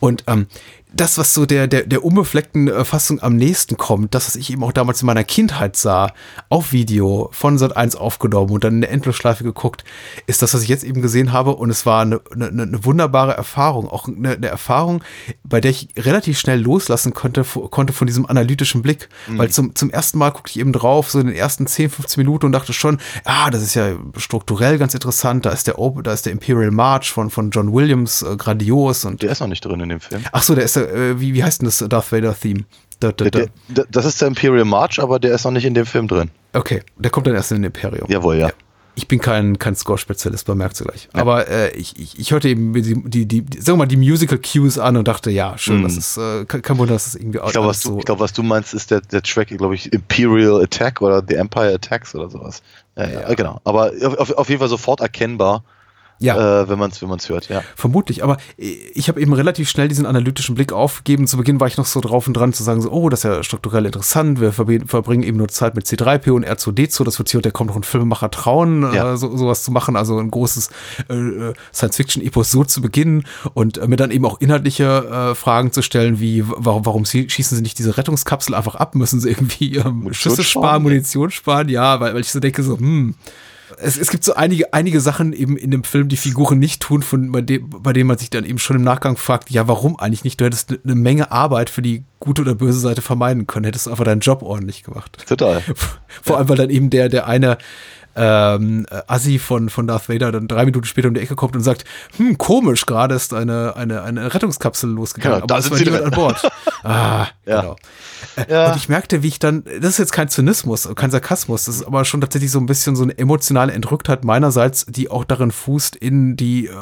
Und ähm, das, was so der, der, der unbefleckten äh, Fassung am nächsten kommt, das, was ich eben auch damals in meiner Kindheit sah, auf Video von Sat 1 aufgenommen und dann in der Endlosschleife geguckt, ist das, was ich jetzt eben gesehen habe. Und es war eine, eine, eine wunderbare Erfahrung. Auch eine, eine Erfahrung, bei der ich relativ schnell loslassen konnte, konnte von diesem analytischen Blick. Weil zum, zum ersten Mal guckte ich eben drauf, so in den ersten 10, 15 Minuten und dachte schon, ah, das ist ja strukturell ganz interessant. Da ist der, da ist der Imperial March von, von John Williams äh, grandios und Der ist noch nicht drin in dem Film. Ach so, der ist der, äh, wie, wie heißt denn das Darth Vader Theme? Da, da, da. das ist der Imperial March, aber der ist noch nicht in dem Film drin. Okay, der kommt dann erst in den Imperium. Jawohl, ja. Ich bin kein, kein Score-Spezialist, man merkt es gleich. Aber äh, ich, ich, ich hörte eben die, die, die, sagen wir mal, die Musical Cues an und dachte, ja, schön, das ist, äh, kein, Wunder, dass es irgendwie Ich glaube, was, alles du- ich glaub, was du meinst, ist der, der Track, glaube ich, Imperial Attack oder The Empire Attacks oder sowas. Ja, ja, Ja. genau. Aber auf, auf jeden Fall sofort erkennbar, ja. äh, wenn man es wenn man's hört, ja. Vermutlich, aber ich habe eben relativ schnell diesen analytischen Blick aufgegeben. Zu Beginn war ich noch so drauf und dran zu sagen, so, oh, das ist ja strukturell interessant. Wir verbringen eben nur Zeit mit C3PO und R2D2. Das wird sich und der kommt noch ein Filmemacher trauen, Ja. äh, so, sowas zu machen. Also ein großes äh, Science-Fiction-Epos so zu beginnen und äh, mir dann eben auch inhaltliche äh, Fragen zu stellen, wie warum, warum schießen sie nicht diese Rettungskapsel einfach ab? Müssen sie irgendwie ähm, Schüsse sparen? sparen, Munition sparen? Ja, weil, weil ich so denke, so, hm, es, es gibt so einige, einige Sachen eben in dem Film, die Figuren nicht tun, von, bei, dem, bei denen man sich dann eben schon im Nachgang fragt, ja, warum eigentlich nicht? Du hättest eine ne Menge Arbeit für die gute oder böse Seite vermeiden können, hättest du einfach deinen Job ordentlich gemacht. Total. Vor allem, weil dann eben der, der eine ähm, äh, Assi von, von Darth Vader dann drei Minuten später um die Ecke kommt und sagt, hm, komisch, gerade ist eine, eine, eine Rettungskapsel losgegangen, Genau, da aber es sind war sie niemand an. Bord. Ah, Ja. genau. Äh, Ja. Und ich merkte, wie ich dann, das ist jetzt kein Zynismus, kein Sarkasmus, das ist aber schon tatsächlich so ein bisschen so eine emotionale Entrücktheit meinerseits, die auch darin fußt in die äh,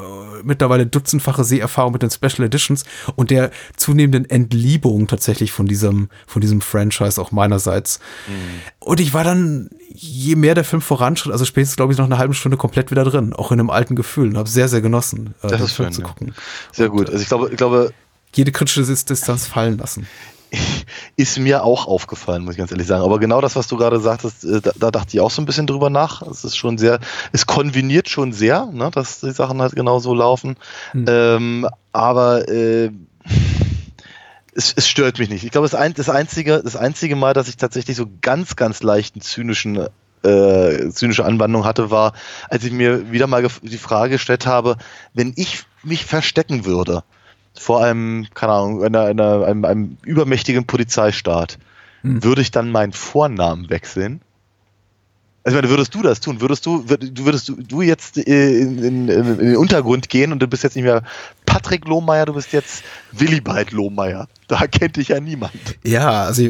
mittlerweile dutzendfache Seherfahrung mit den Special Editions und der zunehmenden Entliebung tatsächlich von diesem, von diesem Franchise auch meinerseits. Mhm. Und ich war dann, je mehr der Film voranschritt, also spätestens glaube ich nach einer halben Stunde komplett wieder drin, auch in einem alten Gefühl und habe sehr, sehr genossen, äh, Das den ist Film schön, zu ja. gucken. Sehr gut. Also ich glaube, ich glaube, Jede kritische Dis- Distanz fallen lassen. ist mir auch aufgefallen, muss ich ganz ehrlich sagen. Aber genau das, was du gerade sagtest, äh, da, da dachte ich auch so ein bisschen drüber nach. Es ist schon sehr, es konveniert schon sehr, ne, dass die Sachen halt genau so laufen. Hm. Ähm, aber äh, es, es stört mich nicht. Ich glaube, das, ein, das, einzige, das einzige Mal, dass ich tatsächlich so ganz, ganz leichten zynischen äh, zynische Anwandlung hatte, war, als ich mir wieder mal die Frage gestellt habe, wenn ich mich verstecken würde vor einem, keine Ahnung, einer, einer, einem, einem übermächtigen Polizeistaat, Hm. würde ich dann meinen Vornamen wechseln? Also, ich meine, würdest du das tun? Würdest du, würd- du würdest du, du jetzt äh, in, in, in den Untergrund gehen und du bist jetzt nicht mehr Patrick Lohmeier, du bist jetzt Willibald Lohmeier. Da kennt dich ja niemand. Ja, also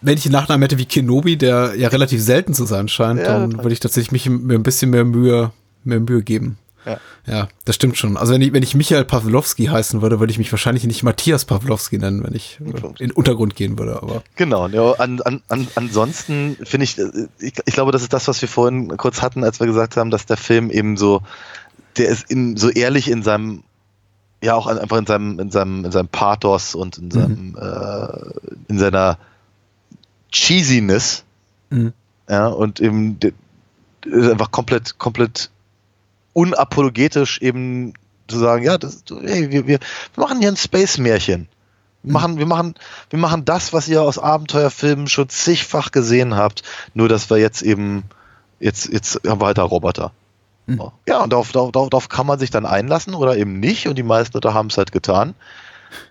wenn ich einen Nachnamen hätte wie Kenobi, der ja relativ selten zu sein scheint, Ja, dann würde ich tatsächlich mich mir ein bisschen mehr Mühe, mehr Mühe geben. Ja. Ja, das stimmt schon. Also wenn ich, wenn ich Michael Pawlowski heißen würde, würde ich mich wahrscheinlich nicht Matthias Pawlowski nennen, wenn ich äh, in den Untergrund gehen würde. Aber Genau, ja, an, an, an, ansonsten finde ich, äh, ich, ich glaube, das ist das, was wir vorhin kurz hatten, als wir gesagt haben, dass der Film eben so, der ist in, so ehrlich in seinem, ja auch einfach in seinem, in seinem, in seinem Pathos und in seinem, äh, in seiner Cheesiness, Mhm. ja, und eben ist einfach komplett, komplett unapologetisch eben zu sagen, ja, das, hey, wir, wir machen hier ein Space-Märchen. Wir machen, wir, machen, wir machen das, was ihr aus Abenteuerfilmen schon zigfach gesehen habt, nur dass wir jetzt eben, jetzt, jetzt haben wir halt da Roboter. Mhm. Ja, und darauf, darauf, darauf kann man sich dann einlassen oder eben nicht und die meisten Leute haben es halt getan.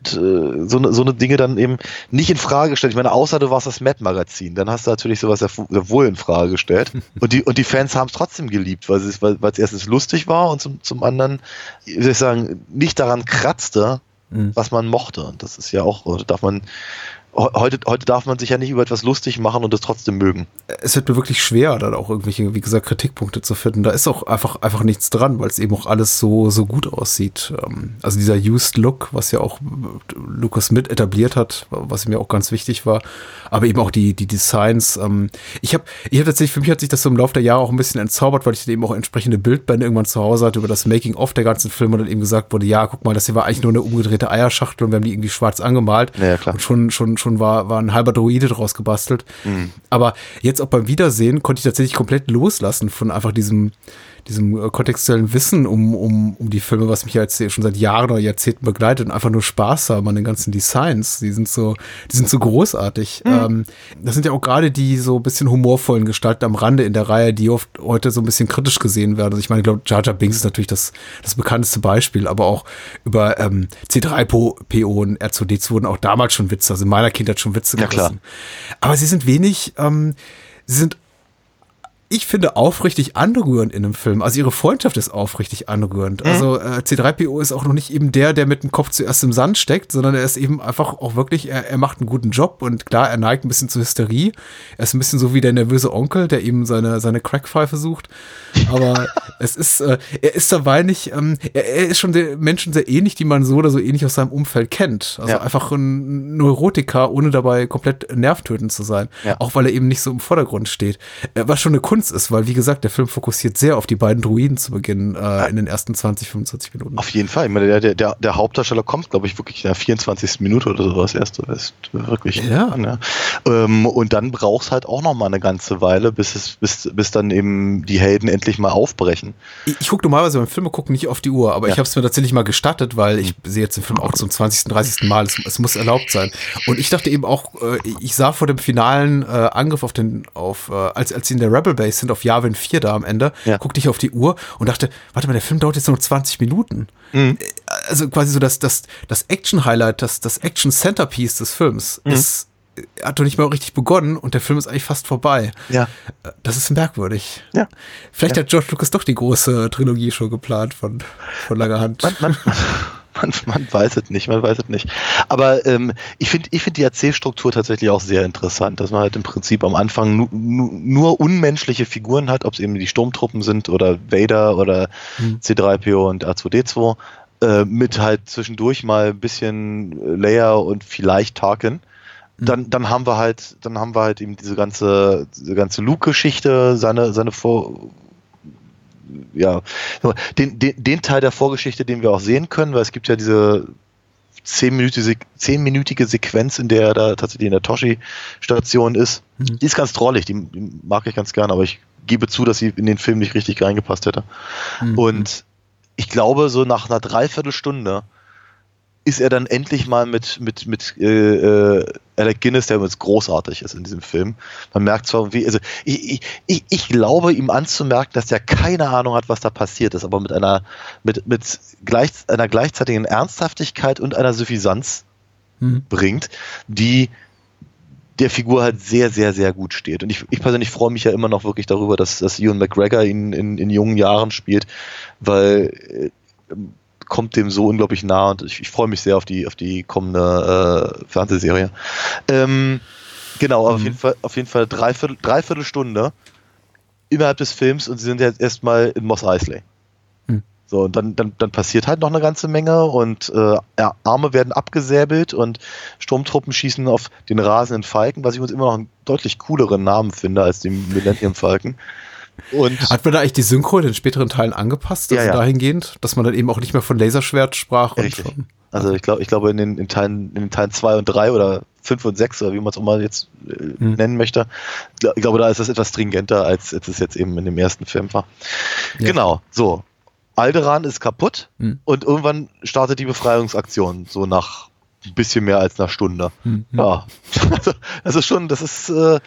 Äh, so, ne, so eine Dinge dann eben nicht in Frage gestellt. Ich meine, außer du warst das Mad-Magazin, dann hast du natürlich sowas sehr, sehr wohl in Frage gestellt. Und die, und die Fans haben es trotzdem geliebt, weil es, weil, weil es erstens lustig war und zum, zum anderen, wie soll ich sagen, nicht daran kratzte, mhm. was man mochte. Und das ist ja auch, darf man heute, heute darf man sich ja nicht über etwas lustig machen und es trotzdem mögen. Es wird mir wirklich schwer, dann auch irgendwelche, wie gesagt, Kritikpunkte zu finden. Da ist auch einfach, einfach nichts dran, weil es eben auch alles so, so gut aussieht. Ähm, also dieser Used Look, was ja auch Lucas mit etabliert hat, was mir auch ganz wichtig war. Aber eben auch die, die Designs. Ähm, ich habe ich hab tatsächlich, für mich hat sich das so im Laufe der Jahre auch ein bisschen entzaubert, weil ich dann eben auch entsprechende Bildbände irgendwann zu Hause hatte über das Making-of der ganzen Filme und dann eben gesagt wurde, ja, guck mal, das hier war eigentlich nur eine umgedrehte Eierschachtel und wir haben die irgendwie schwarz angemalt. Ja, klar. Und schon, schon, schon war, war ein halber Droide draus gebastelt. Mhm. Aber jetzt auch beim Wiedersehen konnte ich tatsächlich komplett loslassen von einfach diesem, diesem äh, kontextuellen Wissen um, um, um die Filme, was mich ja jetzt schon seit Jahren oder Jahrzehnten begleitet und einfach nur Spaß haben an den ganzen Designs. Die sind so, die sind so großartig. Mhm. Ähm, das sind ja auch gerade die so ein bisschen humorvollen Gestalten am Rande in der Reihe, die oft heute so ein bisschen kritisch gesehen werden. Also ich meine, ich glaube, Jar Jar Binks ist natürlich das, das bekannteste Beispiel, aber auch über ähm, C3PO und R2D2 wurden auch damals schon Witze, also in meiner Kindheit schon Witze ja, Klar. Aber sie sind wenig, ähm, sie sind ich finde, aufrichtig anrührend in einem Film. Also ihre Freundschaft ist aufrichtig anrührend. Mhm. Also äh, C3PO ist auch noch nicht eben der, der mit dem Kopf zuerst im Sand steckt, sondern er ist eben einfach auch wirklich, er, er macht einen guten Job und klar, er neigt ein bisschen zur Hysterie. Er ist ein bisschen so wie der nervöse Onkel, der eben seine, seine Crackpfeife sucht. Aber es ist, äh, er ist dabei nicht, ähm, er, er, ist schon Menschen sehr ähnlich, die man so oder so ähnlich aus seinem Umfeld kennt. Also ja. einfach ein Neurotiker, ohne dabei komplett nervtötend zu sein. Ja. Auch weil er eben nicht so im Vordergrund steht. Was schon eine Kunst Kunst ist, weil wie gesagt, der Film fokussiert sehr auf die beiden Druiden zu Beginn äh, in den ersten 20, 25 Minuten. Auf jeden Fall. Ich meine, der, der, der Hauptdarsteller kommt, glaube ich, wirklich in der 24. Minute oder sowas erst. Ist wirklich. Ja. An, ja. Ähm, und dann braucht es halt auch noch mal eine ganze Weile, bis es, bis, bis dann eben die Helden endlich mal aufbrechen. Ich, ich gucke normalerweise beim Filme gucken nicht auf die Uhr, aber ja. ich habe es mir tatsächlich mal gestattet, weil ich sehe jetzt den Film auch zum 20., 30. Mal. Es, es muss erlaubt sein. Und ich dachte eben auch, äh, ich sah vor dem finalen äh, Angriff auf den, auf, äh, als, als sie in der Rebel Base sind auf Yavin 4 da am Ende, ja. guckte ich auf die Uhr und dachte, warte mal, der Film dauert jetzt nur 20 Minuten. Mhm. Also quasi so das, das, das Action-Highlight, das, das Action-Centerpiece des Films mhm. ist hat doch nicht mal richtig begonnen und der Film ist eigentlich fast vorbei. Ja. Das ist merkwürdig. Ja. Vielleicht ja. hat George Lucas doch die große Trilogie schon geplant von, von langer Hand. Man, man, man, man weiß es nicht, man weiß es nicht. Aber ähm, ich finde ich find die Erzählstruktur tatsächlich auch sehr interessant, dass man halt im Prinzip am Anfang nu, nu, nur unmenschliche Figuren hat, ob es eben die Sturmtruppen sind oder Vader oder hm. C3PO und R2D2, äh, mit halt zwischendurch mal ein bisschen Leia und vielleicht Tarkin hm. dann, dann haben wir halt, dann haben wir halt eben diese ganze, diese ganze Luke-Geschichte, seine, seine Vor ja, den, den, den Teil der Vorgeschichte, den wir auch sehen können, weil es gibt ja diese zehnminütige, zehnminütige Sequenz, in der er da tatsächlich in der Toshi-Station ist. Mhm. Die ist ganz drollig, die, die, mag ich ganz gern, aber ich gebe zu, dass sie in den Film nicht richtig reingepasst hätte. Mhm. Und ich glaube, so nach einer Dreiviertelstunde ist er dann endlich mal mit, mit, mit äh, äh, Alec Guinness, der übrigens großartig ist in diesem Film. Man merkt zwar, wie, also ich, ich, ich glaube ihm anzumerken, dass er keine Ahnung hat, was da passiert ist, aber mit einer, mit, mit gleich, einer gleichzeitigen Ernsthaftigkeit und einer Suffisanz mhm. bringt, die der Figur halt sehr, sehr, sehr gut steht. Und ich, ich persönlich freue mich ja immer noch wirklich darüber, dass, dass Ewan McGregor ihn in, in jungen Jahren spielt, weil äh, kommt dem so unglaublich nah und ich, ich freue mich sehr auf die, auf die kommende äh, Fernsehserie. Ähm, genau, mhm. auf jeden Fall, auf jeden Fall dreiviertel, dreiviertel Stunde innerhalb des Films und sie sind jetzt erstmal in Moss Eisley. Mhm. So, und dann, dann, dann passiert halt noch eine ganze Menge und äh, Arme werden abgesäbelt und Sturmtruppen schießen auf den rasenden Falken, was ich uns immer noch einen deutlich cooleren Namen finde als den Millennium Falken. Und Hat man da eigentlich die Synchro in den späteren Teilen angepasst, also ja, ja. dahingehend, dass man dann eben auch nicht mehr von Laserschwert sprach? Richtig. Von, also ich glaube, ich glaube in den, in Teilen, in den Teilen 2 und 3 oder 5 und 6 oder wie man es auch mal jetzt äh, hm. nennen möchte, ich glaube, da ist das etwas stringenter, als, als es jetzt eben in dem ersten Film war. Ja. Genau, so. Alderan ist kaputt Hm. und irgendwann startet die Befreiungsaktion, so nach ein bisschen mehr als einer Stunde. Hm, hm. Ja, also, das ist schon, das ist, äh,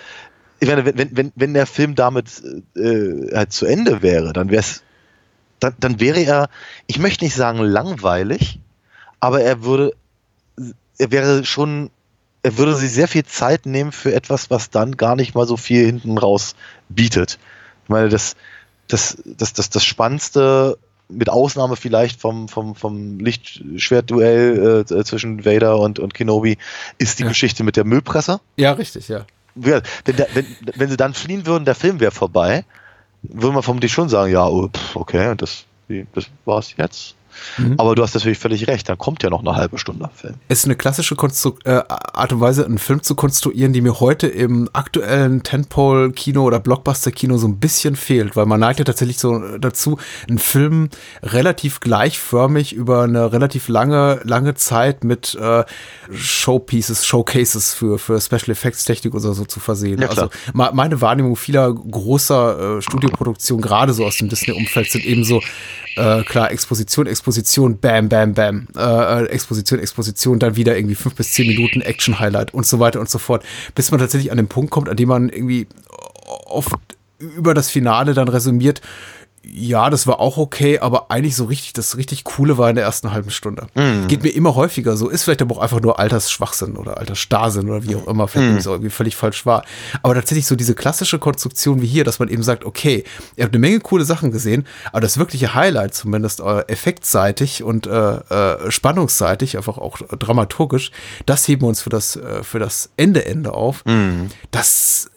ich meine, wenn, wenn, wenn, der Film damit äh, halt zu Ende wäre, dann wäre es, dann, dann wäre er, ich möchte nicht sagen langweilig, aber er würde, er wäre schon, er würde sich sehr viel Zeit nehmen für etwas, was dann gar nicht mal so viel hinten raus bietet. Ich meine, das, das, das, das, das Spannendste, mit Ausnahme vielleicht vom, vom, vom Lichtschwertduell äh, zwischen Vader und, und Kenobi, ist die Ja. Geschichte mit der Müllpresse. Ja, richtig, ja. Wenn, wenn, wenn sie dann fliehen würden, der Film wäre vorbei, würde man vermutlich schon sagen, ja, oh, okay, das, das war's jetzt. Mhm. Aber du hast natürlich völlig recht, dann kommt ja noch eine halbe Stunde Film. Es ist eine klassische Konstru äh, Art und Weise, einen Film zu konstruieren, die mir heute im aktuellen Tentpole-Kino oder Blockbuster-Kino so ein bisschen fehlt, weil man neigt ja tatsächlich so dazu, einen Film relativ gleichförmig über eine relativ lange, lange Zeit mit äh, Showpieces, Showcases für, für Special Effects Technik oder so zu versehen. Ja, also me- meine Wahrnehmung vieler großer äh, Studioproduktionen, gerade so aus dem Disney-Umfeld, sind eben so, äh, klar, Exposition, Exposition, bam, bam, bam, äh, äh, Exposition, Exposition, dann wieder irgendwie fünf bis zehn Minuten Action-Highlight und so weiter und so fort, bis man tatsächlich an den Punkt kommt, an dem man irgendwie oft über das Finale dann resümiert, ja, das war auch okay, aber eigentlich so richtig, das richtig Coole war in der ersten halben Stunde. Geht mir immer häufiger so, ist vielleicht aber auch einfach nur Altersschwachsinn oder Altersstarrsinn oder wie auch immer, vielleicht ist auch irgendwie völlig falsch war. Aber tatsächlich so diese klassische Konstruktion wie hier, dass man eben sagt, okay, ihr habt eine Menge coole Sachen gesehen, aber das wirkliche Highlight, zumindest äh, effektseitig und äh, äh, spannungsseitig, einfach auch dramaturgisch, das heben wir uns für das, äh, für das Ende Ende auf. Das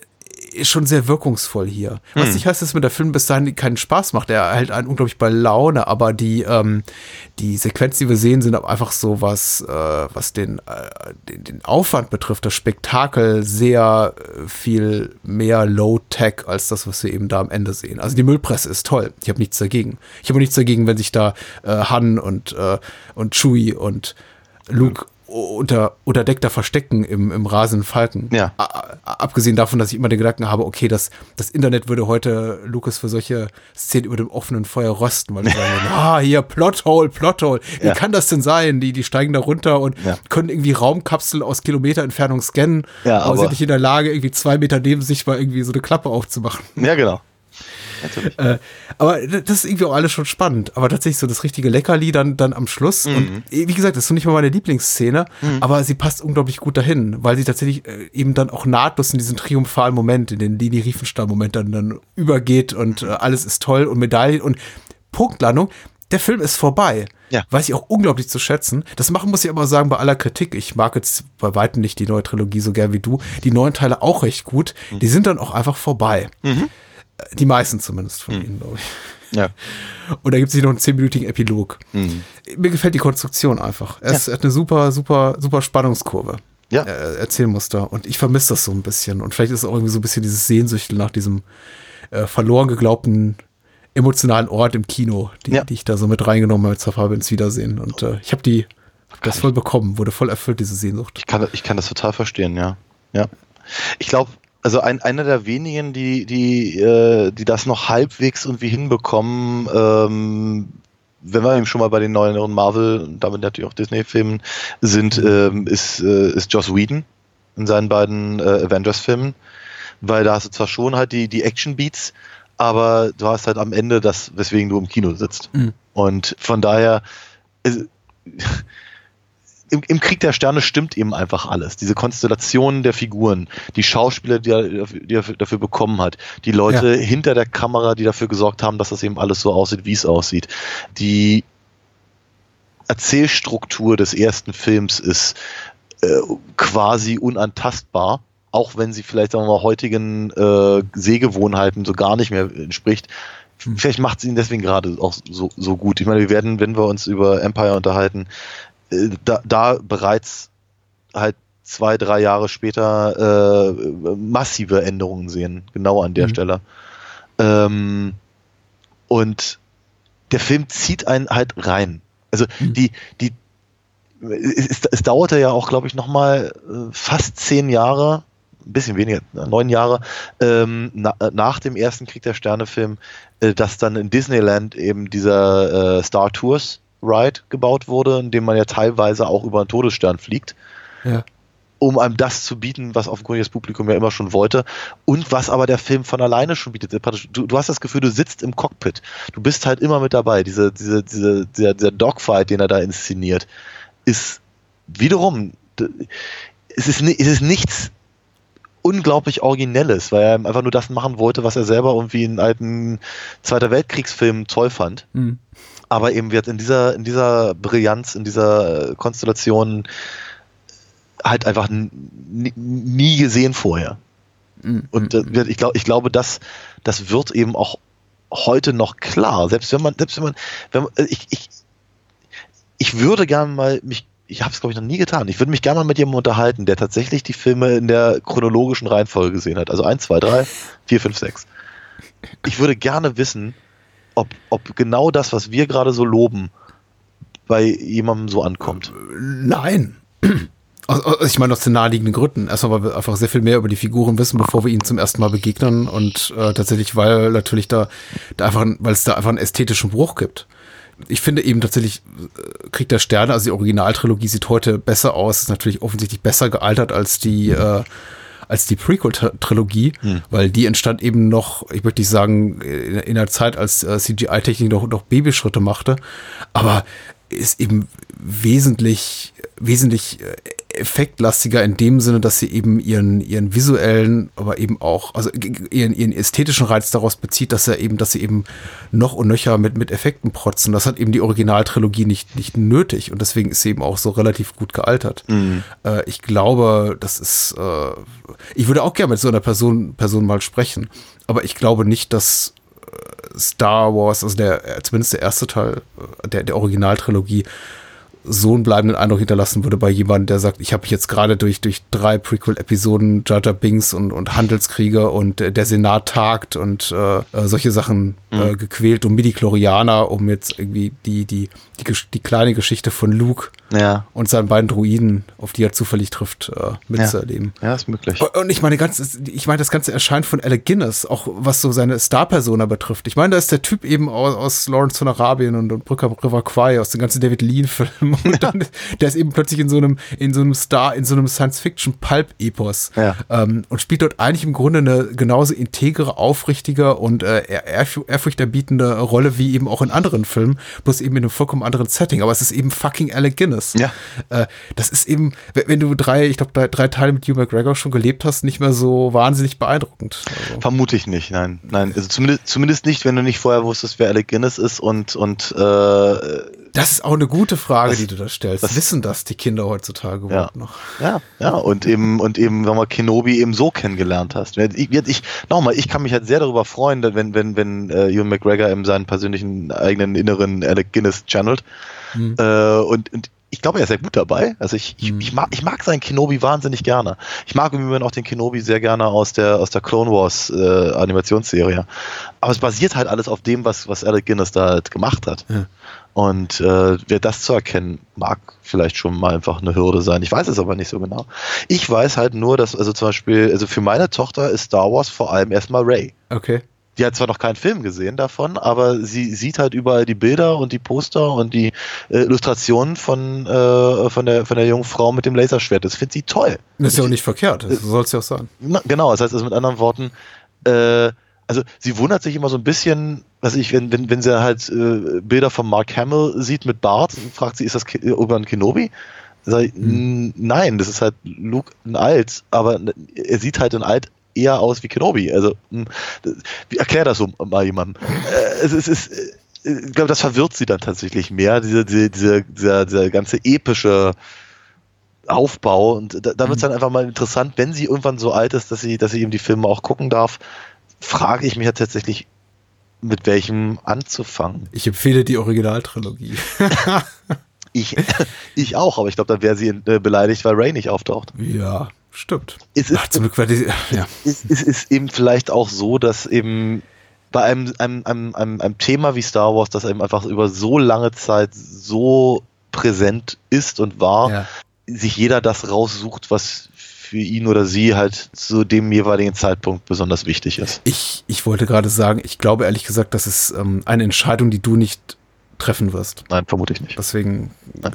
ist schon sehr wirkungsvoll hier. Was nicht heißt, dass mir der Film bis dahin keinen Spaß macht. Er hält einen unglaublich bei Laune, aber die, ähm, die Sequenzen, die wir sehen, sind einfach so, was, äh, was den, äh, den, den Aufwand betrifft, das Spektakel sehr äh, viel mehr Low-Tech als das, was wir eben da am Ende sehen. Also die Müllpresse ist toll. Ich habe nichts dagegen. Ich habe nichts dagegen, wenn sich da äh, Han und, äh, und Chewie und Luke unter, unter Deck da verstecken im, im rasenden Falken. Ja. A- Abgesehen davon, dass ich immer den Gedanken habe, okay, das, das Internet würde heute Lukas für solche Szenen über dem offenen Feuer rösten, weil die sagen, ah, hier, Plothole, Plothole. Wie Ja. kann das denn sein? Die, die steigen da runter und Ja. können irgendwie Raumkapseln aus Kilometer Entfernung scannen, Ja, aber, aber- sind nicht in der Lage, irgendwie zwei Meter neben sich mal irgendwie so eine Klappe aufzumachen. Ja, genau. Äh, aber das ist irgendwie auch alles schon spannend. Aber tatsächlich so das richtige Leckerli dann, dann am Schluss. Und äh, wie gesagt, das ist so nicht mal meine Lieblingsszene, aber sie passt unglaublich gut dahin, weil sie tatsächlich äh, eben dann auch nahtlos in diesen triumphalen Moment, in den Lini Riefenstahl-Moment dann, dann übergeht und äh, alles ist toll und Medaillen und Punktlandung. Der Film ist vorbei. Ja. Weiß ich auch unglaublich zu schätzen. Das machen muss ich aber sagen, bei aller Kritik. Ich mag jetzt bei weitem nicht die neue Trilogie so gern wie du. Die neuen Teile auch recht gut. Die sind dann auch einfach vorbei. Äh, Die meisten zumindest von ihnen, glaube ich. Ja. Und da gibt es hier noch einen zehnminütigen Epilog. Mir gefällt die Konstruktion einfach. Es hat eine super, super, super Spannungskurve. Ja. Äh, Erzählmuster. Und ich vermisse das so ein bisschen. Und vielleicht ist es auch irgendwie so ein bisschen dieses Sehnsüchtel nach diesem äh, verloren geglaubten emotionalen Ort im Kino, die, Ja. die ich da so mit reingenommen habe zur Farbe ins Wiedersehen. Und äh, ich habe die hab das voll bekommen, wurde voll erfüllt, diese Sehnsucht. Ich kann, ich kann das total verstehen, ja. ja. Ich glaube, also ein, einer der wenigen, die, die, äh, die das noch halbwegs irgendwie hinbekommen, ähm, wenn wir eben schon mal bei den neueren Marvel und damit natürlich auch Disney-Filmen sind, ähm, ist, äh, ist Joss Whedon in seinen beiden äh, Avengers-Filmen. Weil da hast du zwar schon halt die, die Action-Beats, aber du hast halt am Ende das, weswegen du im Kino sitzt. Mhm. Und von daher, ist, im, im Krieg der Sterne stimmt eben einfach alles. Diese Konstellationen der Figuren, die Schauspieler, die er, die er dafür bekommen hat, die Leute hinter der Kamera, die dafür gesorgt haben, dass das eben alles so aussieht, wie es aussieht. Die Erzählstruktur des ersten Films ist äh, quasi unantastbar, auch wenn sie vielleicht sagen wir mal heutigen äh, Sehgewohnheiten so gar nicht mehr entspricht. Vielleicht macht sie ihn deswegen gerade auch so, so gut. Ich meine, wir werden, wenn wir uns über Empire unterhalten, da, da bereits halt zwei, drei Jahre später äh, massive Änderungen sehen, genau an der Mhm. Stelle. Ähm, und der Film zieht einen halt rein. Also Mhm. die, die, es, es, dauerte ja auch, glaube ich, nochmal fast zehn Jahre, ein bisschen weniger, neun Jahre ähm, na, nach dem ersten Krieg der Sterne-Film, äh, dass dann in Disneyland eben dieser äh, Star Tours Ride gebaut wurde, in dem man ja teilweise auch über einen Todesstern fliegt. Ja. Um einem das zu bieten, was offenkundig das Publikum ja immer schon wollte und was aber der Film von alleine schon bietet. Du, du hast das Gefühl, du sitzt im Cockpit. Du bist halt immer mit dabei. Diese, diese, diese, dieser, dieser Dogfight, den er da inszeniert, ist wiederum, es ist, es ist nichts unglaublich Originelles, weil er einfach nur das machen wollte, was er selber irgendwie in alten Zweiter Weltkriegsfilmen toll fand. Mhm. Aber eben wird in dieser, in dieser Brillanz, in dieser Konstellation halt einfach nie gesehen vorher. Mhm. Und äh, ich, glaub, ich glaube, das, das wird eben auch heute noch klar. Selbst wenn man, selbst wenn man, wenn man ich, ich, ich würde gerne mal mich ich habe es glaube ich noch nie getan. Ich würde mich gerne mal mit jemandem unterhalten, der tatsächlich die Filme in der chronologischen Reihenfolge gesehen hat. Also 1, 2, 3, 4, 5, 6. Ich würde gerne wissen, ob, ob genau das, was wir gerade so loben, bei jemandem so ankommt. Nein. Also ich meine aus den naheliegenden Gründen. Erstmal, weil wir einfach sehr viel mehr über die Figuren wissen, bevor wir ihnen zum ersten Mal begegnen und äh, tatsächlich, weil natürlich da, da einfach, weil es da einfach einen ästhetischen Bruch gibt ich finde eben tatsächlich äh, Krieg der Sterne, also die Originaltrilogie sieht heute besser aus, ist natürlich offensichtlich besser gealtert als die äh, als die Prequel-Trilogie, hm. weil die entstand eben noch, ich möchte nicht sagen, in, in der Zeit, als äh, CGI-Technik noch, noch Babyschritte machte, aber ist eben wesentlich, wesentlich äh, effektlastiger in dem Sinne, dass sie eben ihren, ihren visuellen, aber eben auch, also ihren, ihren ästhetischen Reiz daraus bezieht, dass er eben, dass sie eben noch und nöcher mit, mit Effekten protzen. Das hat eben die Originaltrilogie nicht, nicht nötig und deswegen ist sie eben auch so relativ gut gealtert. Mhm. Äh, ich glaube, das ist, äh, ich würde auch gerne mit so einer Person, Person mal sprechen, aber ich glaube nicht, dass äh, Star Wars, also der, zumindest der erste Teil äh, der, der Originaltrilogie, so einen bleibenden Eindruck hinterlassen würde bei jemandem, der sagt, ich habe mich jetzt gerade durch, durch drei Prequel-Episoden Jar Binks und, und Handelskriege und äh, der Senat tagt und äh, äh solche Sachen äh, mhm. äh, gequält und Midi-Chlorianer, um jetzt irgendwie die, die, die, die, kleine Geschichte von Luke ja. und seinen beiden Druiden, auf die er zufällig trifft, äh, mitzuerleben. Ja. ja, ist möglich. Und ich meine, ganz, ich meine, das ganze erscheint von Alec Guinness, auch was so seine Star-Persona betrifft. Ich meine, da ist der Typ eben aus, aus Lawrence von Arabien und, und Brücker River Kwai aus den ganzen David Lean-Filmen und dann, der ist eben plötzlich in so einem, in so einem Star, in so einem Science-Fiction-Pulp-Epos ja. ähm, und spielt dort eigentlich im Grunde eine genauso integere, aufrichtige und äh, ehrfurchterbietende Rolle wie eben auch in anderen Filmen, bloß eben in einem vollkommen anderen Setting. Aber es ist eben fucking Alec Guinness. Ja. Äh, das ist eben, wenn du drei, ich glaube, drei, drei, Teile mit Hugh McGregor schon gelebt hast, nicht mehr so wahnsinnig beeindruckend. Also. Vermute ich nicht, nein. Nein, also zumindest, zumindest nicht, wenn du nicht vorher wusstest, wer Alec Guinness ist und, und äh, das ist auch eine gute Frage, das, die du da stellst. Das, Wissen das die Kinder heutzutage ja. noch? Ja, ja, und eben, und eben, wenn man Kenobi eben so kennengelernt hast. Ich, ich, nochmal, ich kann mich halt sehr darüber freuen, wenn, wenn, wenn äh, Ewan McGregor eben seinen persönlichen eigenen inneren Alec Guinness channelt. Mhm. Äh, und, und ich glaube, er ist sehr gut dabei. Also ich, ich, mhm. ich, mag, ich mag seinen Kenobi wahnsinnig gerne. Ich mag im Übrigen auch den Kenobi sehr gerne aus der, aus der Clone Wars äh, Animationsserie. Aber es basiert halt alles auf dem, was, was Alec Guinness da halt gemacht hat. Ja. Und äh, wer das zu erkennen, mag vielleicht schon mal einfach eine Hürde sein. Ich weiß es aber nicht so genau. Ich weiß halt nur, dass, also zum Beispiel, also für meine Tochter ist Star Wars vor allem erstmal Ray. Okay. Die hat zwar noch keinen Film gesehen davon, aber sie sieht halt überall die Bilder und die Poster und die äh, Illustrationen von, äh, von, der, von der jungen Frau mit dem Laserschwert. Das findet sie toll. Das ist ja auch nicht verkehrt, das soll es ja auch sagen. Na, genau, das heißt also mit anderen Worten, äh, also sie wundert sich immer so ein bisschen, was ich, wenn, wenn, wenn sie halt äh, Bilder von Mark Hamill sieht mit Bart, fragt sie, ist das Obi-Wan Kenobi? Sag ich, hm. Nein, das ist halt Luke in alt, aber er sieht halt in alt eher aus wie Kenobi. Also hm, erklär das so mal jemandem. Äh, es, es ist, äh, ich glaube, das verwirrt sie dann tatsächlich mehr, diese, diese, diese, dieser, dieser ganze epische Aufbau. Und da, da wird es hm. dann einfach mal interessant, wenn sie irgendwann so alt ist, dass sie, dass sie eben die Filme auch gucken darf, frage ich mich ja tatsächlich, mit welchem anzufangen. Ich empfehle die Originaltrilogie. ich, ich auch, aber ich glaube, dann wäre sie äh, beleidigt, weil Ray nicht auftaucht. Ja, stimmt. Es ist, Ach, zum Glück war die, ja. es, es ist eben vielleicht auch so, dass eben bei einem, einem, einem, einem, einem Thema wie Star Wars, das eben einfach über so lange Zeit so präsent ist und war, ja. sich jeder das raussucht, was für ihn oder sie halt zu dem jeweiligen Zeitpunkt besonders wichtig ist. Ich, ich wollte gerade sagen, ich glaube ehrlich gesagt, das ist ähm, eine Entscheidung, die du nicht treffen wirst. Nein, vermute ich nicht. Deswegen. Nein.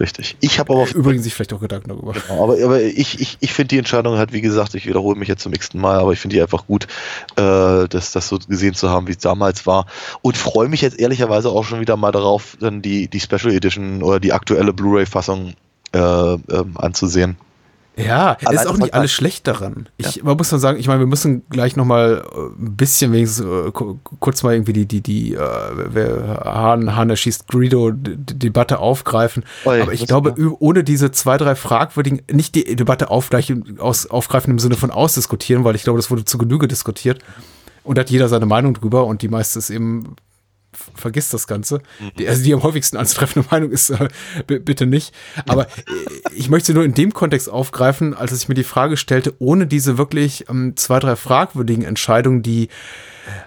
Richtig. Ich habe aber übrigens sich vielleicht auch Gedanken darüber. Genau, aber, aber ich, ich, ich finde die Entscheidung halt, wie gesagt, ich wiederhole mich jetzt zum x Mal, aber ich finde die einfach gut, äh, das, das so gesehen zu haben, wie es damals war. Und freue mich jetzt ehrlicherweise auch schon wieder mal darauf, dann die, die Special Edition oder die aktuelle Blu-ray-Fassung äh, ähm, anzusehen. Ja, Allein ist auch nicht alles schlecht daran. Ich, ja. Man muss nur sagen, ich meine, wir müssen gleich noch mal äh, ein bisschen wenigstens äh, kurz mal irgendwie die, die, die, äh, wer Hahn, Hahn erschießt Greedo Debatte aufgreifen. Ja, Aber ich glaube, klar. ohne diese zwei, drei fragwürdigen, nicht die Debatte aufgleichen, aus, aufgreifen im Sinne von ausdiskutieren, weil ich glaube, das wurde zu Genüge diskutiert. Und da hat jeder seine Meinung drüber und die meiste ist eben vergiss das Ganze. Die, also die am häufigsten anzutreffende Meinung ist, äh, bitte nicht. Aber äh, ich möchte sie nur in dem Kontext aufgreifen, als ich mir die Frage stellte, ohne diese wirklich ähm, zwei, drei fragwürdigen Entscheidungen, die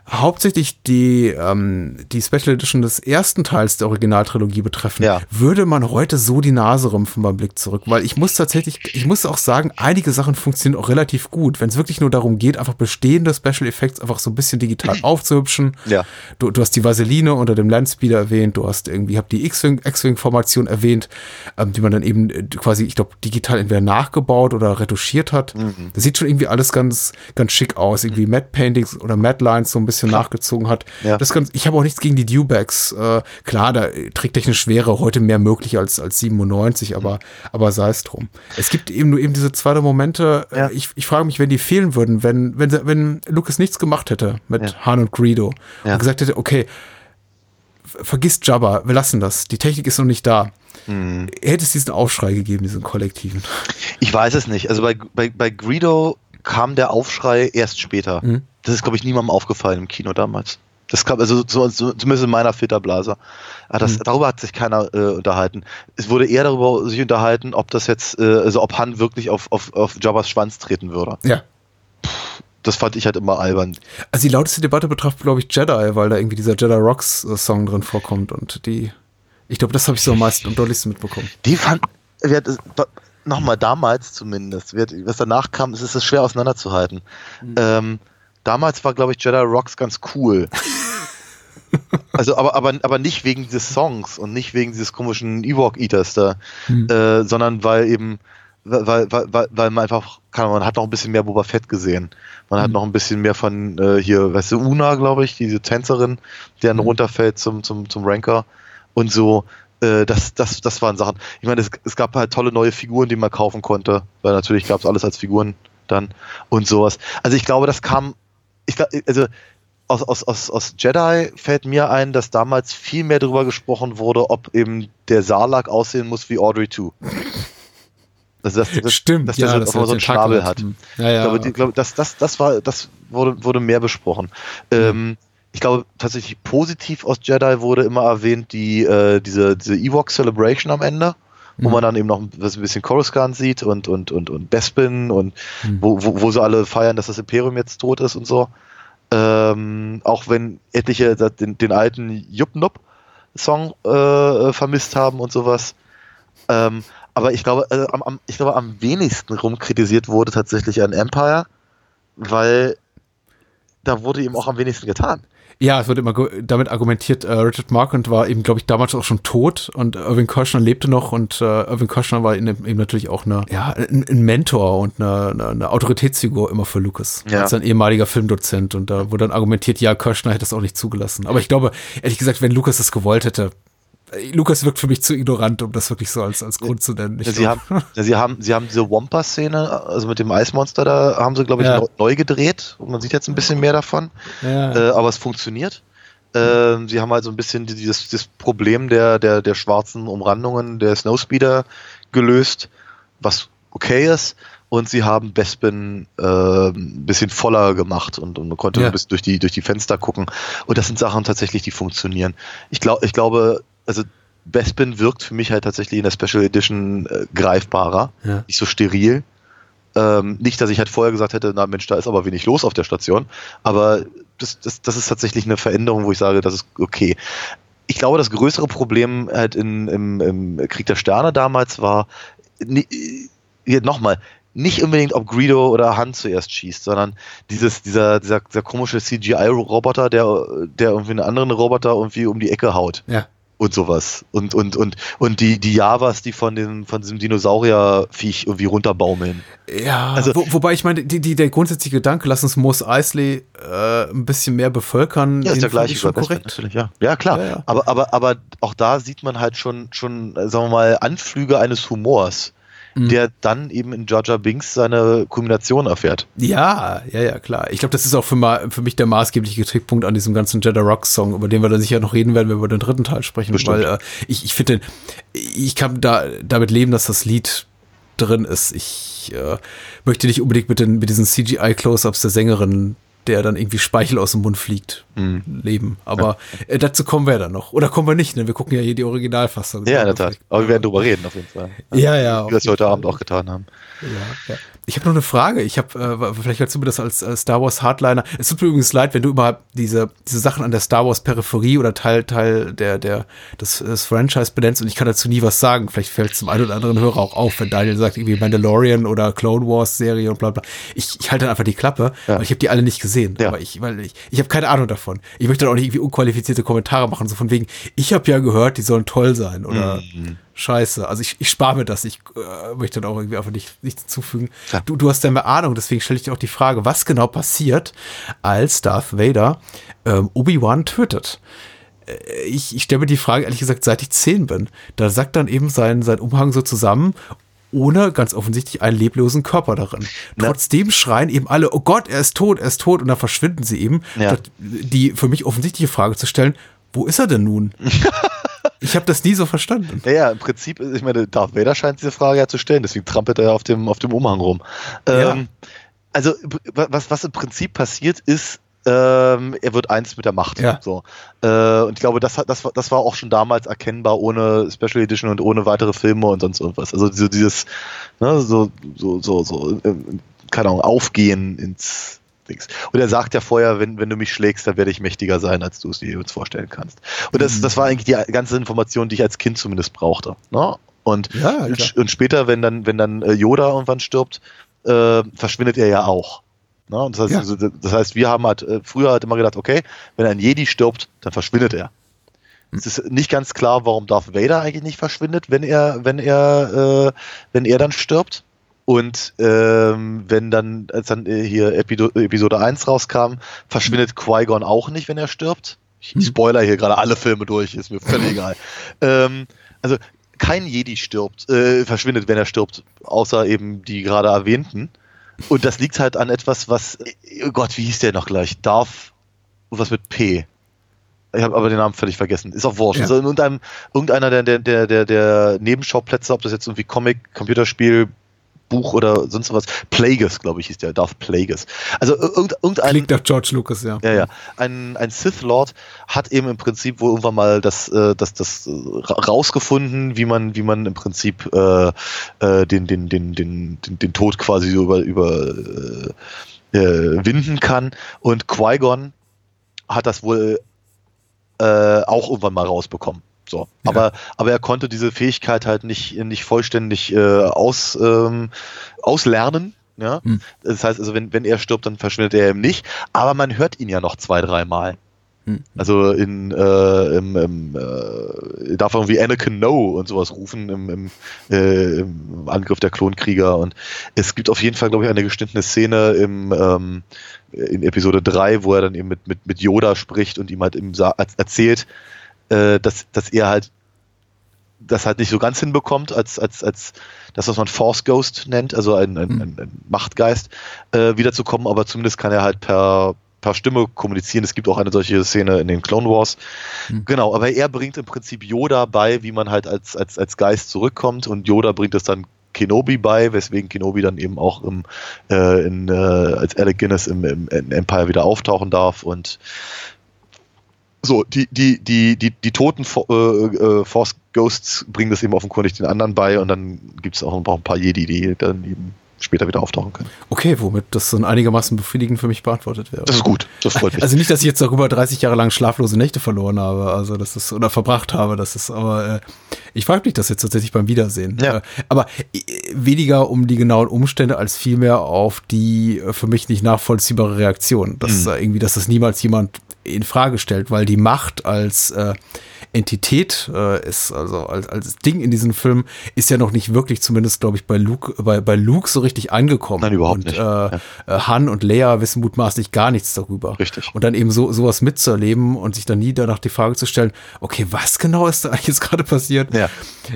hauptsächlich die, ähm, die Special Edition des ersten Teils der Originaltrilogie betreffen, ja. würde man heute so die Nase rümpfen beim Blick zurück. Weil ich muss tatsächlich, ich muss auch sagen, einige Sachen funktionieren auch relativ gut. Wenn es wirklich nur darum geht, einfach bestehende Special Effects einfach so ein bisschen digital aufzuhübschen. Ja. Du, du hast die Vaseline unter dem Landspeeder erwähnt, du hast irgendwie, hab die X-Wing-Formation erwähnt, ähm, die man dann eben äh, quasi, ich glaube, digital entweder nachgebaut oder retuschiert hat. Mhm. Das sieht schon irgendwie alles ganz, ganz schick aus. Irgendwie Matte Paintings oder Matte Lines so ein bisschen nachgezogen hat. Ja. Das ganz, ich habe auch nichts gegen die Dewbacks. Äh, klar, da trägt technisch Schwere heute mehr möglich als, als 97, aber, mhm. aber sei es drum. Es gibt eben nur eben diese zwei Momente. Ja. Ich, ich frage mich, wenn die fehlen würden, wenn, wenn, wenn Lucas nichts gemacht hätte mit ja. Han und Greedo und gesagt hätte, okay, vergiss Jabba, wir lassen das. Die Technik ist noch nicht da. Mhm. Hätte es diesen Aufschrei gegeben, diesen kollektiven? Ich weiß es nicht. Also bei, bei, bei Greedo kam der Aufschrei erst später. Mhm. Das ist, glaube ich, niemandem aufgefallen im Kino damals. Das kam, also so, so, zumindest in meiner Filterblase. Ah, das, mhm. Darüber hat sich keiner äh, unterhalten. Es wurde eher darüber sich unterhalten, ob das jetzt, äh, also ob Han wirklich auf, auf, auf Jabbas Schwanz treten würde. Ja. das fand ich halt immer albern. Also die lauteste Debatte betrifft, glaube ich, Jedi, weil da irgendwie dieser Jedi Rocks äh, Song drin vorkommt und die, ich glaube, das habe ich so am meisten und deutlichsten mitbekommen. Die fand, nochmal damals zumindest, was danach kam, ist es schwer auseinanderzuhalten. Mhm. Ähm, damals war, glaube ich, Jedi Rocks ganz cool. also, aber, aber, aber nicht wegen dieses Songs und nicht wegen dieses komischen Ewok-Eaters da, mhm. äh, sondern weil eben, weil, weil, weil, weil man einfach, kann man hat noch ein bisschen mehr Boba Fett gesehen. Man mhm. hat noch ein bisschen mehr von äh, hier, weißt du, Una, glaube ich, diese Tänzerin, die dann mhm. runterfällt zum, zum, zum Ranker und so äh, das, das, das waren Sachen. Ich meine, es, es gab halt tolle neue Figuren, die man kaufen konnte, weil natürlich gab es alles als Figuren dann und sowas. Also ich glaube, das kam, ich glaube, also aus, aus, aus, aus Jedi fällt mir ein, dass damals viel mehr darüber gesprochen wurde, ob eben der Sarlacc aussehen muss wie Audrey 2. Also das, das, Stimmt, dass der ja, so, das so einen Schnabel hat. Ja, ja. Ich glaube, die, ich glaube, das, das, das war, das wurde, wurde mehr besprochen. Mhm. Ähm, ich glaube tatsächlich positiv aus Jedi wurde immer erwähnt, die, äh, diese, diese Ewok Celebration am Ende, mhm. wo man dann eben noch ein bisschen Coruscant sieht und, und, und, und Bespin und mhm. wo, wo, wo sie alle feiern, dass das Imperium jetzt tot ist und so. Ähm, auch wenn etliche den, den alten Jupp-Nupp-Song äh, vermisst haben und sowas. Ähm, aber ich glaube, äh, am, ich glaube, am wenigsten rumkritisiert wurde tatsächlich an Empire, weil da wurde ihm auch am wenigsten getan. Ja, es wird immer damit argumentiert, äh, Richard Marquand war eben, glaube ich, damals auch schon tot und Irving Kirschner lebte noch und äh, Irving Kirschner war eben natürlich auch eine, ja, ein, ein Mentor und eine, eine, eine, Autoritätsfigur immer für Lucas. Ja. Als ein ehemaliger Filmdozent und da wurde dann argumentiert, ja, Kirschner hätte es auch nicht zugelassen. Aber ich glaube, ehrlich gesagt, wenn Lucas es gewollt hätte, Lukas wirkt für mich zu ignorant, um das wirklich so als, als Grund zu nennen. Ja, sie, haben, ja, sie, haben, sie haben diese Wampa-Szene, also mit dem Eismonster, da haben sie, glaube ich, ja. neu gedreht. Und man sieht jetzt ein bisschen mehr davon. Äh, aber es funktioniert. Äh, sie haben halt so ein bisschen dieses, das Problem der, der, der schwarzen Umrandungen der Snowspeeder gelöst, was okay ist. Und sie haben Bespin äh, ein bisschen voller gemacht und, und man konnte ja. ein bisschen durch die, durch die Fenster gucken. Und das sind Sachen tatsächlich, die funktionieren. Ich, glaub, ich glaube, also Bespin wirkt für mich halt tatsächlich in der Special Edition äh, greifbarer, ja. nicht so steril. Ähm, nicht, dass ich halt vorher gesagt hätte, na Mensch, da ist aber wenig los auf der Station, aber das, das, das ist tatsächlich eine Veränderung, wo ich sage, das ist okay. Ich glaube, das größere Problem halt in, im, im Krieg der Sterne damals war, nochmal, nicht unbedingt, ob Greedo oder Han zuerst schießt, sondern dieses, dieser, dieser, dieser komische CGI-Roboter, der, der irgendwie einen anderen Roboter irgendwie um die Ecke haut. Ja. Und sowas. Und, und, und, und die, die Javas, die von, den, von diesem Dinosaurierviech irgendwie runterbaumeln. Ja, also, wo, wobei ich meine, die, die, der grundsätzliche Gedanke, lass uns Moos Eisley äh, ein bisschen mehr bevölkern. Ja, ist der gleiche schon korrekt. Natürlich, ja. ja, klar. Ja, ja. Aber, aber, aber auch da sieht man halt schon, schon, sagen wir mal, Anflüge eines Humors Mhm. der dann eben in Jar Binks seine Kulmination erfährt. Ja, ja, ja, klar. Ich glaube, das ist auch für, ma für mich der maßgebliche Kritikpunkt an diesem ganzen Jedi Rock Song, über den wir dann sicher noch reden werden, wenn wir über den dritten Teil sprechen. Bestimmt. Weil äh, ich, ich finde, ich kann da damit leben, dass das Lied drin ist. Ich äh, möchte nicht unbedingt mit, den, mit diesen CGI-Close-Ups der Sängerin der dann irgendwie Speichel aus dem Mund fliegt, Mhm. leben. Aber äh, dazu kommen wir dann noch. Oder kommen wir nicht, ne? Wir gucken ja hier die Originalfassung. Ja, in der Tat. Aber wir werden drüber reden, auf jeden Fall. Ja, ja. Wie wir das heute Abend auch getan haben. Ja, ja. Ich habe noch eine Frage. Ich habe, äh, vielleicht kannst du mir das als äh, Star Wars Hardliner. Es tut mir übrigens leid, wenn du überhaupt diese, diese Sachen an der Star Wars Peripherie oder Teil, Teil der, der, des, des Franchise benennst und ich kann dazu nie was sagen. Vielleicht fällt es zum einen oder anderen Hörer auch auf, wenn Daniel sagt, irgendwie Mandalorian oder Clone Wars Serie und bla bla. Ich, ich halte dann einfach die Klappe, Ja. weil ich habe die alle nicht gesehen. Ja. Aber ich, weil ich, ich habe keine Ahnung davon. Ich möchte dann auch nicht irgendwie unqualifizierte Kommentare machen, so von wegen, ich habe ja gehört, die sollen toll sein oder Mhm. Scheiße. Also ich, ich spare mir das. Ich äh, möchte dann auch irgendwie einfach nicht, nichts hinzufügen. Klar. Du, du hast ja mehr Ahnung, deswegen stelle ich dir auch die Frage, was genau passiert, als Darth Vader ähm, Obi-Wan tötet. Äh, Ich, ich stelle mir die Frage, ehrlich gesagt, seit ich zehn bin. Da sagt dann eben sein, sein Umhang so zusammen, ohne ganz offensichtlich einen leblosen Körper darin. Na. Trotzdem schreien eben alle, oh Gott, er ist tot, er ist tot, und dann verschwinden sie eben. Ja. Die für mich offensichtliche Frage zu stellen, wo ist er denn nun? ich habe das nie so verstanden. Ja, ja, im Prinzip, ich meine, Darth Vader scheint diese Frage ja zu stellen, deswegen trampelt er auf dem, auf dem Umhang rum. Ja. Ähm, also, was, was im Prinzip passiert ist, ähm, er wird eins mit der Macht. Ja. So. Äh, und ich glaube, das, hat, das, war, das war auch schon damals erkennbar, ohne Special Edition und ohne weitere Filme und sonst irgendwas. Also so dieses, ne, so, so, so, so, ähm, keine Ahnung, Aufgehen ins Dings. Und er sagt ja vorher, wenn, wenn du mich schlägst, dann werde ich mächtiger sein, als du es dir jetzt vorstellen kannst. Und das, das war eigentlich die ganze Information, die ich als Kind zumindest brauchte. Ne? Und, Ja, und später, wenn dann, wenn dann äh, Yoda irgendwann stirbt, äh, verschwindet er ja auch. Ne? Das, heißt, Ja. also, das heißt, wir haben halt äh, früher halt immer gedacht, okay, wenn ein Jedi stirbt, dann verschwindet er. Es ist nicht ganz klar, warum Darth Vader eigentlich nicht verschwindet, wenn er, wenn er, äh, wenn er dann stirbt. Und ähm, wenn dann, als dann äh, hier Epido Episode 1 rauskam, verschwindet Qui-Gon auch nicht, wenn er stirbt. Ich spoiler hier gerade alle Filme durch, ist mir völlig egal. Ähm, also kein Jedi stirbt, äh, verschwindet, wenn er stirbt, außer eben die gerade erwähnten. Und das liegt halt an etwas, was, oh Gott, wie hieß der noch gleich? Darf, was mit P. Ich habe aber den Namen völlig vergessen. Ist auch wurscht. Ja. Also in irgendeinem, irgendeiner der, der, der, der, der Nebenschauplätze, ob das jetzt irgendwie Comic, Computerspiel, Buch oder sonst was. Plagueis, glaube ich, hieß der. Darth Plagueis. Also irgend, irgendein. Klingt nach George Lucas, ja. Ja, ja. Ein, ein Sith Lord hat eben im Prinzip wohl irgendwann mal das, äh, das, das äh, ra- rausgefunden, wie man, wie man im Prinzip äh, äh, den, den, den, den, den, den Tod quasi so über, über äh, äh, winden kann. Und Qui-Gon hat das wohl auch irgendwann mal rausbekommen. So. Ja. Aber, aber er konnte diese Fähigkeit halt nicht, nicht vollständig äh, aus, ähm, auslernen. Ja? Hm. Das heißt also, wenn, wenn er stirbt, dann verschwindet er eben nicht. Aber man hört ihn ja noch zwei, dreimal. Hm. Also in äh, im, im, äh, darf er irgendwie Anakin No und sowas rufen im, im, äh, im Angriff der Klonkrieger und es gibt auf jeden Fall, glaube ich, eine geschnittene Szene im ähm, in Episode 3, wo er dann eben mit, mit, mit Yoda spricht und ihm halt eben sa- erzählt, äh, dass, dass er halt das halt nicht so ganz hinbekommt, als, als, als das, was man Force Ghost nennt, also ein, ein, Mhm. ein, ein Machtgeist, äh, wiederzukommen, aber zumindest kann er halt per, per Stimme kommunizieren. Es gibt auch eine solche Szene in den Clone Wars. Mhm. Genau, aber er bringt im Prinzip Yoda bei, wie man halt als, als, als Geist zurückkommt und Yoda bringt es dann Kenobi bei, weswegen Kenobi dann eben auch im, äh, in, äh, als Alec Guinness im, im, im Empire wieder auftauchen darf und so, die, die, die, die, die toten äh, äh, Force Ghosts bringen das eben offenkundig den anderen bei und dann gibt es auch noch ein paar Jedi, die dann eben später wieder auftauchen können. Okay, womit das dann einigermaßen befriedigend für mich beantwortet wäre. Das ist gut, das freut mich. Also nicht, dass ich jetzt darüber 30 Jahre lang schlaflose Nächte verloren habe, also das ist oder verbracht habe, das ist aber äh, Ich frage mich das jetzt tatsächlich beim Wiedersehen. Ja. Äh, Aber äh, weniger um die genauen Umstände als vielmehr auf die äh, für mich nicht nachvollziehbare Reaktion. Dass Mhm. irgendwie, dass das niemals jemand in Frage stellt, weil die Macht als äh, Entität äh, ist, also als, als Ding in diesem Film, ist ja noch nicht wirklich, zumindest glaube ich, bei Luke, bei, bei Luke so richtig angekommen. Nein, überhaupt und, nicht. Äh, Ja. äh, Han und Leia wissen mutmaßlich gar nichts darüber. Richtig. Und dann eben so sowas mitzuerleben und sich dann nie danach die Frage zu stellen, okay, was genau ist da eigentlich jetzt gerade passiert? Ja.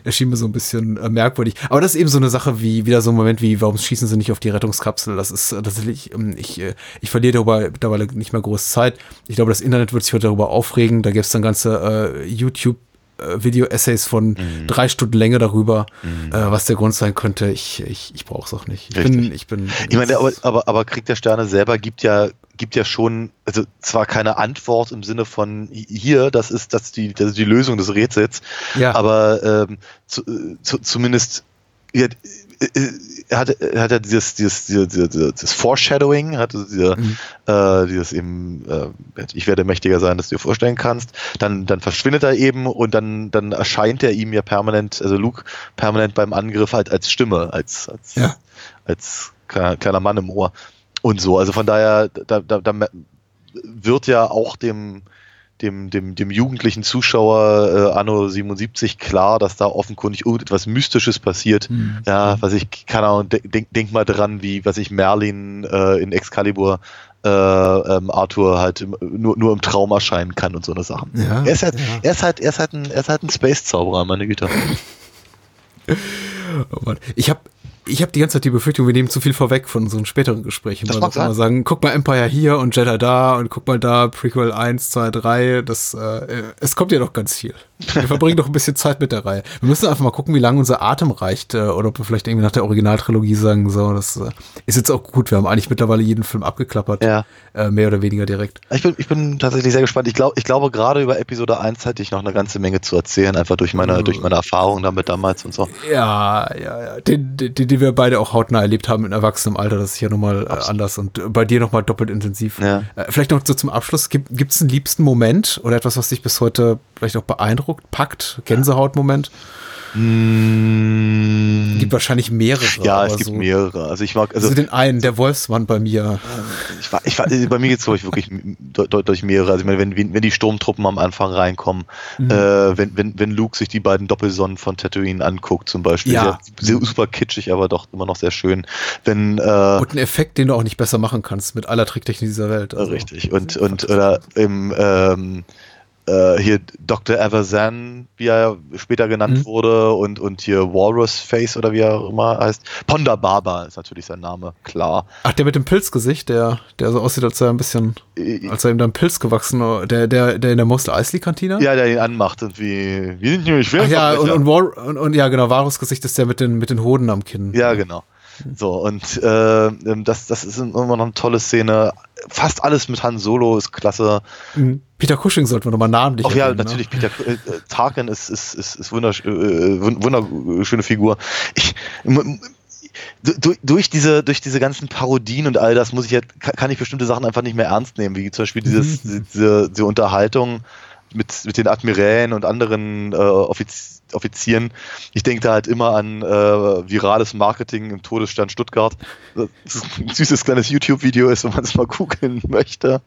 Erschien mir so ein bisschen äh, merkwürdig. Aber das ist eben so eine Sache wie, wieder so ein Moment wie, warum schießen sie nicht auf die Rettungskapsel? Das ist äh, tatsächlich, ähm, ich, äh, ich verliere darüber mittlerweile nicht mehr groß Zeit. Ich glaube, das Internet wird sich heute darüber aufregen. Da gibt's dann ganze äh, YouTube äh, Video-Essays von Mhm. drei Stunden Länge darüber, äh, was der Grund sein könnte. Ich, ich, ich brauche es auch nicht. Ich bin, Richtig. ich bin. Ich meine, aber, aber, aber Krieg der Sterne selber gibt ja, gibt ja schon, also zwar keine Antwort im Sinne von hier, das ist, das ist die, das ist die Lösung des Rätsels, Ja. aber ähm, zu, äh, zu, zumindest ja, er hat, er hat ja dieses, dieses, dieses, dieses, Foreshadowing, hat diese, Mhm. äh, dieses eben, äh, ich werde mächtiger sein, dass du dir vorstellen kannst. Dann, dann verschwindet er eben und dann, dann erscheint er ihm ja permanent, also Luke permanent beim Angriff halt als Stimme, als, als, Ja. als kleiner, kleiner Mann im Ohr und so. Also von daher, da, da, da wird ja auch dem, dem, dem, dem jugendlichen Zuschauer äh, Anno 77 klar, dass da offenkundig irgendetwas Mystisches passiert. Mhm. Ja, was ich, keine Ahnung, de- denk, denk mal dran, wie, was ich Merlin äh, in Excalibur äh, ähm, Arthur halt im, nur, nur im Traum erscheinen kann und so eine Sachen. Ja, er, ist halt, ja. er, ist halt, er, ist halt ein, er ist halt ein Space-Zauberer, meine Güte. Oh. Ich habe ich hab die ganze Zeit die Befürchtung, wir nehmen zu viel vorweg von einem späteren Gespräch. Das mag sein. sagen, guck mal Empire hier und Jedi da und guck mal da, Prequel 1, 2, 3. Das, äh, es kommt ja noch ganz viel. Wir verbringen doch ein bisschen Zeit mit der Reihe. Wir müssen einfach mal gucken, wie lange unser Atem reicht äh, oder ob wir vielleicht irgendwie nach der Originaltrilogie sagen, so, das äh, ist jetzt auch gut. Wir haben eigentlich mittlerweile jeden Film abgeklappert. Ja. Äh, mehr oder weniger direkt. Ich bin, ich bin tatsächlich sehr gespannt. Ich, glaub, ich glaube, gerade über Episode 1 hätte ich noch eine ganze Menge zu erzählen, einfach durch meine, durch meine Erfahrung damit damals und so. Ja, ja, ja. Den, den, den wir beide auch hautnah erlebt haben in erwachsenem Alter, das ist ja nochmal äh, anders und äh, bei dir nochmal doppelt intensiv. Ja. Äh, vielleicht noch so zum Abschluss, gibt es einen liebsten Moment oder etwas, was dich bis heute vielleicht auch beeindruckt, packt, Gänsehautmoment? Gibt wahrscheinlich mehrere. Mm. Ja, es gibt so, mehrere. Also ich mag, Also, also den einen, der Wolfsmann bei mir. ich war, ich war, bei mir geht es, glaube ich, wirklich de- deutlich mehrere. Also ich meine, wenn, wenn die Sturmtruppen am Anfang reinkommen, Mhm. äh, wenn, wenn, wenn Luke sich die beiden Doppelsonnen von Tatooine anguckt zum Beispiel, Ja. sehr super kitschig, aber doch immer noch sehr schön. Wenn, äh, Und ein Effekt, den du auch nicht besser machen kannst mit aller Tricktechnik dieser Welt. Also, Richtig. Und, und oder im ähm, äh, hier Dr. Everzan, wie er später genannt Mhm. wurde, und, und hier Walrus Face oder wie er immer heißt. Ponda Baba ist natürlich sein Name, klar. Ach, der mit dem Pilzgesicht, der, der so aussieht, als sei er ein bisschen, als sei ihm da ein Pilz gewachsen, der, der, der in der Mosel Eisley Kantine? Ja, der ihn anmacht und wie, wir sind nämlich Ach ja, und, und, War, und, und ja, genau, Varus Gesicht ist der mit den, mit den Hoden am Kinn. Ja, genau. So, und äh, ähm, das, das ist immer noch eine tolle Szene. Fast alles mit Han Solo ist klasse. Mhm. Peter Cushing sollten wir nochmal namentlich Ach ja, erwähnen, ne? natürlich, Peter äh, äh, Tarkin ist, ist, ist, ist wundersch äh, wun- wunderschöne Figur. Ich, durch diese, durch diese ganzen Parodien und all das muss ich jetzt, kann, ich bestimmte Sachen einfach nicht mehr ernst nehmen, wie zum Beispiel dieses, diese, diese Unterhaltung mit, mit den Admirälen und anderen äh, Offiz Offizieren. Ich denke da halt immer an äh, virales Marketing im Todesstern Stuttgart. Ein süßes kleines YouTube-Video ist, wenn man es mal googeln möchte.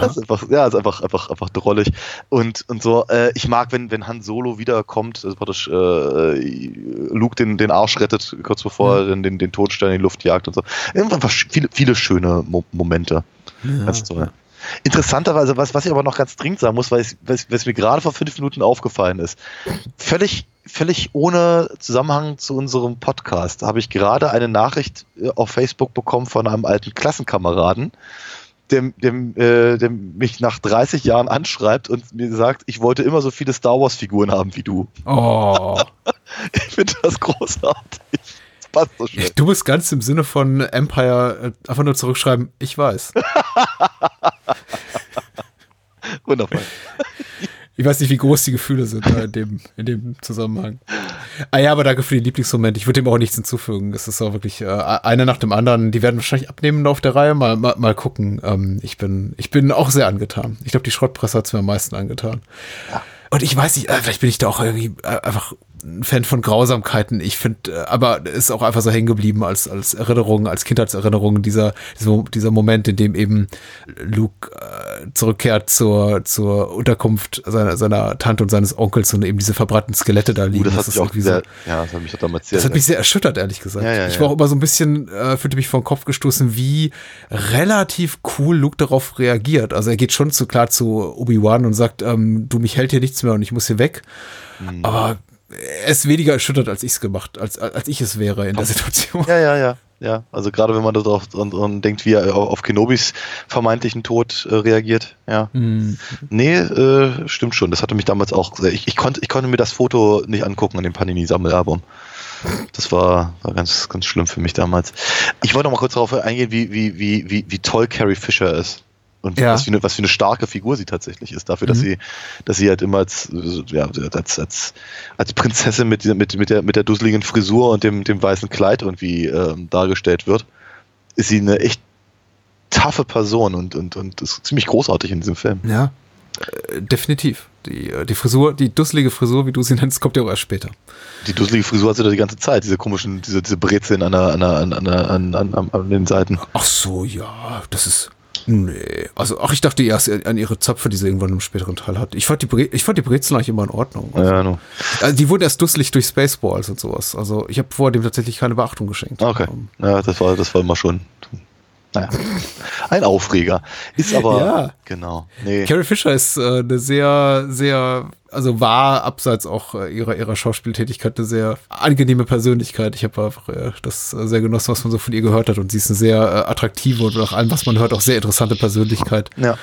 Das ist einfach, ja, ist einfach, einfach, einfach drollig. Und, und so, äh, ich mag, wenn, wenn Han Solo wiederkommt, also praktisch äh, Luke den, den Arsch rettet, kurz bevor er den, den, Todesstern in die Luft jagt und so. Einfach viele, viele schöne Mo Momente. Ganz toll. Interessanterweise, was, was ich aber noch ganz dringend sagen muss, weil es, es mir gerade vor fünf Minuten aufgefallen ist, völlig, völlig ohne Zusammenhang zu unserem Podcast, habe ich gerade eine Nachricht äh, auf Facebook bekommen von einem alten Klassenkameraden, der, der, äh, der mich nach 30 Jahren anschreibt und mir sagt, ich wollte immer so viele Star Wars Figuren haben wie du. Oh. Ich finde das großartig. Das passt so schön. Du bist ganz im Sinne von Empire äh, einfach nur zurückschreiben, ich weiß. Wundervoll. Ich weiß nicht, wie groß die Gefühle sind da in, dem, in dem Zusammenhang. Ah ja, aber danke für den Lieblingsmoment. Ich würde dem auch nichts hinzufügen. Es ist auch wirklich äh, einer nach dem anderen. Die werden wahrscheinlich abnehmen auf der Reihe. Mal, mal, mal gucken. Ähm, ich, bin, ich bin auch sehr angetan. Ich glaube, die Schrottpresse hat es mir am meisten angetan. Und ich weiß nicht, äh, vielleicht bin ich da auch irgendwie äh, einfach ein Fan von Grausamkeiten. Ich finde, äh, aber ist auch einfach so hängen geblieben als, als Erinnerung, als Kindheitserinnerung dieser, dieser, Moment, in dem eben Luke äh, zurückkehrt zur, zur Unterkunft seiner, seiner Tante und seines Onkels und eben diese verbrannten Skelette da liegen. Uh, das hat mich auch sehr, ja, das hat mich damals sehr, das hat mich sehr erschüttert, ehrlich gesagt. Ja, ja, ich war auch immer so ein bisschen, äh, fühlte mich vor den Kopf gestoßen, wie relativ cool Luke darauf reagiert. Also er geht schon zu klar zu Obi-Wan und sagt, ähm, du, mich hält hier nichts mehr und ich muss hier weg. Mhm. Aber er ist weniger erschüttert, als ich es gemacht, als, als ich es wäre in der Situation. Ja, ja, ja. Ja, also gerade wenn man darauf dran, dran denkt, wie er auf Kenobis vermeintlichen Tod äh, reagiert. Ja. Mhm. Nee, äh, stimmt schon. Das hatte mich damals auch. Ich, ich, konnte, ich konnte mir das Foto nicht angucken an dem Panini-Sammelalbum. Das war, war ganz, ganz schlimm für mich damals. Ich wollte noch mal kurz darauf eingehen, wie, wie, wie, wie, wie toll Carrie Fisher ist. Und Ja. was, für eine, was für eine starke Figur sie tatsächlich ist, dafür, dass Mhm. sie, dass sie halt immer als, ja, als, als, als Prinzessin mit, mit, mit, der, mit der dusseligen Frisur und dem, dem weißen Kleid irgendwie ähm, dargestellt wird, ist sie eine echt taffe Person und, und, und ist ziemlich großartig in diesem Film. Ja, äh, definitiv. Die, äh, die Frisur, die dusselige Frisur, wie du sie nennst, kommt ja auch erst später. Die dusselige Frisur hat sie da die ganze Zeit, diese komischen, diese, diese Brezeln an, der, an, der, an, der, an, an, an, an den Seiten. Ach so, ja, das ist. Nee. Also, ach, ich dachte erst an ihre Zöpfe, die sie irgendwann im späteren Teil hat. Ich fand die, Bre ich fand die Brezeln eigentlich immer in Ordnung. Also, Ja, no. also die wurden erst dusselig durch Spaceballs und sowas. Also, ich habe vorher dem tatsächlich keine Beachtung geschenkt. Okay. Ähm, Ja, das war, das war immer schon. Naja. Ein Aufreger. Ist aber. Ja. Genau. Nee. Carrie Fisher ist äh, eine sehr, sehr, also war abseits auch äh, ihrer, ihrer Schauspieltätigkeit eine sehr angenehme Persönlichkeit. Ich habe einfach äh, das äh, sehr genossen, was man so von ihr gehört hat. Und sie ist eine sehr attraktive und nach allem, was man hört, auch sehr interessante Persönlichkeit. Ja.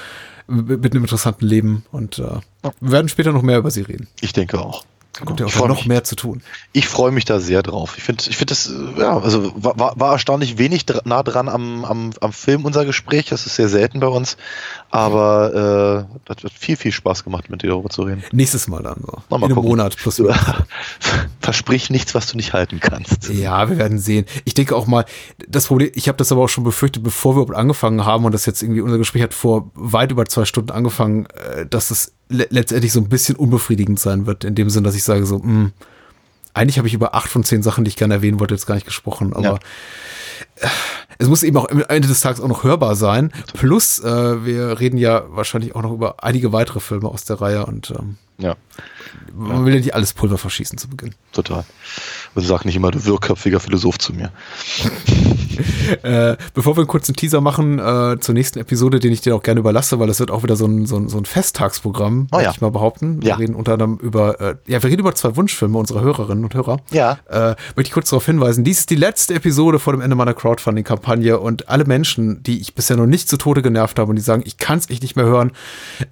Mit, mit einem interessanten Leben. Und äh, wir werden später noch mehr über sie reden. Ich denke auch. Da kommt ja Ich auch noch mich. mehr zu tun. Ich freue mich da sehr drauf. Ich finde, ich finde das, äh, ja, also war, war- erstaunlich wenig dr nah dran am, am, am Film unser Gespräch. Das ist sehr selten bei uns. Aber äh, das hat viel, viel Spaß gemacht, mit dir darüber zu reden. Nächstes Mal dann so. Na, In mal einem gucken. Monat plus. Versprich nichts, was du nicht halten kannst. Ja, wir werden sehen. Ich denke auch mal, das Problem, ich habe das aber auch schon befürchtet, bevor wir überhaupt angefangen haben und das jetzt irgendwie, unser Gespräch hat vor weit über zwei Stunden angefangen, äh, dass es le letztendlich so ein bisschen unbefriedigend sein wird, in dem Sinn, dass ich sage so, mh, eigentlich habe ich über acht von zehn Sachen, die ich gerne erwähnen wollte, jetzt gar nicht gesprochen, aber Ja. äh, es muss eben auch am Ende des Tages auch noch hörbar sein. Plus, äh, wir reden ja wahrscheinlich auch noch über einige weitere Filme aus der Reihe und ähm, Ja, man will ja nicht alles Pulver verschießen zu Beginn. total. Und sag nicht immer, du wirrköpfiger Philosoph zu mir. Äh, bevor wir einen kurzen Teaser machen äh, zur nächsten Episode, den ich dir auch gerne überlasse, weil es wird auch wieder so ein, so ein, so ein Festtagsprogramm, Oh würde ja. ich mal behaupten. Wir Ja. reden unter anderem über, äh, ja, wir reden über zwei Wunschfilme unserer Hörerinnen und Hörer. Ja. Äh, möchte ich kurz darauf hinweisen, dies ist die letzte Episode vor dem Ende meiner Crowdfunding-Kampagne und alle Menschen, die ich bisher noch nicht zu Tode genervt habe und die sagen, ich kann es echt nicht mehr hören,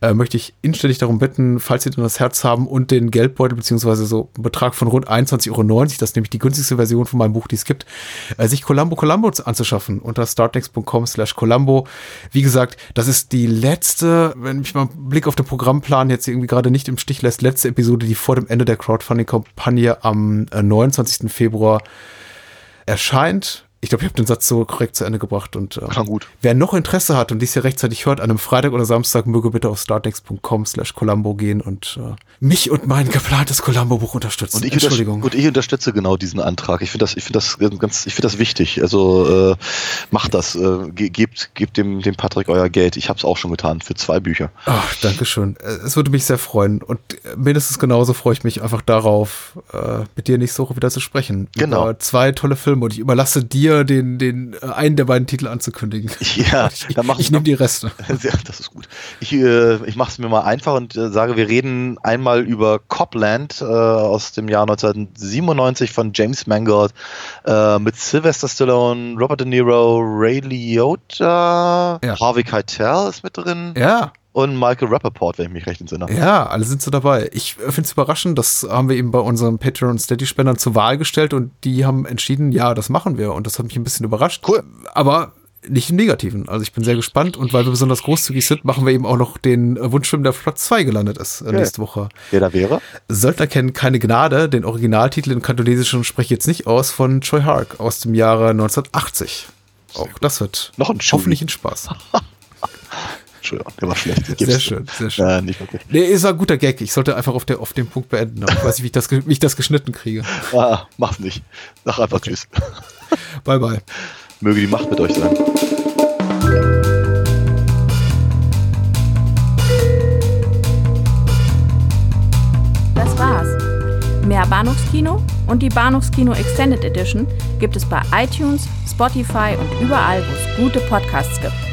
äh, möchte ich inständig darum bitten, falls sie denn das Herz haben und den Geldbeutel beziehungsweise so einen Betrag von rund 21,90 Euro, das ist nämlich die günstigste Version von meinem Buch, die es gibt, äh, sich Columbo Columbo anzuschaffen unter startnext.com slash Columbo. Wie gesagt, das ist die letzte, wenn mich mal Blick auf den Programmplan jetzt irgendwie gerade nicht im Stich lässt, letzte Episode, die vor dem Ende der Crowdfunding-Kampagne am äh, 29. Februar erscheint. Ich glaube, ich habe den Satz so korrekt zu Ende gebracht. Und äh, Klang gut. wer noch Interesse hat und dies hier rechtzeitig hört, an einem Freitag oder Samstag, möge bitte auf startnext.com slash Columbo gehen und äh, mich und mein geplantes Columbo-Buch unterstützen. Und ich, Entschuldigung. und ich unterstütze genau diesen Antrag. Ich finde das, ich finde das ganz, ich finde das wichtig. Also äh, macht das, äh, ge gebt, gebt dem, dem Patrick euer Geld. Ich habe es auch schon getan für zwei Bücher. Ach, danke schön. Äh, Es würde mich sehr freuen. Und äh, mindestens genauso freue ich mich einfach darauf, äh, mit dir nächste Woche wieder zu sprechen. Genau. Über zwei tolle Filme. Und ich überlasse dir, den, den äh, einen der beiden Titel anzukündigen. Ja, ich dann mach- ich nehme die Reste. Sehr, das ist gut. Ich, äh, ich mache es mir mal einfach und äh, sage, wir reden einmal über Copland äh, aus dem Jahr 1997 von James Mangold äh, mit Sylvester Stallone, Robert De Niro, Ray Liotta, Ja. Harvey Keitel ist mit drin Ja, und Michael Rappaport, wenn ich mich recht entsinne. Ja, alle sind so dabei. Ich finde es überraschend, das haben wir eben bei unseren Patreon- und Steady-Spendern zur Wahl gestellt und die haben entschieden, ja, das machen wir. Und das hat mich ein bisschen überrascht. Cool. Aber nicht im Negativen. Also ich bin sehr gespannt und weil wir besonders großzügig sind, machen wir eben auch noch den Wunschfilm, der Platz 2 gelandet ist äh, nächste Woche. Wer da wäre? Söldner kennen keine Gnade, den Originaltitel in Kantonesischen spreche ich jetzt nicht aus, von Choi Hark aus dem Jahre 1980. Auch das wird Noch ein hoffentlich ein Spaß. Entschuldigung, der war schlecht. Sehr schön, sehr schön. Äh, nicht wirklich. Nee, ist ein guter Gag. Ich sollte einfach auf, der, auf den Punkt beenden. Aber ich weiß nicht, wie ich das, wie ich das geschnitten kriege. Ah, mach's nicht. Sag einfach okay. Tschüss. Bye, bye. Möge die Macht mit euch sein. Das war's. Mehr Bahnhofskino und die Bahnhofskino Extended Edition gibt es bei iTunes, Spotify und überall, wo es gute Podcasts gibt.